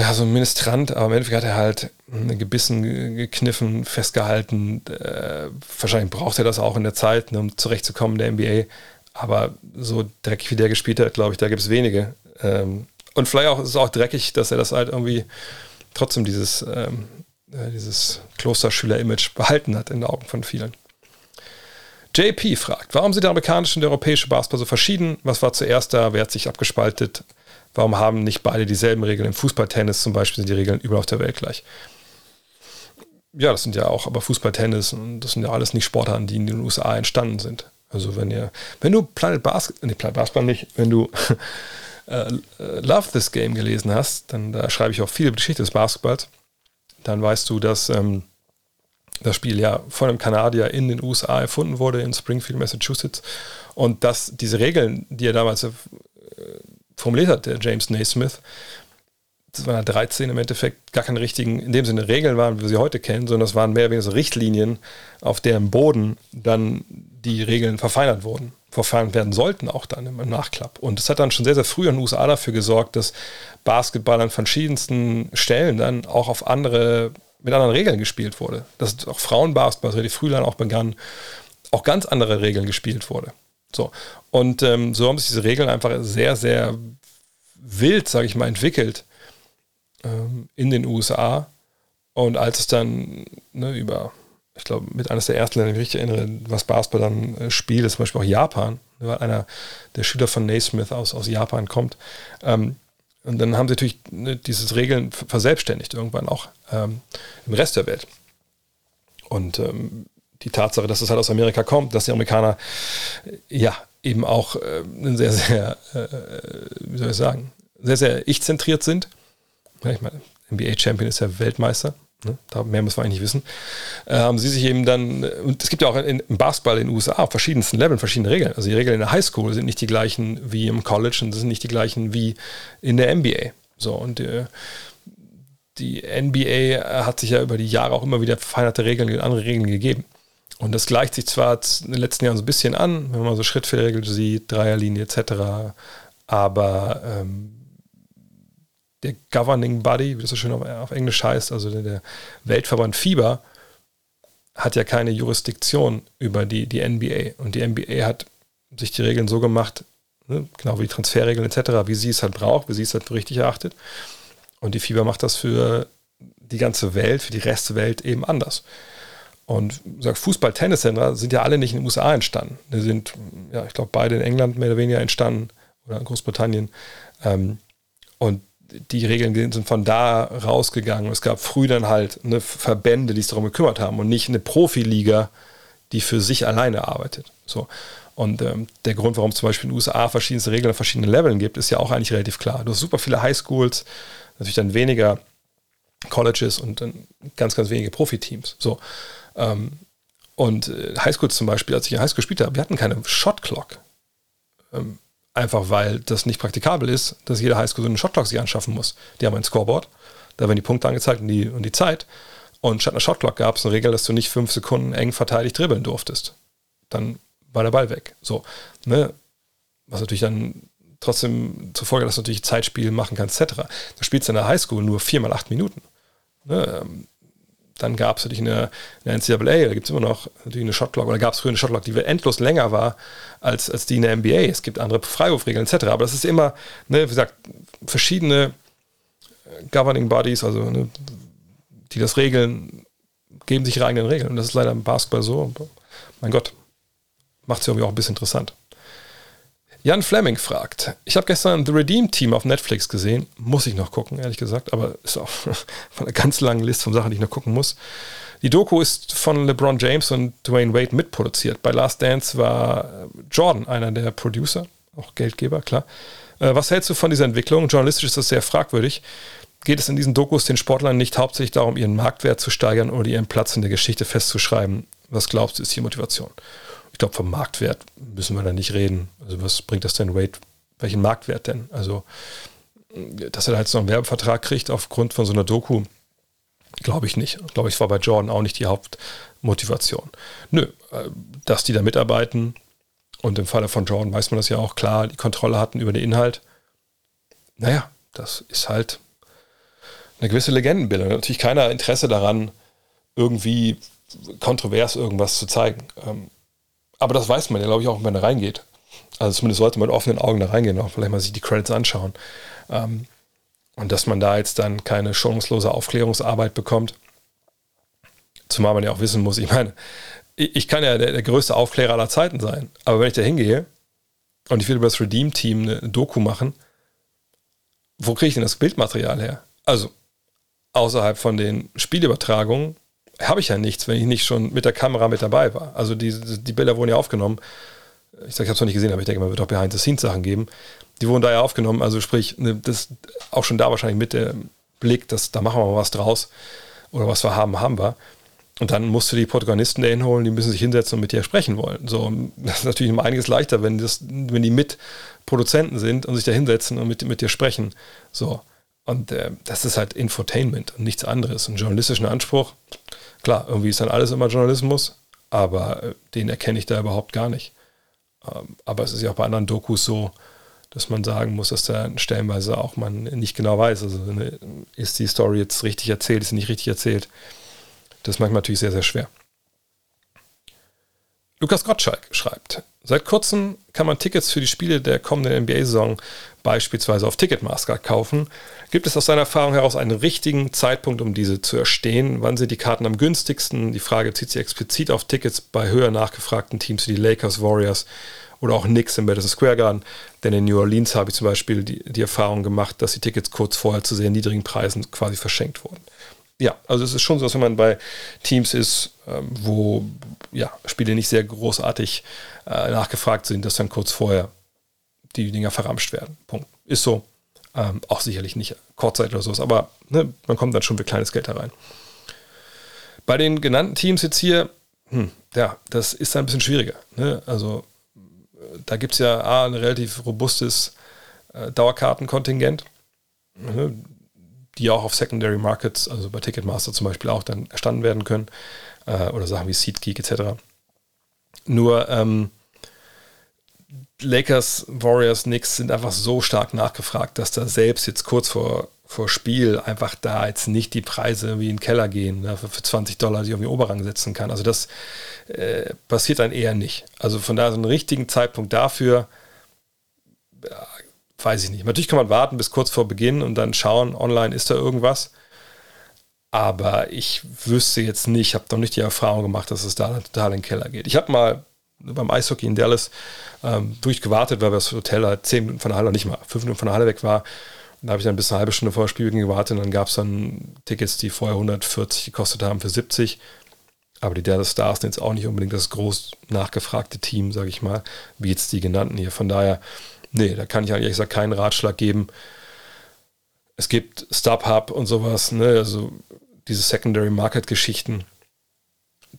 ja, so ein Ministrant, aber im Endeffekt hat er halt gebissen, gekniffen, festgehalten. Äh, wahrscheinlich braucht er das auch in der Zeit, ne, um zurechtzukommen in der NBA. Aber so dreckig wie der gespielt hat, glaube ich, da gibt es wenige. Ähm, und vielleicht auch, ist es auch dreckig, dass er das halt irgendwie trotzdem dieses, ähm, äh, dieses Klosterschüler-Image behalten hat in den Augen von vielen. JP fragt, warum sind der amerikanische und der europäische Basketball so verschieden? Was war zuerst da? Wer hat sich abgespaltet? Warum haben nicht beide dieselben Regeln? Im Fußballtennis zum Beispiel sind die Regeln überall auf der Welt gleich. Ja, das sind ja auch, aber Fußball, Tennis und das sind ja alles nicht Sportarten, die in den USA entstanden sind. Also wenn ihr, wenn du Planet Basketball, nee, Planet Basketball nicht, wenn du [LAUGHS] äh, Love This Game gelesen hast, dann da schreibe ich auch viele Geschichte des Basketballs, dann weißt du, dass ähm, das Spiel ja von einem Kanadier in den USA erfunden wurde, in Springfield, Massachusetts. Und dass diese Regeln, die er damals äh, formuliert hat, der James Naismith, das waren 13 im Endeffekt gar keine richtigen, in dem Sinne Regeln waren, wie wir sie heute kennen, sondern das waren mehr oder weniger Richtlinien, auf deren Boden dann die Regeln verfeinert wurden. Basketball werden sollten, auch dann im Nachklapp. Und das hat dann schon sehr, sehr früh in den USA dafür gesorgt, dass Basketball an verschiedensten Stellen dann auch auf andere, mit anderen Regeln gespielt wurde. Dass auch Frauenbasketball relativ früh dann auch begann, auch ganz andere Regeln gespielt wurde. So. Und ähm, so haben sich diese Regeln einfach sehr, sehr wild, sage ich mal, entwickelt ähm, in den USA. Und als es dann ne, über ich glaube, mit eines der ersten Länder, wenn ich mich erinnere, was Basketball dann äh, spielt, ist zum Beispiel auch Japan, weil einer der Schüler von Naismith aus, aus Japan kommt. Ähm, und dann haben sie natürlich ne, dieses Regeln verselbstständigt, irgendwann auch ähm, im Rest der Welt. Und ähm, die Tatsache, dass es halt aus Amerika kommt, dass die Amerikaner äh, ja eben auch äh, sehr, sehr, äh, wie soll ich sagen, sehr, sehr ich-zentriert sind. Ja, ich meine, NBA-Champion ist ja Weltmeister. Ne? Da mehr müssen wir eigentlich wissen. Äh, haben sie sich eben dann, und es gibt ja auch in, im Basketball in den USA auf verschiedensten Leveln verschiedene Regeln. Also die Regeln in der Highschool sind nicht die gleichen wie im College und sind nicht die gleichen wie in der NBA. So, und äh, die NBA hat sich ja über die Jahre auch immer wieder verfeinerte Regeln, andere Regeln gegeben. Und das gleicht sich zwar in den letzten Jahren so ein bisschen an, wenn man so Schritt für Regel sieht, Dreierlinie etc., aber ähm, der Governing Body, wie das so schön auf, auf Englisch heißt, also der, der, Weltverband FIBA, hat ja keine Jurisdiktion über die, die NBA. Und die NBA hat sich die Regeln so gemacht, ne, genau wie die Transferregeln etc., wie sie es halt braucht, wie sie es halt für richtig erachtet. Und die FIBA macht das für die ganze Welt, für die Restwelt eben anders. Und sag, Fußball, Tenniscenter sind ja alle nicht in den USA entstanden. Die sind, ja, ich glaube, beide in England mehr oder weniger entstanden oder in Großbritannien. Ähm, und die Regeln sind von da rausgegangen. Es gab früh dann halt eine Verbände, die sich darum gekümmert haben und nicht eine Profiliga, die für sich alleine arbeitet. So. Und ähm, der Grund, warum es zum Beispiel in den USA verschiedenste Regeln auf verschiedenen Leveln gibt, ist ja auch eigentlich relativ klar. Du hast super viele Highschools, natürlich dann weniger Colleges und dann ganz, ganz wenige Profiteams. So. Ähm, und äh, Highschools zum Beispiel, als ich in Highschool gespielt habe, wir hatten keine Shot Clock. Ähm, Einfach weil das nicht praktikabel ist, dass jeder Highschool so einen Shotclock sich anschaffen muss. Die haben ein Scoreboard, da werden die Punkte angezeigt und die, und die Zeit. Und statt einer Shotclock gab es eine Regel, dass du nicht fünf Sekunden eng verteidigt dribbeln durftest. Dann war der Ball weg. So, ne? Was natürlich dann trotzdem zur Folge, dass du natürlich Zeitspiel machen kannst, etc. Du spielst in der Highschool nur vier mal acht Minuten. Ne? Dann gab es natürlich eine, eine NCAA, da gibt es immer noch natürlich eine Shotclock, oder gab es früher eine Shotclock, die endlos länger war als, als die in der NBA. Es gibt andere Freiwurfregeln etc. Aber das ist immer, ne, wie gesagt, verschiedene äh, Governing Bodies, also ne, die das regeln, geben sich ihre eigenen Regeln. Und das ist leider im Basketball so. Mein Gott, macht es irgendwie auch ein bisschen interessant. Jan Fleming fragt, ich habe gestern The Redeem Team auf Netflix gesehen, muss ich noch gucken, ehrlich gesagt, aber ist auch [LAUGHS] von einer ganz langen Liste von Sachen, die ich noch gucken muss. Die Doku ist von LeBron James und Dwayne Wade mitproduziert. Bei Last Dance war Jordan einer der Producer, auch Geldgeber, klar. Äh, was hältst du von dieser Entwicklung? Journalistisch ist das sehr fragwürdig. Geht es in diesen Dokus den Sportlern nicht hauptsächlich darum, ihren Marktwert zu steigern oder ihren Platz in der Geschichte festzuschreiben? Was glaubst du, ist die Motivation? Glaube, vom Marktwert müssen wir da nicht reden. Also was bringt das denn Wade? Welchen Marktwert denn? Also, dass er da jetzt noch einen Werbevertrag kriegt aufgrund von so einer Doku, glaube ich nicht. Glaube ich, war bei Jordan auch nicht die Hauptmotivation. Nö, äh, dass die da mitarbeiten und im Falle von Jordan weiß man das ja auch klar, die Kontrolle hatten über den Inhalt. Naja, das ist halt eine gewisse Legendenbildung. Natürlich keiner Interesse daran, irgendwie kontrovers irgendwas zu zeigen. Ähm, aber das weiß man ja, glaube ich, auch, wenn man da reingeht. Also zumindest sollte man mit offenen Augen da reingehen, auch vielleicht mal sich die Credits anschauen. Ähm, und dass man da jetzt dann keine schonungslose Aufklärungsarbeit bekommt. Zumal man ja auch wissen muss, ich meine, ich kann ja der, der größte Aufklärer aller Zeiten sein, aber wenn ich da hingehe und ich will über das Redeem-Team eine Doku machen, wo kriege ich denn das Bildmaterial her? Also außerhalb von den Spielübertragungen habe ich ja nichts, wenn ich nicht schon mit der Kamera mit dabei war. Also die, die Bilder wurden ja aufgenommen. Ich sage, ich habe es noch nicht gesehen, aber ich denke, man wird auch Behind-the-Scenes-Sachen geben. Die wurden da ja aufgenommen. Also sprich, ne, das auch schon da wahrscheinlich mit dem Blick, dass da machen wir mal was draus. Oder was wir haben, haben wir. Und dann musst du die Protagonisten dahin holen, die müssen sich hinsetzen und mit dir sprechen wollen. So, [LAUGHS] das ist natürlich immer einiges leichter, wenn, das, wenn die mit Produzenten sind und sich da hinsetzen und mit, mit dir sprechen. So. Und äh, das ist halt Infotainment und nichts anderes. Einen journalistischen Anspruch, Klar, irgendwie ist dann alles immer Journalismus, aber äh, den erkenne ich da überhaupt gar nicht. Ähm, aber es ist ja auch bei anderen Dokus so, dass man sagen muss, dass da stellenweise auch man nicht genau weiß, also ne, ist die Story jetzt richtig erzählt, ist sie nicht richtig erzählt. Das ist manchmal natürlich sehr, sehr schwer. Lukas Gottschalk schreibt, seit kurzem kann man Tickets für die Spiele der kommenden NBA-Saison beispielsweise auf Ticketmaster kaufen. Gibt es aus seiner Erfahrung heraus einen richtigen Zeitpunkt, um diese zu erstehen? Wann sind die Karten am günstigsten? Die Frage zieht sich explizit auf Tickets bei höher nachgefragten Teams wie die Lakers, Warriors oder auch Knicks im Madison Square Garden. Denn in New Orleans habe ich zum Beispiel die, die Erfahrung gemacht, dass die Tickets kurz vorher zu sehr niedrigen Preisen quasi verschenkt wurden. Ja, also es ist schon so, dass wenn man bei Teams ist, ähm, wo ja, Spiele nicht sehr großartig äh, nachgefragt sind, dass dann kurz vorher die Dinger verramscht werden. Punkt. Ist so. Ähm, auch sicherlich nicht Kurzzeit oder sowas, aber ne, man kommt dann schon für kleines Geld herein. Bei den genannten Teams jetzt hier, hm, ja, das ist ein bisschen schwieriger. Ne? Also da gibt es ja A, ein relativ robustes äh, Dauerkartenkontingent, ne, die auch auf Secondary Markets, also bei Ticketmaster zum Beispiel auch dann erstanden werden können, äh, oder Sachen wie SeatGeek etc. Nur ähm, Lakers, Warriors, Knicks sind einfach so stark nachgefragt, dass da selbst jetzt kurz vor, vor Spiel einfach da jetzt nicht die Preise wie in den Keller gehen, ne, für 20 Dollar, die ich irgendwie Oberrang setzen kann. Also das äh, passiert dann eher nicht. Also von daher so einen richtigen Zeitpunkt dafür, ja, weiß ich nicht. Natürlich kann man warten bis kurz vor Beginn und dann schauen, online ist da irgendwas. Aber ich wüsste jetzt nicht, habe noch nicht die Erfahrung gemacht, dass es da total in den Keller geht. Ich habe mal beim Eishockey in Dallas ähm, durchgewartet, weil das Hotel halt zehn Minuten von der Halle, nicht mal fünf Minuten von der Halle weg war. Und da habe ich dann bis eine halbe Stunde vor Spielbeginn gewartet und dann gab es dann Tickets, die vorher 140 gekostet haben für 70. Aber die Dallas Stars sind jetzt auch nicht unbedingt das groß nachgefragte Team, sage ich mal, wie jetzt die genannten hier. Von daher, nee, da kann ich eigentlich keinen Ratschlag geben. Es gibt StubHub und sowas, ne, also diese Secondary Market Geschichten.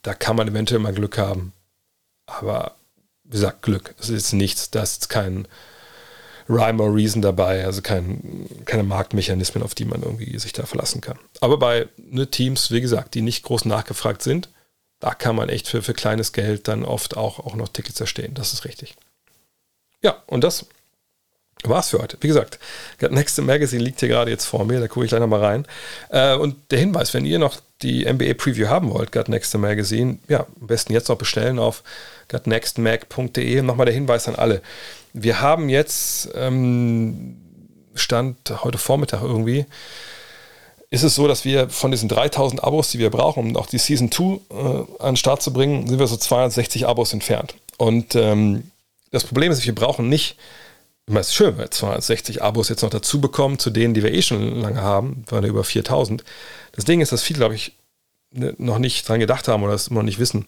Da kann man eventuell mal Glück haben. Aber wie gesagt, Glück. Es ist nichts, da ist kein Rhyme or Reason dabei, also kein, keine Marktmechanismen, auf die man irgendwie sich da verlassen kann. Aber bei ne, Teams, wie gesagt, die nicht groß nachgefragt sind, da kann man echt für, für kleines Geld dann oft auch, auch noch Tickets erstehen. Das ist richtig. Ja, und das war's für heute. Wie gesagt, Got Next Magazine liegt hier gerade jetzt vor mir, da gucke ich gleich nochmal rein. Äh, und der Hinweis, wenn ihr noch die NBA Preview haben wollt, Got Next Magazine, ja, am besten jetzt noch bestellen auf gotnextmag.de. Nochmal der Hinweis an alle. Wir haben jetzt, ähm, Stand heute Vormittag irgendwie, ist es so, dass wir von diesen 3000 Abos, die wir brauchen, um auch die Season 2 äh, an den Start zu bringen, sind wir so 260 Abos entfernt. Und ähm, das Problem ist, wir brauchen nicht es ist schön, weil 260 Abos jetzt noch dazu bekommen, zu denen, die wir eh schon lange haben, waren ja über 4000. Das Ding ist, dass viele, glaube ich, ne, noch nicht dran gedacht haben oder es immer noch nicht wissen,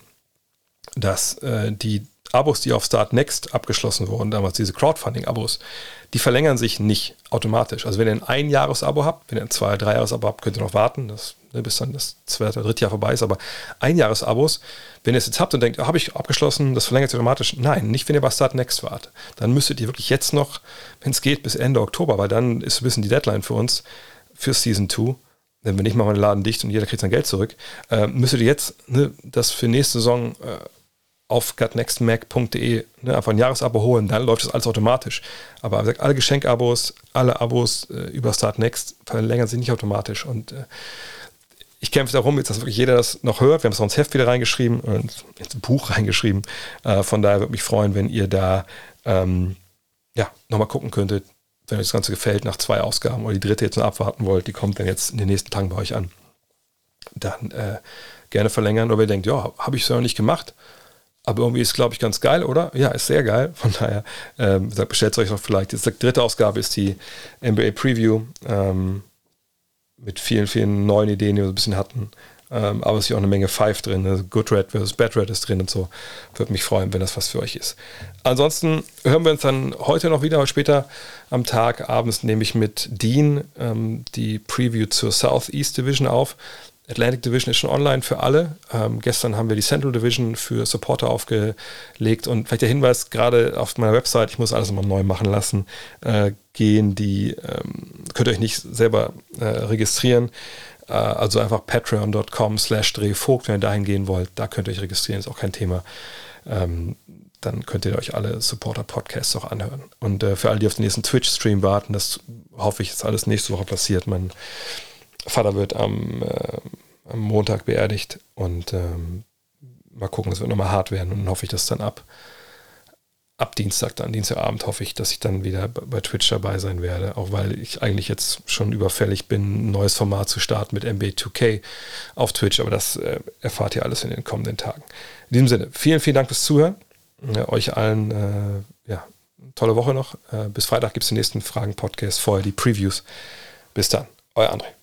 dass äh, die Abos, die auf Start Next abgeschlossen wurden, damals diese Crowdfunding-Abos, die verlängern sich nicht automatisch. Also wenn ihr ein Ein-Jahres-Abo habt, wenn ihr ein Zwei-, Drei-Jahres-Abo habt, könnt ihr noch warten, das, ne, bis dann das zweite, dritte Jahr vorbei ist. Aber Ein-Jahres-Abos, wenn ihr es jetzt habt und denkt, oh, habe ich abgeschlossen, das verlängert sich automatisch. Nein, nicht, wenn ihr bei Start Next wart. Dann müsstet ihr wirklich jetzt noch, wenn es geht, bis Ende Oktober, weil dann ist ein bisschen die Deadline für uns, für Season 2, denn wenn nicht, machen wir den Laden dicht und jeder kriegt sein Geld zurück, äh, müsstet ihr jetzt ne, das für nächste Saison äh, auf gutnextmac.de ne, einfach ein Jahresabo holen, dann läuft das alles automatisch. Aber gesagt, alle Geschenkabos, alle Abos äh, über Startnext verlängern sich nicht automatisch. Und äh, ich kämpfe darum, jetzt, dass wirklich jeder das noch hört. Wir haben es auch ins Heft wieder reingeschrieben und ins Buch reingeschrieben. Äh, von daher würde mich freuen, wenn ihr da ähm, ja, nochmal gucken könntet, wenn euch das Ganze gefällt, nach zwei Ausgaben oder die dritte jetzt noch abwarten wollt, die kommt dann jetzt in den nächsten Tagen bei euch an. Dann äh, gerne verlängern. Oder ihr denkt, ja, habe ich es noch nicht gemacht aber irgendwie ist, glaube ich, ganz geil, oder? Ja, ist sehr geil. Von daher, ähm, bestellt euch noch vielleicht. Jetzt die dritte Ausgabe ist die NBA Preview ähm, mit vielen, vielen neuen Ideen, die wir so ein bisschen hatten. Ähm, aber es ist ja auch eine Menge Five drin. Also Good Red versus Bad Red ist drin und so. Würde mich freuen, wenn das was für euch ist. Ansonsten hören wir uns dann heute noch wieder, später am Tag. Abends nehme ich mit Dean ähm, die Preview zur Southeast Division auf. Atlantic Division ist schon online für alle. Ähm, gestern haben wir die Central Division für Supporter aufgelegt und vielleicht der Hinweis gerade auf meiner Website, ich muss alles nochmal neu machen lassen, äh, gehen die, ähm, könnt ihr euch nicht selber äh, registrieren. Äh, also einfach patreon.com slash drehvogt, wenn ihr dahin gehen wollt, da könnt ihr euch registrieren, ist auch kein Thema. Ähm, dann könnt ihr euch alle Supporter-Podcasts auch anhören. Und äh, für alle, die auf den nächsten Twitch-Stream warten, das hoffe ich, dass alles nächste Woche passiert. Mein Vater wird am, äh, am Montag beerdigt und ähm, mal gucken, es wird nochmal hart werden und dann hoffe ich, dass dann ab, ab Dienstag, dann Dienstagabend hoffe ich, dass ich dann wieder bei Twitch dabei sein werde, auch weil ich eigentlich jetzt schon überfällig bin, ein neues Format zu starten mit MB2K auf Twitch, aber das äh, erfahrt ihr alles in den kommenden Tagen. In diesem Sinne, vielen, vielen Dank fürs Zuhören. Ja, euch allen, äh, ja, tolle Woche noch. Äh, bis Freitag gibt es den nächsten Fragen-Podcast, vorher die Previews. Bis dann, euer André.